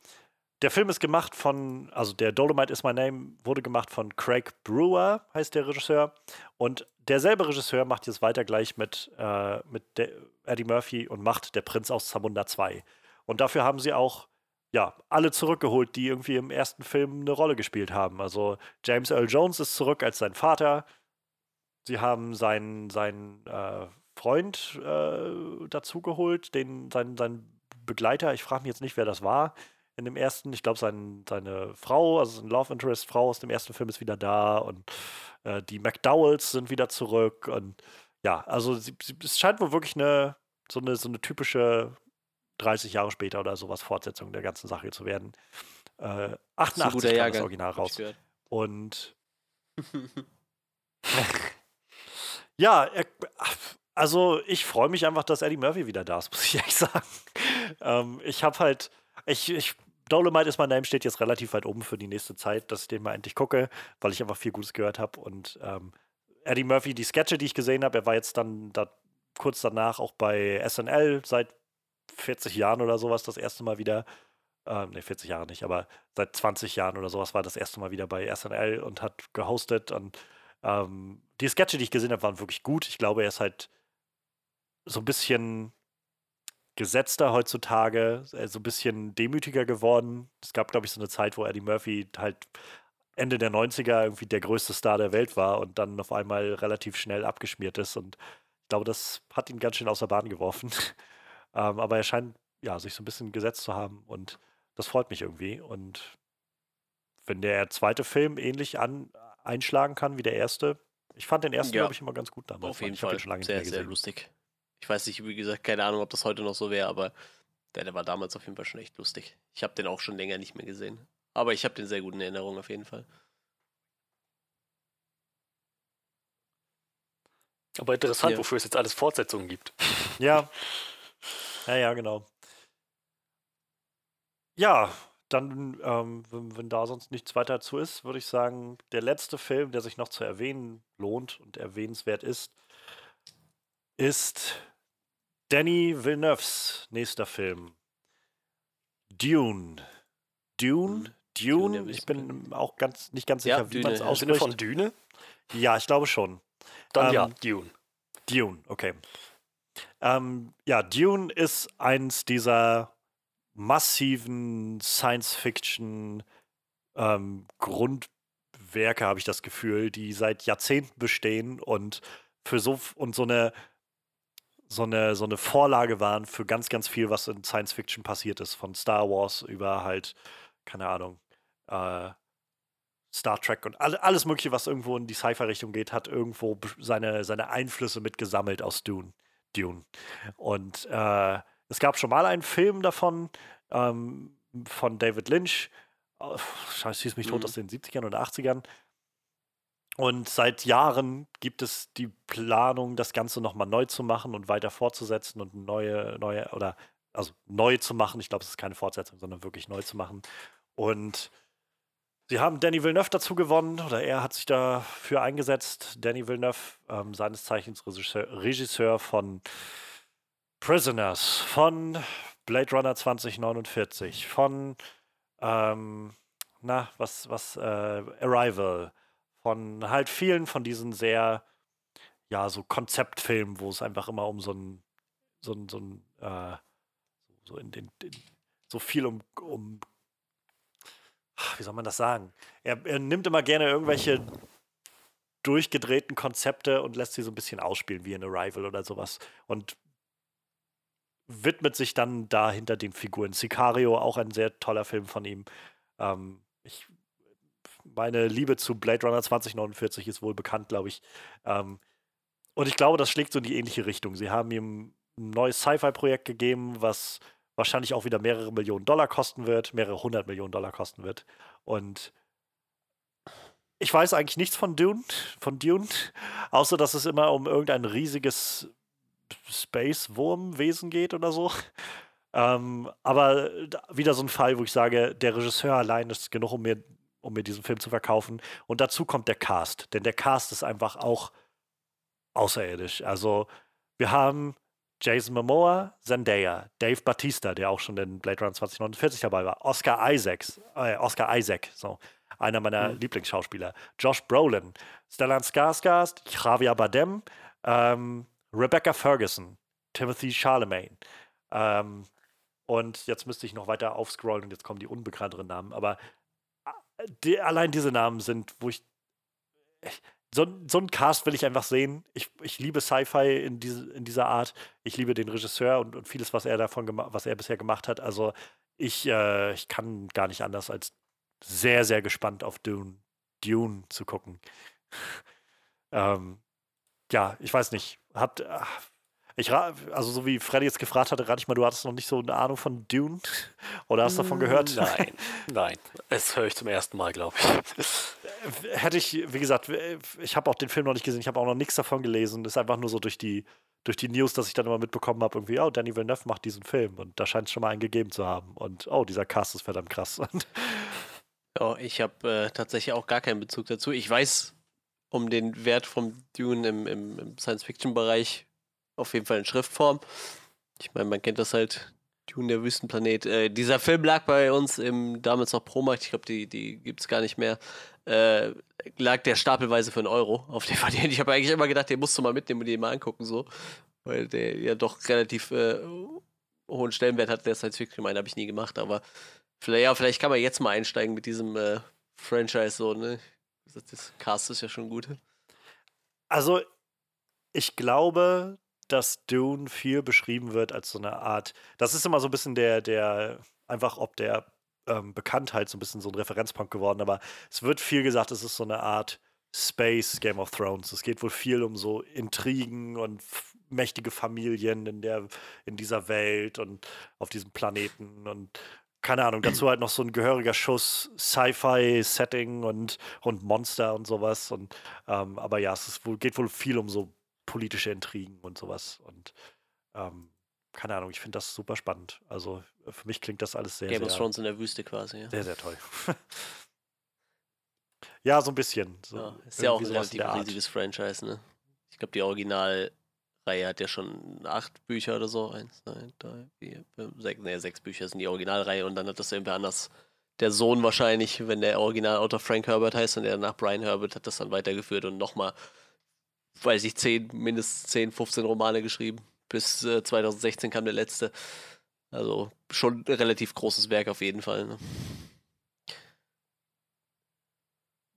der Film ist gemacht von, also der Dolomite is My Name wurde gemacht von Craig Brewer, heißt der Regisseur. Und derselbe Regisseur macht jetzt weiter gleich mit, äh, mit Eddie Murphy und macht Der Prinz aus Zamunda 2. Und dafür haben sie auch ja, alle zurückgeholt, die irgendwie im ersten Film eine Rolle gespielt haben. Also James Earl Jones ist zurück als sein Vater. Sie haben seinen, seinen äh, Freund äh, dazugeholt, seinen, seinen Begleiter. Ich frage mich jetzt nicht, wer das war in dem ersten. Ich glaube, sein, seine Frau, also seine Love Interest Frau aus dem ersten Film ist wieder da und äh, die McDowells sind wieder zurück. Und ja, also sie, sie, es scheint wohl wirklich eine so eine, so eine typische 30 Jahre später oder sowas Fortsetzung der ganzen Sache zu werden. Äh, 88 guter kam das Original raus. Und ja, er, also ich freue mich einfach, dass Eddie Murphy wieder da ist, muss ich ehrlich sagen. Ähm, ich habe halt, ich, ich, Dolomite ist mein Name, steht jetzt relativ weit oben für die nächste Zeit, dass ich den mal endlich gucke, weil ich einfach viel Gutes gehört habe. Und ähm, Eddie Murphy, die Sketche, die ich gesehen habe, er war jetzt dann da, kurz danach auch bei SNL seit 40 Jahren oder sowas das erste Mal wieder. Ähm, ne, 40 Jahre nicht, aber seit 20 Jahren oder sowas war das erste Mal wieder bei SNL und hat gehostet. Und ähm, die Sketche, die ich gesehen habe, waren wirklich gut. Ich glaube, er ist halt so ein bisschen gesetzter heutzutage, äh, so ein bisschen demütiger geworden. Es gab, glaube ich, so eine Zeit, wo Eddie Murphy halt Ende der 90er irgendwie der größte Star der Welt war und dann auf einmal relativ schnell abgeschmiert ist. Und ich glaube, das hat ihn ganz schön aus der Bahn geworfen. ähm, aber er scheint ja sich so ein bisschen gesetzt zu haben und das freut mich irgendwie. Und wenn der zweite Film ähnlich an, einschlagen kann wie der erste, ich fand den ersten, Ja. glaube ich, immer ganz gut damals. Auf jeden ich Fall. schon lange Sehr, sehr lustig. Ich weiß nicht, wie gesagt, keine Ahnung, ob das heute noch so wäre, aber der, der war damals auf jeden Fall schon echt lustig. Ich habe den auch schon länger nicht mehr gesehen. Aber ich habe den sehr gut in Erinnerung auf jeden Fall. Aber interessant, Ja. wofür es jetzt alles Fortsetzungen gibt. Ja. Ja, ja, genau. Ja, dann, ähm, wenn, wenn da sonst nichts weiter dazu ist, würde ich sagen, der letzte Film, der sich noch zu erwähnen lohnt und erwähnenswert ist, ist Danny Villeneuves nächster Film. Dune. Dune? Dune, Dune? der Ich bin auch ganz, nicht ganz Ja, sicher, wie Dune, man es ja. Im Sinne ausspricht. von Düne? Ja, ich glaube schon. Dann Ähm, ja, Dune. Dune, okay. Ähm, ja, Dune ist eins dieser massiven Science-Fiction ähm, Grundwerke, habe ich das Gefühl, die seit Jahrzehnten bestehen und für so und so eine so eine so eine Vorlage waren für ganz ganz viel, was in Science-Fiction passiert ist, von Star Wars über halt keine Ahnung äh, Star Trek und alle, alles Mögliche, was irgendwo in die Sci-Fi-Richtung geht, hat irgendwo seine, seine Einflüsse mitgesammelt aus Dune. Dune. Und äh, es gab schon mal einen Film davon, ähm, von David Lynch. Oh, schieß mich tot Mhm. aus den 70ern oder 80ern. Und seit Jahren gibt es die Planung, das Ganze nochmal neu zu machen und weiter fortzusetzen und neue, neue, oder also neu zu machen. Ich glaube, es ist keine Fortsetzung, sondern wirklich neu zu machen. Und Sie haben Danny Villeneuve dazu gewonnen, oder er hat sich dafür eingesetzt. Danny Villeneuve, ähm, seines Zeichens Regisseur, von Prisoners, von Blade Runner 2049, von, ähm, na, was, was, äh, Arrival, von halt vielen von diesen sehr, ja, so Konzeptfilmen, wo es einfach immer um so ein, so ein, so ein, äh, so in den, in, so viel um, um wie soll man das sagen? Er, er nimmt immer gerne irgendwelche durchgedrehten Konzepte und lässt sie so ein bisschen ausspielen, wie in Arrival oder sowas. Und widmet sich dann da hinter den Figuren. Sicario, auch ein sehr toller Film von ihm. Ähm, ich, meine Liebe zu Blade Runner 2049 ist wohl bekannt, glaube ich. Ähm, und ich glaube, das schlägt so in die ähnliche Richtung. Sie haben ihm ein neues Sci-Fi-Projekt gegeben, was wahrscheinlich auch wieder mehrere Millionen Dollar kosten wird, mehrere hundert Millionen Dollar kosten wird. Und ich weiß eigentlich nichts von Dune, von Dune, außer dass es immer um irgendein riesiges Space-Wurmwesen geht oder so. Ähm, aber wieder so ein Fall, wo ich sage, der Regisseur allein ist genug, um mir, um mir diesen Film zu verkaufen. Und dazu kommt der Cast, denn der Cast ist einfach auch außerirdisch. Also wir haben Jason Momoa, Zendaya, Dave Batista, der auch schon in Blade Runner 2049 dabei war, Oscar Isaacs, äh, Oscar Isaac, so einer meiner Mhm. Lieblingsschauspieler, Josh Brolin, Stellan Skarsgård, Javier Bardem, ähm, Rebecca Ferguson, Timothy Charlemagne. Ähm, und jetzt müsste ich noch weiter aufscrollen und jetzt kommen die unbekannteren Namen, aber die, allein diese Namen sind, wo ich so, so einen Cast will ich einfach sehen. Ich, ich liebe Sci-Fi in, diese, in dieser Art. Ich liebe den Regisseur und, und vieles, was er davon was er bisher gemacht hat. Also ich, äh, ich kann gar nicht anders als sehr, sehr gespannt auf Dune, Dune zu gucken. ähm, ja, ich weiß nicht. Habt, ach, ich also so wie Freddy jetzt gefragt hatte, rate ich mal, du hattest noch nicht so eine Ahnung von Dune oder hast davon gehört? Nein, nein. Das höre ich zum ersten Mal, glaube ich. hätte ich, wie gesagt, ich habe auch den Film noch nicht gesehen, ich habe auch noch nichts davon gelesen. Das ist einfach nur so durch die, durch die News, dass ich dann immer mitbekommen habe, irgendwie, oh, Danny Villeneuve macht diesen Film und da scheint es schon mal einen gegeben zu haben. Und oh, dieser Cast ist verdammt krass. Ja, ich habe äh, tatsächlich auch gar keinen Bezug dazu. Ich weiß um den Wert vom Dune im, im, im Science-Fiction-Bereich auf jeden Fall in Schriftform. Ich meine, man kennt das halt, Dune, der Wüstenplanet. Äh, dieser Film lag bei uns im damals noch Promarkt, ich glaube, die, die gibt es gar nicht mehr. Äh, lag der stapelweise für einen Euro auf DVD. Ich habe eigentlich immer gedacht, den musst du mal mitnehmen und den mal angucken, so. Weil der ja doch relativ äh, hohen Stellenwert hat, der Science-Fiction. Ich meine, habe ich nie gemacht, aber vielleicht, ja, vielleicht kann man jetzt mal einsteigen mit diesem äh, Franchise, so, ne? Das Cast ist ja schon gut. also, ich glaube, dass Dune viel beschrieben wird als so eine Art, das ist immer so ein bisschen der, der, einfach ob der ähm, Bekanntheit so ein bisschen so ein Referenzpunkt geworden, aber es wird viel gesagt, es ist so eine Art Space Game of Thrones. Es geht wohl viel um so Intrigen und mächtige Familien in der, in dieser Welt und auf diesem Planeten und keine Ahnung, dazu halt noch so ein gehöriger Schuss Sci-Fi-Setting und, und Monster und sowas. Und, ähm, aber ja, es ist geht wohl viel um so politische Intrigen und sowas. Und ähm, keine Ahnung, ich finde das super spannend. Also für mich klingt das alles sehr, Game of sehr, Thrones in der Wüste quasi. Ja, sehr, sehr toll. ja, so ein bisschen. So ja ist ja auch ein relativ riesiges Franchise, ne? Ich glaube, die Originalreihe hat ja schon acht Bücher oder so. Eins, zwei, drei, vier, fünf, sechs, nee, sechs Bücher sind die Originalreihe und dann hat das irgendwer anders. Der Sohn wahrscheinlich, wenn der Originalautor Frank Herbert heißt und der nach Brian Herbert hat das dann weitergeführt und nochmal, weiß ich, zehn, mindestens 10, 15 Romane geschrieben. Bis äh, 2016 kam der letzte. Also schon ein relativ großes Werk auf jeden Fall. Ne?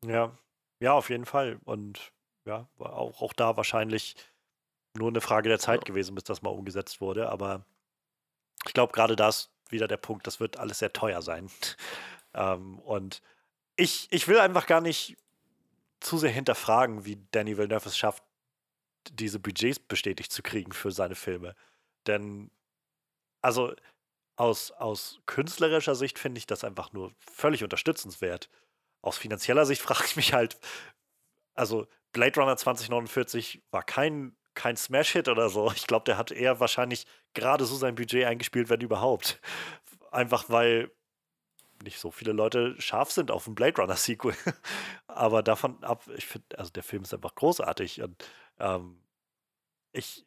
Ja, ja, auf jeden Fall. Und ja, war auch, auch da wahrscheinlich nur eine Frage der Zeit Ja. gewesen, bis das mal umgesetzt wurde. Aber ich glaube, gerade da ist wieder der Punkt, das wird alles sehr teuer sein. ähm, und ich, ich will einfach gar nicht zu sehr hinterfragen, wie Danny Villeneuve es schafft, diese Budgets bestätigt zu kriegen für seine Filme. Denn, also aus, aus künstlerischer Sicht finde ich das einfach nur völlig unterstützenswert. Aus finanzieller Sicht frage ich mich halt, also Blade Runner 2049 war kein, kein Smash-Hit oder so. Ich glaube, der hat eher wahrscheinlich gerade so sein Budget eingespielt, wenn überhaupt. Einfach weil nicht so viele Leute scharf sind auf ein Blade Runner Sequel. Aber davon ab, ich finde, also der Film ist einfach großartig und ähm, ich,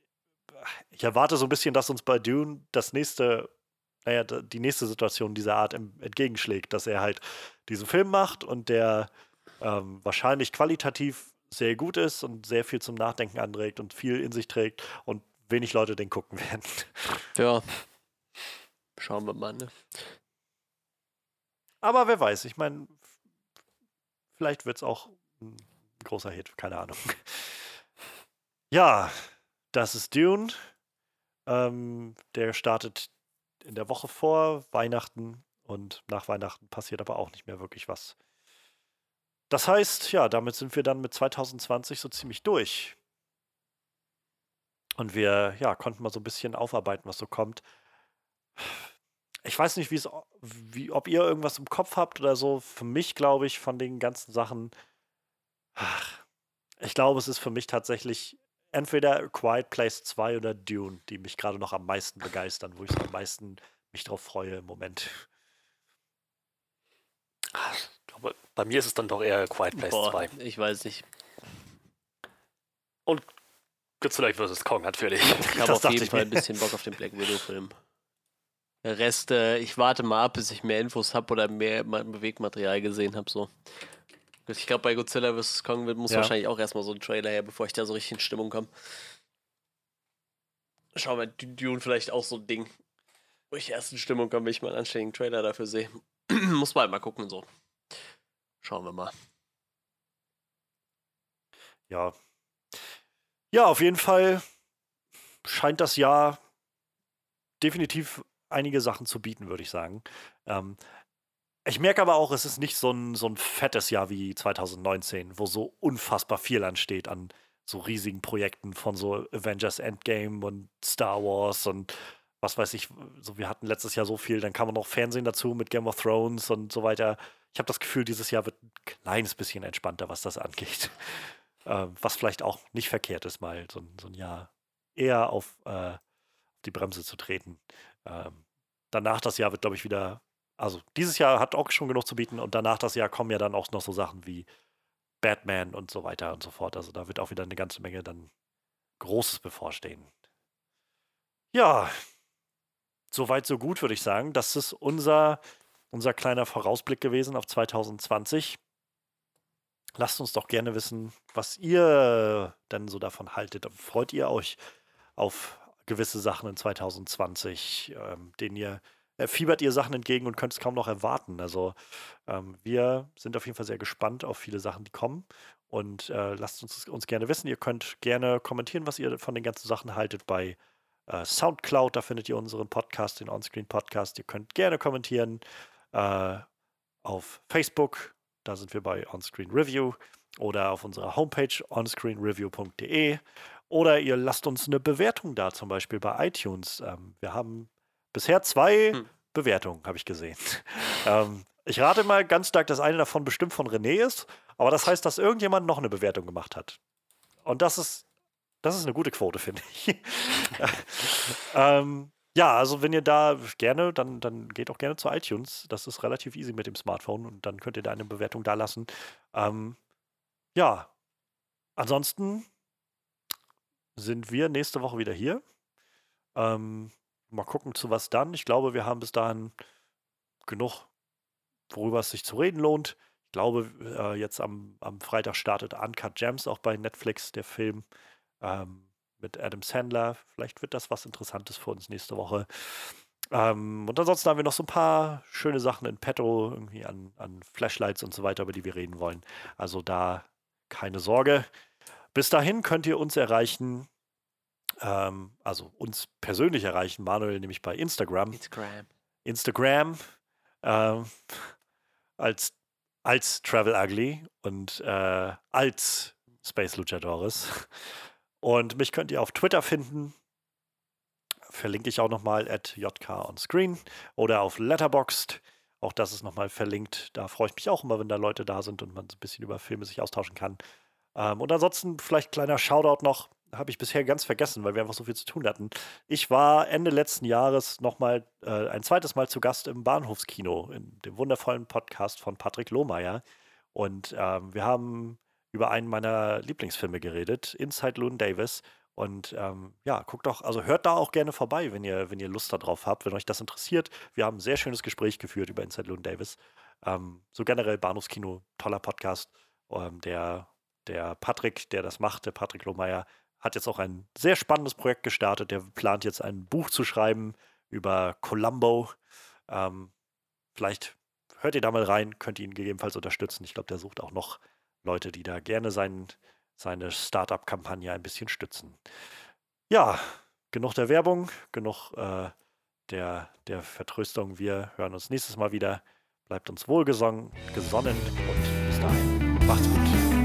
ich erwarte so ein bisschen, dass uns bei Dune das nächste, naja, die nächste Situation dieser Art entgegenschlägt, dass er halt diesen Film macht und der ähm, wahrscheinlich qualitativ sehr gut ist und sehr viel zum Nachdenken anregt und viel in sich trägt und wenig Leute den gucken werden. Ja. Schauen wir mal, ne? Aber wer weiß, ich meine, vielleicht wird es auch ein großer Hit, keine Ahnung. Ja, das ist Dune. Ähm, der startet in der Woche vor Weihnachten und nach Weihnachten passiert aber auch nicht mehr wirklich was. Das heißt, ja, damit sind wir dann mit 2020 so ziemlich durch. Und wir, ja, konnten mal so ein bisschen aufarbeiten, was so kommt. Ich weiß nicht, wie ob ihr irgendwas im Kopf habt oder so. Für mich glaube ich von den ganzen Sachen, ach, ich glaube, es ist für mich tatsächlich entweder Quiet Place 2 oder Dune, die mich gerade noch am meisten begeistern, wo ich so am meisten mich drauf freue im Moment. Glaube, bei mir ist es dann doch eher Quiet Place Boah, 2. ich weiß nicht. Godzilla vs. Kong natürlich. Ich habe auf jeden ich Fall mir. ein bisschen Bock auf den Black Widow-Film. Der Rest, äh, ich warte mal ab, bis ich mehr Infos habe oder mehr Ma- Bewegmaterial gesehen habe. So. Ich glaube, bei Godzilla vs. Kong wird, muss Ja. wahrscheinlich auch erstmal so ein Trailer her, bevor ich da so richtig in Stimmung komme. Schau mal, Dune vielleicht auch so ein Ding. Wo ich erst in Stimmung komme, wenn ich mal einen anständigen Trailer dafür sehe. muss man halt mal gucken, so. Schauen wir mal. Ja. Ja, auf jeden Fall scheint das Jahr definitiv einige Sachen zu bieten, würde ich sagen. Ähm, ich merke aber auch, es ist nicht so ein, so ein fettes Jahr wie 2019, wo so unfassbar viel ansteht an so riesigen Projekten von so Avengers Endgame und Star Wars und was weiß ich. So, wir hatten letztes Jahr so viel, dann kam noch Fernsehen dazu mit Game of Thrones und so weiter. Ich habe das Gefühl, dieses Jahr wird ein kleines bisschen entspannter, was das angeht. Ähm, was vielleicht auch nicht verkehrt ist, mal so, ein- so ein Jahr eher auf äh, die Bremse zu treten. Ähm, danach das Jahr wird, glaube ich, wieder, also dieses Jahr hat auch schon genug zu bieten und danach das Jahr kommen ja dann auch noch so Sachen wie Batman und so weiter und so fort. Also da wird auch wieder eine ganze Menge dann Großes bevorstehen. Ja, soweit so gut, würde ich sagen. Das ist unser, unser kleiner Vorausblick gewesen auf 2020. Lasst uns doch gerne wissen, was ihr denn so davon haltet. Freut ihr euch auf gewisse Sachen in 2020, ähm, denen ihr fiebert ihr Sachen entgegen und könnt es kaum noch erwarten. Also ähm, wir sind auf jeden Fall sehr gespannt auf viele Sachen, die kommen. Und äh, lasst uns uns gerne wissen. Ihr könnt gerne kommentieren, was ihr von den ganzen Sachen haltet bei äh, Soundcloud. Da findet ihr unseren Podcast, den Onscreen Podcast. Ihr könnt gerne kommentieren äh, auf Facebook. Da sind wir bei Onscreen Review oder auf unserer Homepage onscreenreview.de. Oder ihr lasst uns eine Bewertung da, zum Beispiel bei iTunes. Ähm, wir haben bisher zwei Hm. Bewertungen, habe ich gesehen. ähm, ich rate mal ganz stark, dass eine davon bestimmt von René ist, aber das heißt, dass irgendjemand noch eine Bewertung gemacht hat. Und das ist Das ist eine gute Quote, finde ich. ähm, ja, also wenn ihr da gerne, dann, dann geht auch gerne zu iTunes. Das ist relativ easy mit dem Smartphone und dann könnt ihr da eine Bewertung da lassen. Ähm, ja, ansonsten sind wir nächste Woche wieder hier. Ähm, mal gucken, zu was dann. Ich glaube, wir haben bis dahin genug, worüber es sich zu reden lohnt. Ich glaube, äh, jetzt am, am Freitag startet Uncut Gems auch bei Netflix, der Film. Ähm, mit Adam Sandler. Vielleicht wird das was Interessantes für uns nächste Woche. Ähm, und ansonsten haben wir noch so ein paar schöne Sachen in petto, irgendwie an, an Flashlights und so weiter, über die wir reden wollen. Also da keine Sorge. Bis dahin könnt ihr uns erreichen, ähm, also uns persönlich erreichen, Manuel nämlich bei Instagram. Instagram. Instagram ähm, als, als Travel Ugly und äh, als Space Luchadores. Und mich könnt ihr auf Twitter finden. Verlinke ich auch nochmal at JK on Screen oder auf Letterboxd. Auch das ist nochmal verlinkt. Da freue ich mich auch immer, wenn da Leute da sind und man ein bisschen über Filme sich austauschen kann. Ähm, und ansonsten vielleicht kleiner Shoutout noch. Habe ich bisher ganz vergessen, weil wir einfach so viel zu tun hatten. Ich war Ende letzten Jahres nochmal äh, ein zweites Mal zu Gast im Bahnhofskino, in dem wundervollen Podcast von Patrick Lohmeier. Und ähm, wir haben über einen meiner Lieblingsfilme geredet, Inside Loon Davis. Und ähm, ja, guckt doch, also hört da auch gerne vorbei, wenn ihr, wenn ihr Lust darauf habt, wenn euch das interessiert. Wir haben ein sehr schönes Gespräch geführt über Inside Loon Davis. Ähm, so generell Bahnhofskino, toller Podcast. Ähm, der, der Patrick, der das macht, der Patrick Lohmeier, hat jetzt auch ein sehr spannendes Projekt gestartet. Der plant jetzt ein Buch zu schreiben über Columbo. Ähm, vielleicht hört ihr da mal rein, könnt ihn gegebenenfalls unterstützen. Ich glaube, der sucht auch noch Leute, die da gerne sein, seine Startup-Kampagne ein bisschen stützen. Ja, genug der Werbung, genug äh, der, der Vertröstung. Wir hören uns nächstes Mal wieder. Bleibt uns wohlgesonnen gesonnen und bis dahin. Macht's gut.